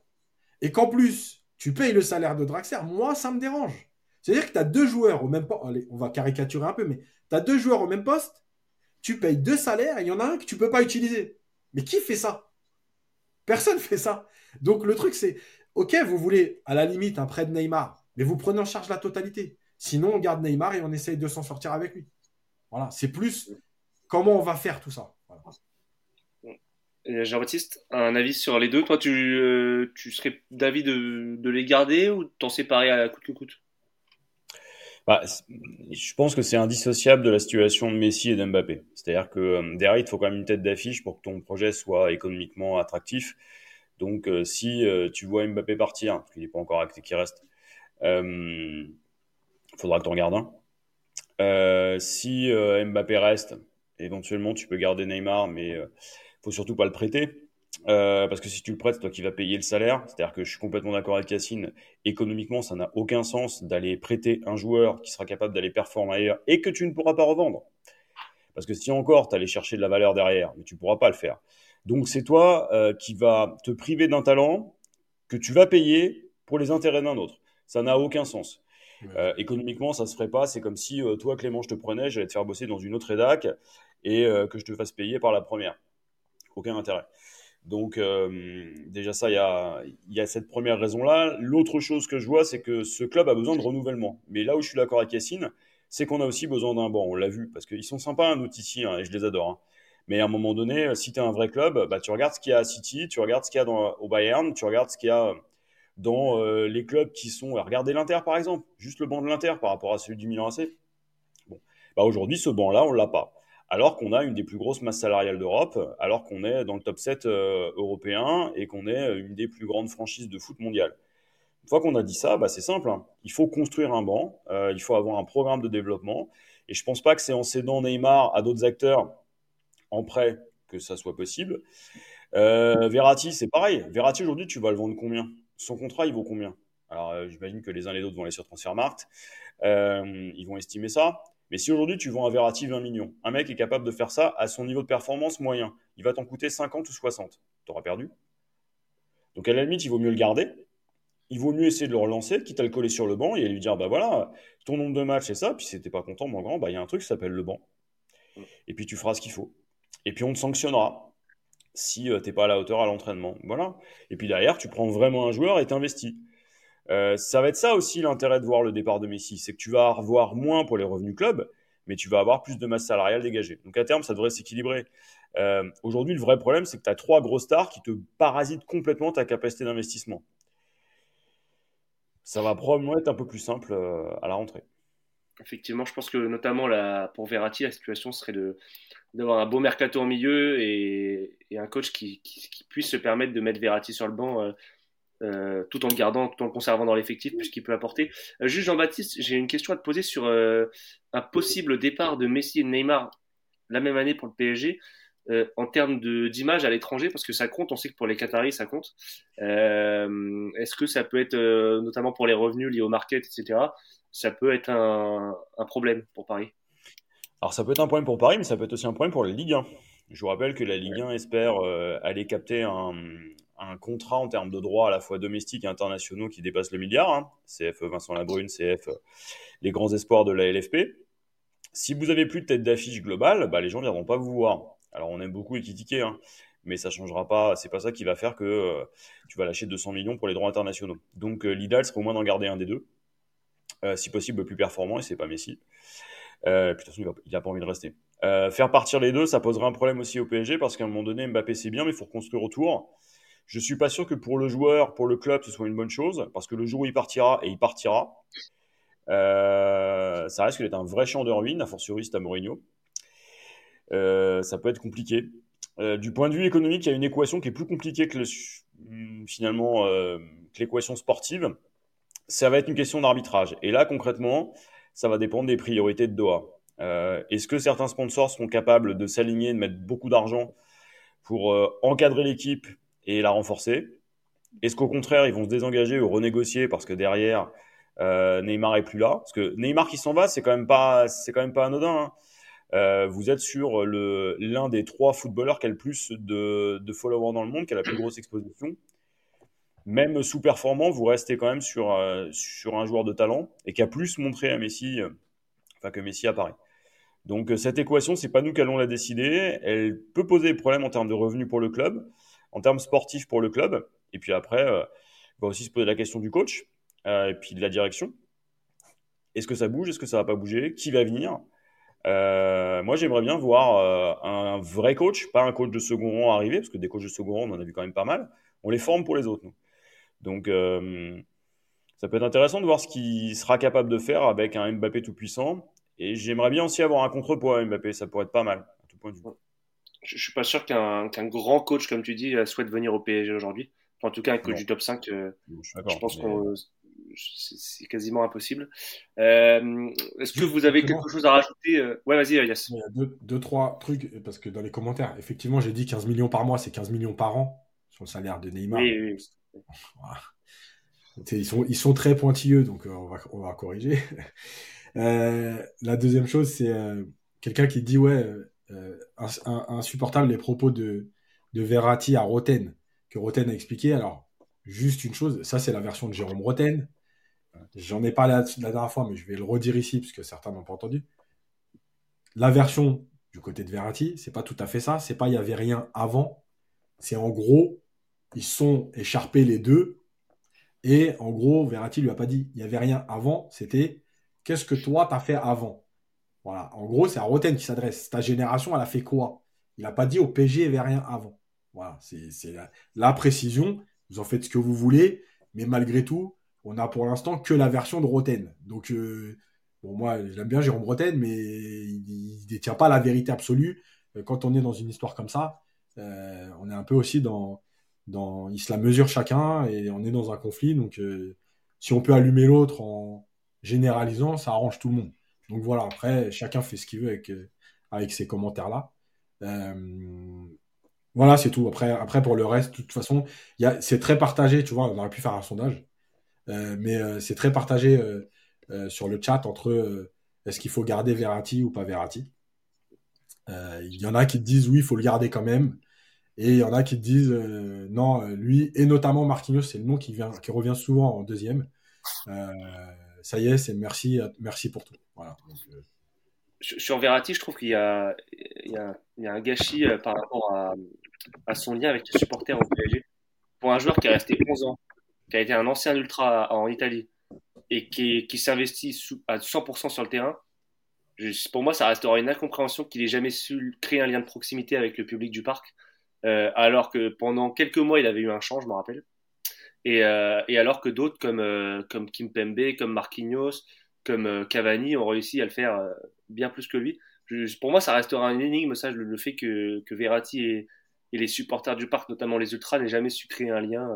et qu'en plus, tu payes le salaire de Draxler, moi, ça me dérange. C'est-à-dire que tu as deux joueurs au même poste. On va caricaturer un peu, mais tu as deux joueurs au même poste, tu payes deux salaires et il y en a un que tu peux pas utiliser. Mais qui fait ça? Personne fait ça. Donc le truc, c'est OK, vous voulez à la limite un prêt de Neymar, mais vous prenez en charge la totalité. Sinon, on garde Neymar et on essaye de s'en sortir avec lui. Voilà, c'est plus comment on va faire tout ça. Jean-Baptiste, un avis sur les deux? Toi, tu, euh, tu serais d'avis de, les garder ou t'en séparer à coûte que coûte? Bah, je pense que c'est indissociable de la situation de Messi et d'Mbappé. C'est-à-dire que euh, derrière, il faut quand même une tête d'affiche pour que ton projet soit économiquement attractif. Donc, euh, si tu vois Mbappé partir, parce qu'il n'est pas encore acté qu'il reste, il faudra que tu en gardes un. si Mbappé reste, éventuellement, tu peux garder Neymar, mais faut surtout pas le prêter. Euh, parce que si tu le prêtes, c'est toi qui vas payer le salaire. C'est-à-dire que je suis complètement d'accord avec Cassine. Économiquement, ça n'a aucun sens d'aller prêter un joueur qui sera capable d'aller performer ailleurs et que tu ne pourras pas revendre. Parce que si encore tu allais chercher de la valeur derrière, mais tu ne pourras pas le faire. Donc c'est toi euh, qui vas te priver d'un talent que tu vas payer pour les intérêts d'un autre. Ça n'a aucun sens. Euh, économiquement, ça se ferait pas. C'est comme si toi, Clément, je te prenais, j'allais te faire bosser dans une autre rédac et que je te fasse payer par la première. Aucun intérêt. Donc euh, déjà ça, il y a, cette première raison-là. L'autre chose que je vois, c'est que ce club a besoin de renouvellement. Mais là où je suis d'accord avec Yacine, c'est qu'on a aussi besoin d'un banc. On l'a vu, parce qu'ils sont sympas, un autre ici, hein, et je les adore. Hein. Mais à un moment donné, si tu es un vrai club, bah, tu regardes ce qu'il y a à City, tu regardes ce qu'il y a au Bayern, tu regardes ce qu'il y a dans euh, les clubs qui sont... Regardez l'Inter, par exemple. Juste le banc de l'Inter par rapport à celui du Milan AC. Bon. Bah, aujourd'hui, ce banc-là, on l'a pas alors qu'on a une des plus grosses masses salariales d'Europe, alors qu'on est dans le top 7 euh, européen et qu'on est euh, une des plus grandes franchises de foot mondial. Une fois qu'on a dit ça, bah, c'est simple. Hein. Il faut construire un banc, euh, il faut avoir un programme de développement. Et je ne pense pas que c'est en cédant Neymar à d'autres acteurs en prêt que ça soit possible. Verratti, c'est pareil. Verratti, aujourd'hui, tu vas le vendre combien? Son contrat, il vaut combien? Alors, j'imagine que les uns et les autres vont aller sur Transfermarkt. ils vont estimer ça. Mais si aujourd'hui tu vends un Verratti 20 millions, un mec est capable de faire ça à son niveau de performance moyen, il va t'en coûter 50 ou 60. Tu auras perdu. Donc à la limite, il vaut mieux le garder. Il vaut mieux essayer de le relancer, quitte à le coller sur le banc et lui dire bah voilà, ton nombre de matchs c'est ça, puis si t'es pas content, mon grand, bah il y a un truc qui s'appelle le banc. Et puis tu feras ce qu'il faut. Et puis on te sanctionnera si euh, t'es pas à la hauteur à l'entraînement. Voilà. Et puis derrière, tu prends vraiment un joueur et t'investis. Euh, ça va être ça aussi l'intérêt de voir le départ de Messi, c'est que tu vas avoir moins pour les revenus club, mais tu vas avoir plus de masse salariale dégagée. Donc à terme, ça devrait s'équilibrer. Euh, aujourd'hui, le vrai problème, c'est que tu as trois gros stars qui te parasitent complètement ta capacité d'investissement. Ça va probablement être un peu plus simple euh, à la rentrée. Effectivement, je pense que notamment pour Verratti, la situation serait d'avoir un beau mercato en milieu et, un coach qui, puisse se permettre de mettre Verratti sur le banc euh, tout en le gardant, tout en le conservant dans l'effectif, puisqu'il peut apporter. Euh, juste Jean-Baptiste, j'ai une question à te poser sur euh, un possible départ de Messi et Neymar la même année pour le PSG. en termes d'image à l'étranger, parce que ça compte, on sait que pour les Qataris, ça compte. Est-ce que ça peut être, notamment pour les revenus liés au market, etc., ça peut être un, un, problème pour Paris? Alors ça peut être un problème pour Paris, mais ça peut être aussi un problème pour la Ligue 1. Je vous rappelle que la Ligue 1 espère aller capter un, un contrat en termes de droits à la fois domestiques et internationaux qui dépasse le milliard. Hein. CF Vincent Labrune, CF les grands espoirs de la LFP. Si vous avez plus de tête d'affiche globale, bah, les gens ne viendront pas vous voir. Alors on aime beaucoup critiquer, hein, mais ça changera pas. C'est pas ça qui va faire que euh, tu vas lâcher 200 millions pour les droits internationaux. Donc euh, l'idéal serait au moins d'en garder un des deux, euh, si possible plus performant, et c'est pas Messi. de toute façon, il n'a pas envie de rester. faire partir les deux, ça poserait un problème aussi au PSG parce qu'à un moment donné, Mbappé c'est bien, mais il faut reconstruire autour. Je suis pas sûr que pour le joueur, pour le club, ce soit une bonne chose, parce que le jour où il partira, et il partira, euh, ça risque d'être un vrai champ de ruines, a fortiori c'est à Mourinho. Euh, ça peut être compliqué. Euh, du point de vue économique, il y a une équation qui est plus compliquée que le, finalement que l'équation sportive. Ça va être une question d'arbitrage. Et là, concrètement, ça va dépendre des priorités de Doha. Est-ce que certains sponsors seront capables de s'aligner, de mettre beaucoup d'argent pour encadrer l'équipe et la renforcer Est-ce qu'au contraire, ils vont se désengager ou renégocier parce que derrière, Neymar est plus là? Parce que Neymar qui s'en va, c'est quand même pas, quand même pas anodin. Hein. vous êtes sur l'un des trois footballeurs qui a le plus de, followers dans le monde, qui a la plus grosse exposition même sous-performant, vous restez quand même sur, euh, sur un joueur de talent et qui a plus montré à Messi, euh, enfin que Messi apparaît. Donc euh, cette équation, c'est pas nous qui allons la décider. Elle peut poser des problèmes en termes de revenus pour le club, en termes sportifs pour le club, et puis après, il va aussi se poser la question du coach et puis de la direction. Est-ce que ça bouge? Est-ce que ça va pas bouger? Qui va venir? Moi, j'aimerais bien voir un vrai coach, pas un coach de second rang arriver, parce que des coachs de second rang, on en a vu quand même pas mal. On les forme pour les autres, nous. Donc, euh, ça peut être intéressant de voir ce qu'il sera capable de faire avec un Mbappé tout puissant. Et j'aimerais bien aussi avoir un contrepoids à Mbappé, ça pourrait être pas mal, à tout point de vue. Je, ne suis pas sûr qu'un grand coach, comme tu dis, souhaite venir au PSG aujourd'hui. en tout cas, un coach du top 5, euh, je, pense que c'est quasiment impossible. Euh, est-ce que vous avez quelque chose à rajouter Ouais, vas-y, Yass. Il y a deux, trois trucs, parce que dans les commentaires, effectivement, j'ai dit 15 millions par mois, c'est 15 millions par an sur le salaire de Neymar. Oui, oui. <laughs> Ils sont, ils sont très pointilleux, donc euh, on, va, on va corriger. <laughs> Euh, la deuxième chose, c'est euh, quelqu'un qui dit ouais, insupportable les propos de, de Verratti à Roten, que Roten a expliqué. Alors, juste une chose, ça c'est la version de Jérôme Roten. J'en ai parlé la, dernière fois, mais je vais le redire ici, parce que certains n'ont pas entendu. La version du côté de Verratti, c'est pas tout à fait ça. C'est pas il y avait rien avant. C'est en gros, ils sont écharpés les deux. Et en gros, Verratti lui a pas dit il n'y avait rien avant, c'était qu'est-ce que toi t'as fait avant? Voilà, en gros, c'est à Roten qui s'adresse. Ta génération, elle a fait quoi? Il n'a pas dit au PG il n'y rien avant. Voilà, c'est la, précision. Vous en faites ce que vous voulez, mais malgré tout, on a pour l'instant que la version de Roten. Donc, euh, bon, moi, j'aime bien Jérôme Roten, mais il ne détient pas la vérité absolue. Euh, quand on est dans une histoire comme ça, euh, on est un peu aussi dans, dans, ils se la mesurent chacun et on est dans un conflit. Donc, euh, si on peut allumer l'autre en généralisant, ça arrange tout le monde. Donc voilà, après, chacun fait ce qu'il veut avec, euh, avec ces commentaires-là. Euh, voilà, c'est tout. Après, pour le reste, de toute façon, c'est très partagé. Tu vois, on aurait pu faire un sondage, mais c'est très partagé sur le chat entre est-ce qu'il faut garder Verratti ou pas Verratti. Il y en a qui disent oui, il faut le garder quand même. Et il y en a qui disent euh, non, euh, lui, et notamment Marquinhos, c'est le nom qui, vient, qui revient souvent en deuxième. Euh, ça y est, c'est merci, merci pour tout. Voilà. Sur Verratti, je trouve qu'il y, a un gâchis par rapport à, son lien avec les supporters au PSG. Pour un joueur qui est resté 11 ans, qui a été un ancien ultra en Italie et qui, qui s'investit à 100% sur le terrain, pour moi, ça restera une incompréhension qu'il ait jamais su créer un lien de proximité avec le public du parc. Euh, alors que pendant quelques mois, il avait eu un champ, je me rappelle. Et, euh, et alors que d'autres comme, euh, comme Kim Pembe, comme Marquinhos, comme Cavani ont réussi à le faire bien plus que lui. pour moi, ça restera une énigme, ça, le, fait que, que Verratti et, et, les supporters du parc, notamment les Ultras, n'aient jamais su créer un lien.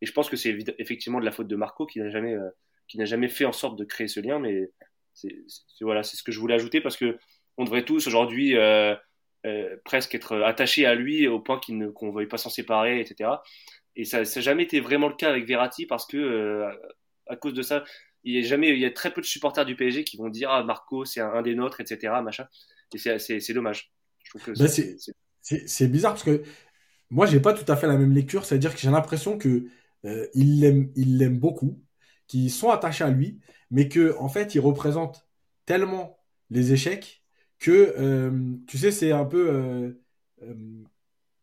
et je pense que c'est effectivement de la faute de Marco qui n'a jamais, qui n'a jamais fait en sorte de créer ce lien. Mais c'est voilà, c'est ce que je voulais ajouter parce que on devrait tous aujourd'hui euh, presque être attaché à lui au point qu'on ne veuille pas s'en séparer, etc. Et ça n'a jamais été vraiment le cas avec Verratti parce que euh, à cause de ça, il y a jamais, il y a très peu de supporters du PSG qui vont dire ah Marco c'est un, des nôtres, etc. Machin. Et c'est dommage. Ben, c'est bizarre parce que moi j'ai pas tout à fait la même lecture, c'est-à-dire que j'ai l'impression que euh, il l'aime, il l'aime beaucoup, qu'ils sont attachés à lui, mais que en fait il représente tellement les échecs que, euh, tu sais, c'est un peu...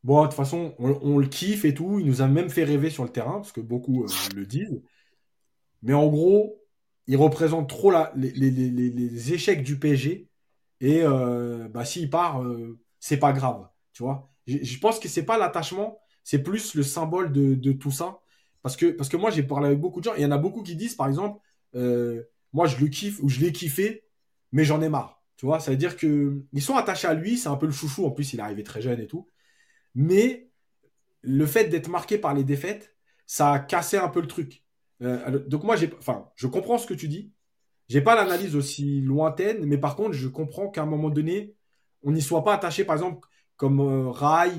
Euh, euh, bon, de toute façon, on, le kiffe et tout. Il nous a même fait rêver sur le terrain, parce que beaucoup le disent. Mais en gros, il représente trop la, les, échecs du PSG. Et bah, s'il part, c'est pas grave. Tu vois Je pense que c'est pas l'attachement, c'est plus le symbole de, tout ça. Parce que, parce que moi, j'ai parlé avec beaucoup de gens. Il y en a beaucoup qui disent, par exemple, moi, je le kiffe ou je l'ai kiffé, mais j'en ai marre. Tu vois, ça veut dire qu'ils sont attachés à lui, c'est un peu le chouchou, en plus il est arrivé très jeune et tout. Mais le fait d'être marqué par les défaites, ça a cassé un peu le truc. Euh, donc moi, j'ai, enfin, je comprends ce que tu dis. J'ai pas l'analyse aussi lointaine, mais par contre, je comprends qu'à un moment donné, on n'y soit pas attaché, par exemple, comme euh, Rai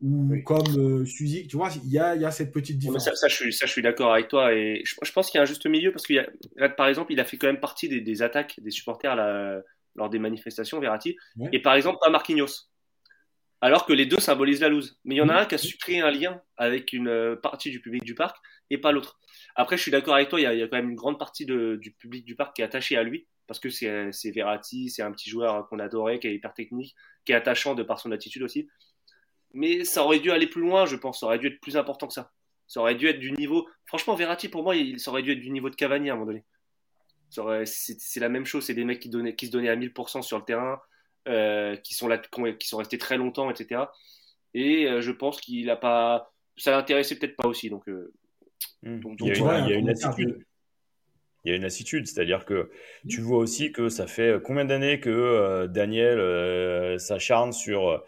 ou comme euh, Suzy. Tu vois, il y a, y a, cette petite différence. ça, je suis, ça, je suis d'accord avec toi. Et je, pense qu'il y a un juste milieu parce qu'il par exemple, il a fait quand même partie des, attaques des supporters lors des manifestations, Verratti. Et par exemple, pas Marquinhos. Alors que les deux symbolisent la loose. Mais il y en a un qui a su créer un lien avec une euh, partie du public du parc et pas l'autre. Après, je suis d'accord avec toi, il y, a, y, a, quand même une grande partie de, du public du parc qui est attachée à lui parce que c'est Verratti, c'est un petit joueur qu'on adorait, qui est hyper technique, qui est attachant de par son attitude aussi. Mais ça aurait dû aller plus loin, je pense. Ça aurait dû être plus important que ça. Ça aurait dû être du niveau. Franchement, Verratti, pour moi, il, ça aurait dû être du niveau de Cavani à un moment donné. C'est la même chose. C'est des mecs qui, donnaient, qui se donnaient à 1000% sur le terrain, euh, qui, sont là, qui sont restés très longtemps, etc. Et euh, je pense qu'il a pas. Ça l'intéressait peut-être pas aussi. Donc, euh, hmm. il, y a une, attitude. Il y a une lassitude, c'est-à-dire que tu vois aussi que ça fait combien d'années que Daniel s'acharne sur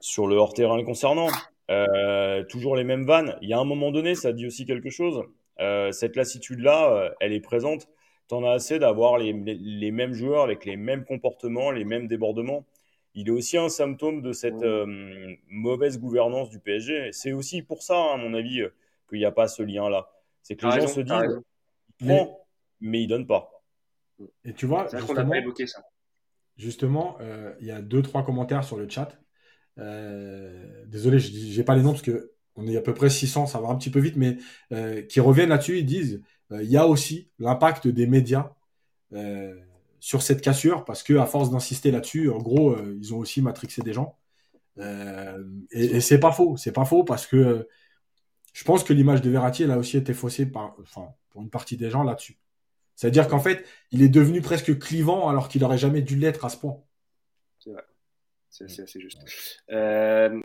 sur le hors-terrain le concernant? Euh, toujours les mêmes vannes. Il y a un moment donné, ça dit aussi quelque chose. Euh, cette lassitude-là, euh, elle est présente. T'en as assez d'avoir les, les, mêmes joueurs avec les mêmes comportements, les mêmes débordements. Il est aussi un symptôme de cette mauvaise gouvernance du PSG. C'est aussi pour ça, à mon avis, qu'il n'y a pas ce lien-là. C'est que les gens se disent, il prend, mais il donne pas. Et tu vois, justement, évoqué ça. Justement, il y a deux, trois commentaires sur le chat euh, désolé, je n'ai pas les noms parce que on est à peu près 600, ça va un petit peu vite, mais euh, qui reviennent là-dessus, ils disent euh, il y a aussi l'impact des médias sur cette cassure parce que à force d'insister là-dessus, en gros, ils ont aussi matrixé des gens. et, c'est pas faux, c'est pas faux parce que je pense que l'image de Verratti, elle a aussi été faussée par, enfin, pour une partie des gens là-dessus. C'est-à-dire qu'en fait, il est devenu presque clivant alors qu'il aurait jamais dû l'être à ce point. C'est vrai. C'est assez juste. Euh,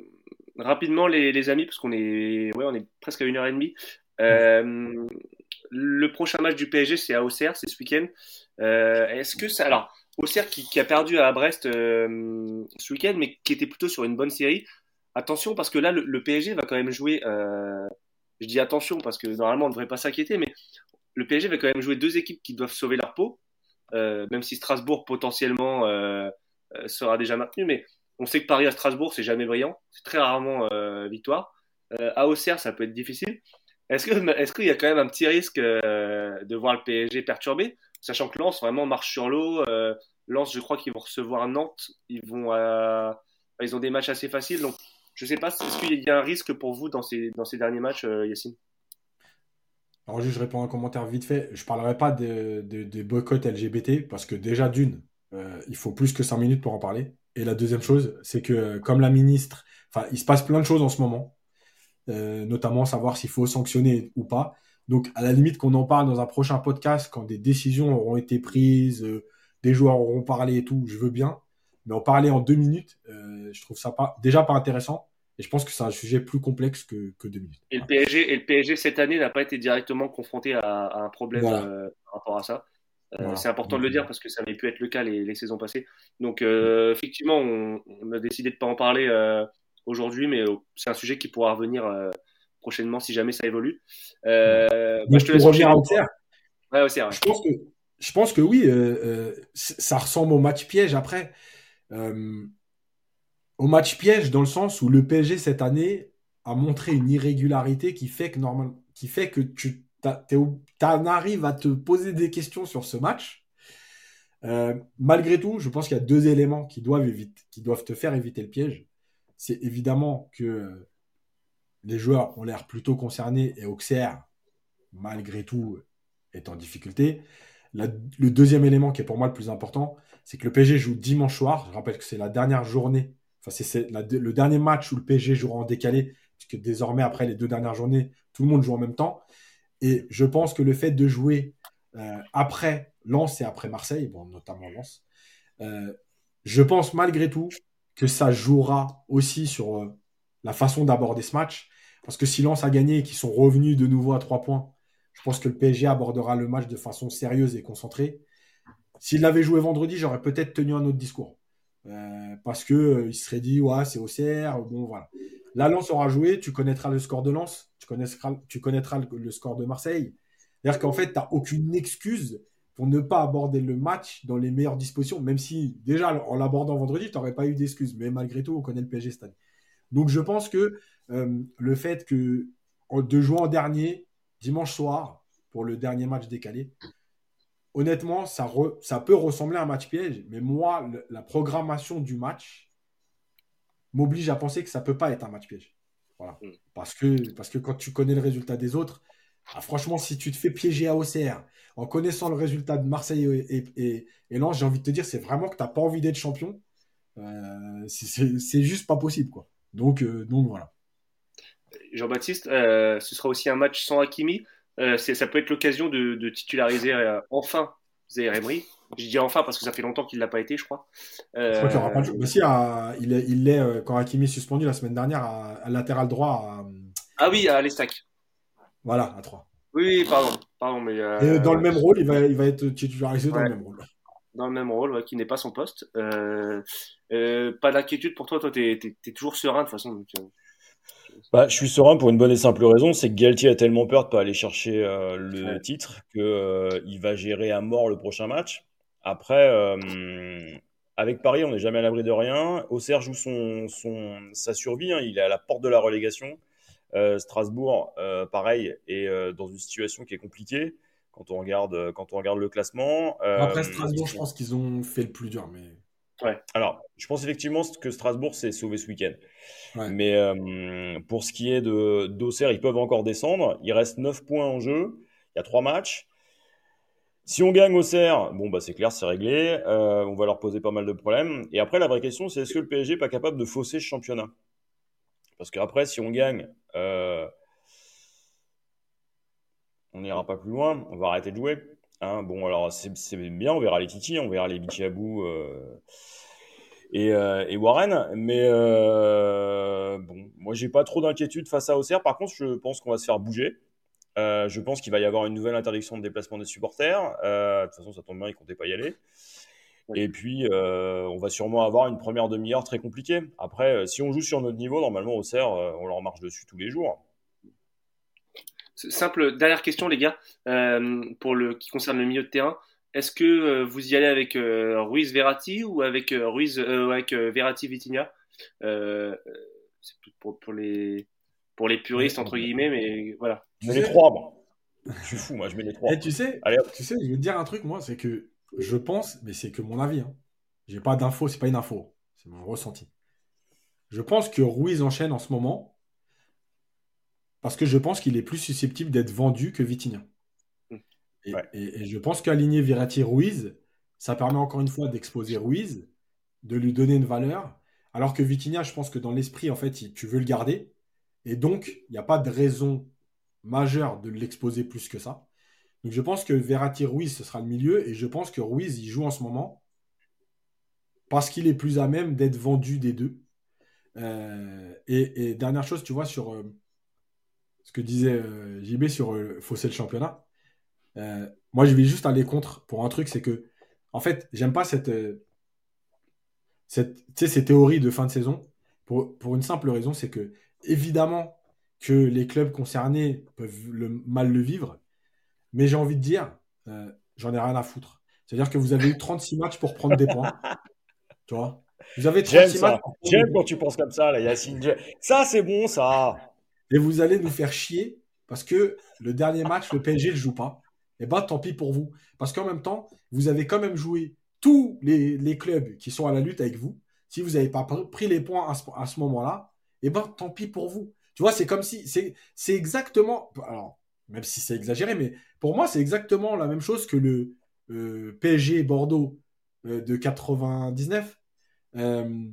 rapidement, les, amis, parce qu'on est, ouais, est presque à une heure et demie. Euh, le prochain match du PSG, c'est à Auxerre, c'est ce week-end. Euh, est-ce que ça. Alors, Auxerre qui, a perdu à Brest ce week-end, mais qui était plutôt sur une bonne série. Attention, parce que là, le, PSG va quand même jouer. je dis attention, parce que normalement, on ne devrait pas s'inquiéter, mais le PSG va quand même jouer deux équipes qui doivent sauver leur peau. même si Strasbourg potentiellement sera déjà maintenu, mais on sait que Paris à Strasbourg, c'est jamais brillant. C'est très rarement euh, victoire. Euh, à Auxerre, ça peut être difficile. Est-ce qu'il y a quand même un petit risque euh, de voir le PSG perturbé, sachant que Lens vraiment marche sur l'eau. Lens, je crois qu'ils vont recevoir Nantes. Ils vont, ils ont des matchs assez faciles. Donc, je sais pas. Est-ce qu'il y a un risque pour vous dans ces dans ces derniers matchs, Yacine? Alors juste, je réponds à un commentaire vite fait. Je parlerai pas de, de, boycott LGBT parce que déjà d'une, il faut plus que 5 minutes pour en parler. Et la deuxième chose, c'est que comme la ministre, il se passe plein de choses en ce moment, euh, notamment savoir s'il faut sanctionner ou pas. Donc, à la limite, qu'on en parle dans un prochain podcast quand des décisions auront été prises, euh, des joueurs auront parlé et tout, je veux bien. Mais en parler en deux minutes, euh, je trouve ça pas, déjà pas intéressant. Et je pense que c'est un sujet plus complexe que, que deux minutes. Et le PSG, et le PSG cette année n'a pas été directement confronté à, un problème par rapport à ça. C'est important de le dire parce que ça avait pu être le cas les, saisons passées. Donc effectivement, on, a décidé de pas en parler aujourd'hui, mais c'est un sujet qui pourra revenir prochainement si jamais ça évolue. Euh, bah, je te laisse revenir. Ouais, Je pense que je pense que oui, ça ressemble au match piège après. au match piège dans le sens où le PSG cette année a montré une irrégularité qui fait que normal, qui fait que tu tu arrives à te poser des questions sur ce match. Euh, malgré tout, je pense qu'il y a deux éléments qui doivent, éviter, qui doivent te faire éviter le piège. C'est évidemment que les joueurs ont l'air plutôt concernés et Auxerre, malgré tout, est en difficulté. le deuxième élément qui est pour moi le plus important, c'est que le PSG joue dimanche soir. Je rappelle que c'est la dernière journée, enfin c'est le dernier match où le PSG jouera en décalé, puisque désormais, après les deux dernières journées, tout le monde joue en même temps. Et je pense que le fait de jouer euh, après Lens et après Marseille, notamment Lens, euh, je pense malgré tout que ça jouera aussi sur euh, la façon d'aborder ce match. Parce que si Lens a gagné et qu'ils sont revenus de nouveau à trois points, je pense que le PSG abordera le match de façon sérieuse et concentrée. S'il l'avait joué vendredi, j'aurais peut-être tenu un autre discours. parce que il serait dit, ouais, c'est au CR, bon, voilà. Là, Lens aura joué, tu connaîtras le score de Lens, tu connaîtras, tu connaîtras le, score de Marseille. C'est-à-dire qu'en fait, tu n'as aucune excuse pour ne pas aborder le match dans les meilleures dispositions, même si déjà en l'abordant vendredi, tu n'aurais pas eu d'excuse. Mais malgré tout, on connaît le PSG cette année. Donc je pense que le fait que de jouer en dernier, dimanche soir, pour le dernier match décalé, honnêtement, ça, ça peut ressembler à un match piège, mais moi, la programmation du match m'oblige à penser que ça peut pas être un match piège. Voilà. Mm. Parce, que, parce que quand tu connais le résultat des autres, ah, franchement, si tu te fais piéger à OCR en connaissant le résultat de Marseille et, et, et Lens, j'ai envie de te dire, c'est vraiment que tu n'as pas envie d'être champion. Euh, c'est juste pas possible. Quoi. Donc, euh, donc voilà. Jean-Baptiste, euh, ce sera aussi un match sans Hakimi. ça peut être l'occasion de, titulariser enfin Zaire Emery. Je dis enfin parce que ça fait longtemps qu'il ne l'a pas été, je crois. Je crois qu'il aura pas de bah, si, il l'est quand Hakimi est suspendu la semaine dernière à, latéral droit. Ah oui, à l'Estac. Voilà, à 3. Oui, pardon. pardon mais, Et dans le même rôle, il va, il va être titularisé dans le même rôle. Dans le même rôle, qui n'est pas son poste. pas d'inquiétude pour toi, toi, tu es, toujours serein de toute façon. Bah, je suis serein pour une bonne et simple raison, c'est que Galtier a tellement peur de pas aller chercher euh, le titre que euh, il va gérer à mort le prochain match. Après, euh, avec Paris, on n'est jamais à l'abri de rien. Auxerre joue son, son sa survie, hein. il est à la porte de la relégation. Strasbourg, pareil, est dans une situation qui est compliquée quand on regarde quand on regarde le classement. Après Strasbourg, je pense qu'ils ont fait le plus dur, mais. Ouais. Alors, je pense effectivement que Strasbourg s'est sauvé ce week-end. Mais euh, pour ce qui est de d'Auxerre, ils peuvent encore descendre. Il reste 9 points en jeu. Il y a 3 matchs. Si on gagne Auxerre, bon, bah, c'est clair, c'est réglé. Euh, on va leur poser pas mal de problèmes. Et après, la vraie question, c'est est-ce que le PSG n'est pas capable de fausser ce championnat? Parce qu'après, si on gagne, euh, on n'ira pas plus loin. On va arrêter de jouer. Hein, bon, alors c'est bien, on verra les Titi, on verra les Bichabou euh, et, euh, et, Warren, mais euh, bon, moi j'ai pas trop d'inquiétude face à Auxerre. Par contre, je pense qu'on va se faire bouger. Euh, je pense qu'il va y avoir une nouvelle interdiction de déplacement des supporters. de toute façon, ça tombe bien, ils comptaient pas y aller. Et puis, on va sûrement avoir une première demi-heure très compliquée. Après, si on joue sur notre niveau, normalement, Auxerre, on leur marche dessus tous les jours. Simple dernière question, les gars, euh, pour le qui concerne le milieu de terrain. Est-ce que euh, vous y allez avec euh, Ruiz Verratti ou avec Ruiz avec Verratti Vitinha? C'est pour, pour, les pour les puristes entre guillemets, mais voilà. Je mets les trois, moi. Je suis fou, moi. Je mets les trois. Et eh, tu sais, tu sais, je vais te dire un truc, moi, c'est que je pense, mais c'est que mon avis. Hein. J'ai pas d'infos, c'est pas une info, c'est mon ressenti. Je pense que Ruiz enchaîne en ce moment parce que je pense qu'il est plus susceptible d'être vendu que Vitinha. Hmm. Et, je pense qu'aligner Verratti Ruiz, ça permet encore une fois d'exposer Ruiz, de lui donner une valeur, alors que Vitinha, je pense que dans l'esprit, en fait, tu veux le garder. Et donc, il n'y a pas de raison majeure de l'exposer plus que ça. Donc je pense que Verratti Ruiz, ce sera le milieu, et je pense que Ruiz, il joue en ce moment parce qu'il est plus à même d'être vendu des deux. Euh, et, dernière chose, tu vois, sur, euh, ce que disait euh, JB sur fausser le championnat. Moi, je vais juste aller contre pour un truc, c'est que, en fait, j'aime pas cette, cette, ces théories de fin de saison pour, une simple raison, c'est que, évidemment, que les clubs concernés peuvent mal le vivre, mais j'ai envie de dire, j'en ai rien à foutre. C'est-à-dire que vous avez eu 36 matchs pour prendre des points. <laughs> tu vois? Vous avez 36 matchs. J'aime quand tu penses comme ça, là, Yacine. Ça, c'est bon, ça et vous allez nous faire chier parce que le dernier match, le PSG ne joue pas. Et eh bien, tant pis pour vous. Parce qu'en même temps, vous avez quand même joué tous les, clubs qui sont à la lutte avec vous. Si vous n'avez pas pris les points à ce, moment-là, et eh ben, tant pis pour vous. Tu vois, c'est comme si. C'est exactement. Alors, même si c'est exagéré, mais pour moi, c'est exactement la même chose que le euh, PSG Bordeaux euh, de 99. Euh,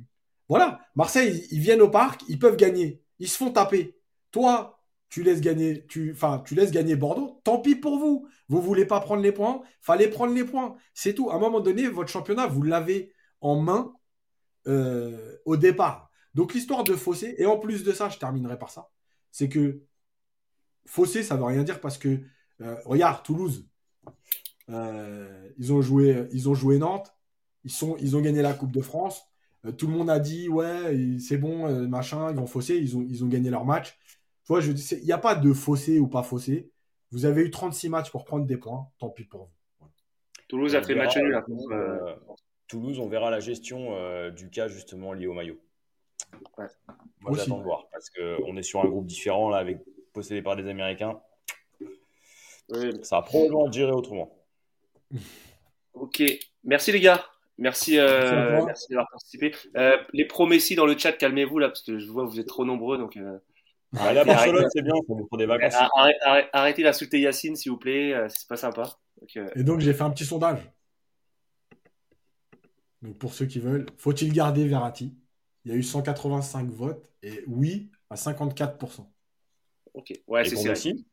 voilà, Marseille, ils viennent au parc, ils peuvent gagner. Ils se font taper. Toi, tu laisses gagner, tu, enfin, tu laisses gagner Bordeaux. Tant pis pour vous. Vous voulez pas prendre les points, fallait prendre les points. C'est tout. À un moment donné, votre championnat, vous l'avez en main euh, au départ. Donc l'histoire de Fossé, et en plus de ça, je terminerai par ça, c'est que Fossé, ça veut rien dire parce que euh, regarde Toulouse, euh, ils ont joué, ils ont joué Nantes, ils sont, ils ont gagné la Coupe de France. tout le monde a dit ouais, c'est bon, machin, ils vont Fossé, ils ont, ils ont gagné leur match. Tu vois, il n'y a pas de fossé ou pas fossé. Vous avez eu 36 matchs pour prendre des points, tant pis pour vous. Toulouse a fait match nul. Euh, Toulouse, on verra la gestion euh, du cas justement lié au maillot. Ouais. Moi, j'attends de voir parce qu'on est sur un groupe différent là, avec possédé par des Américains. Ça va probablement être géré autrement. <laughs> Ok, merci les gars. Merci, euh, merci d'avoir participé. Euh, les pro Messi dans le chat, calmez-vous là, parce que je vois que vous êtes trop nombreux. Donc, euh, ah, arrêtez, Barcelone, c'est bien pour des vacances. Arrêtez, d'insulter Yacine, s'il vous plaît, c'est pas sympa. Et donc, j'ai fait un petit sondage. Donc, pour ceux qui veulent, faut-il garder Verratti? Il y a eu 185 votes et oui à 54%. Ok, ouais, c'est Messi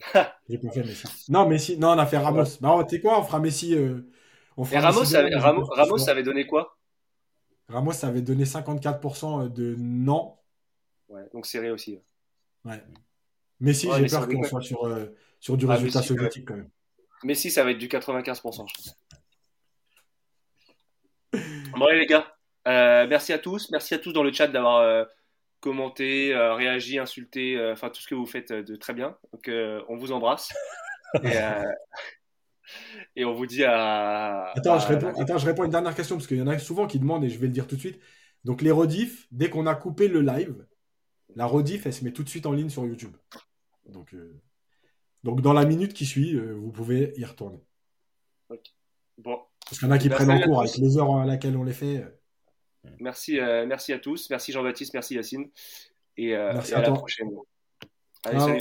<laughs> J'ai pas fait Messi. Non, Messi, non, on a fait Ramos. Bah, tu sais quoi, on fera Messi. Et Ramos, avait, Ramos, avait donné quoi? Ramos avait donné 54% de non. Ouais, donc serré aussi. Ouais. Mais si, j'ai peur qu'on soit sur, euh, sur du résultat soviétique quand même. Mais si, ça va être du 95%, je pense. <laughs> bon, allez, les gars. Euh, merci à tous. Merci à tous dans le chat d'avoir euh, commenté, réagi, insulté, enfin tout ce que vous faites de très bien. Donc, on vous embrasse. Et, <laughs> et on vous dit à. Attends, je, réponds, attends je réponds à une dernière question parce qu'il y en a souvent qui demandent et je vais le dire tout de suite. Donc, les rediffs, dès qu'on a coupé le live, la rediff, elle se met tout de suite en ligne sur YouTube. Donc, euh, donc dans la minute qui suit, euh, vous pouvez y retourner. Bon. Parce qu'il y en a qui prennent en cours avec les heures à laquelle on les fait. Merci, euh, merci à tous. Merci Jean-Baptiste, merci Yacine. Et, merci à, la prochaine. Allez, salut.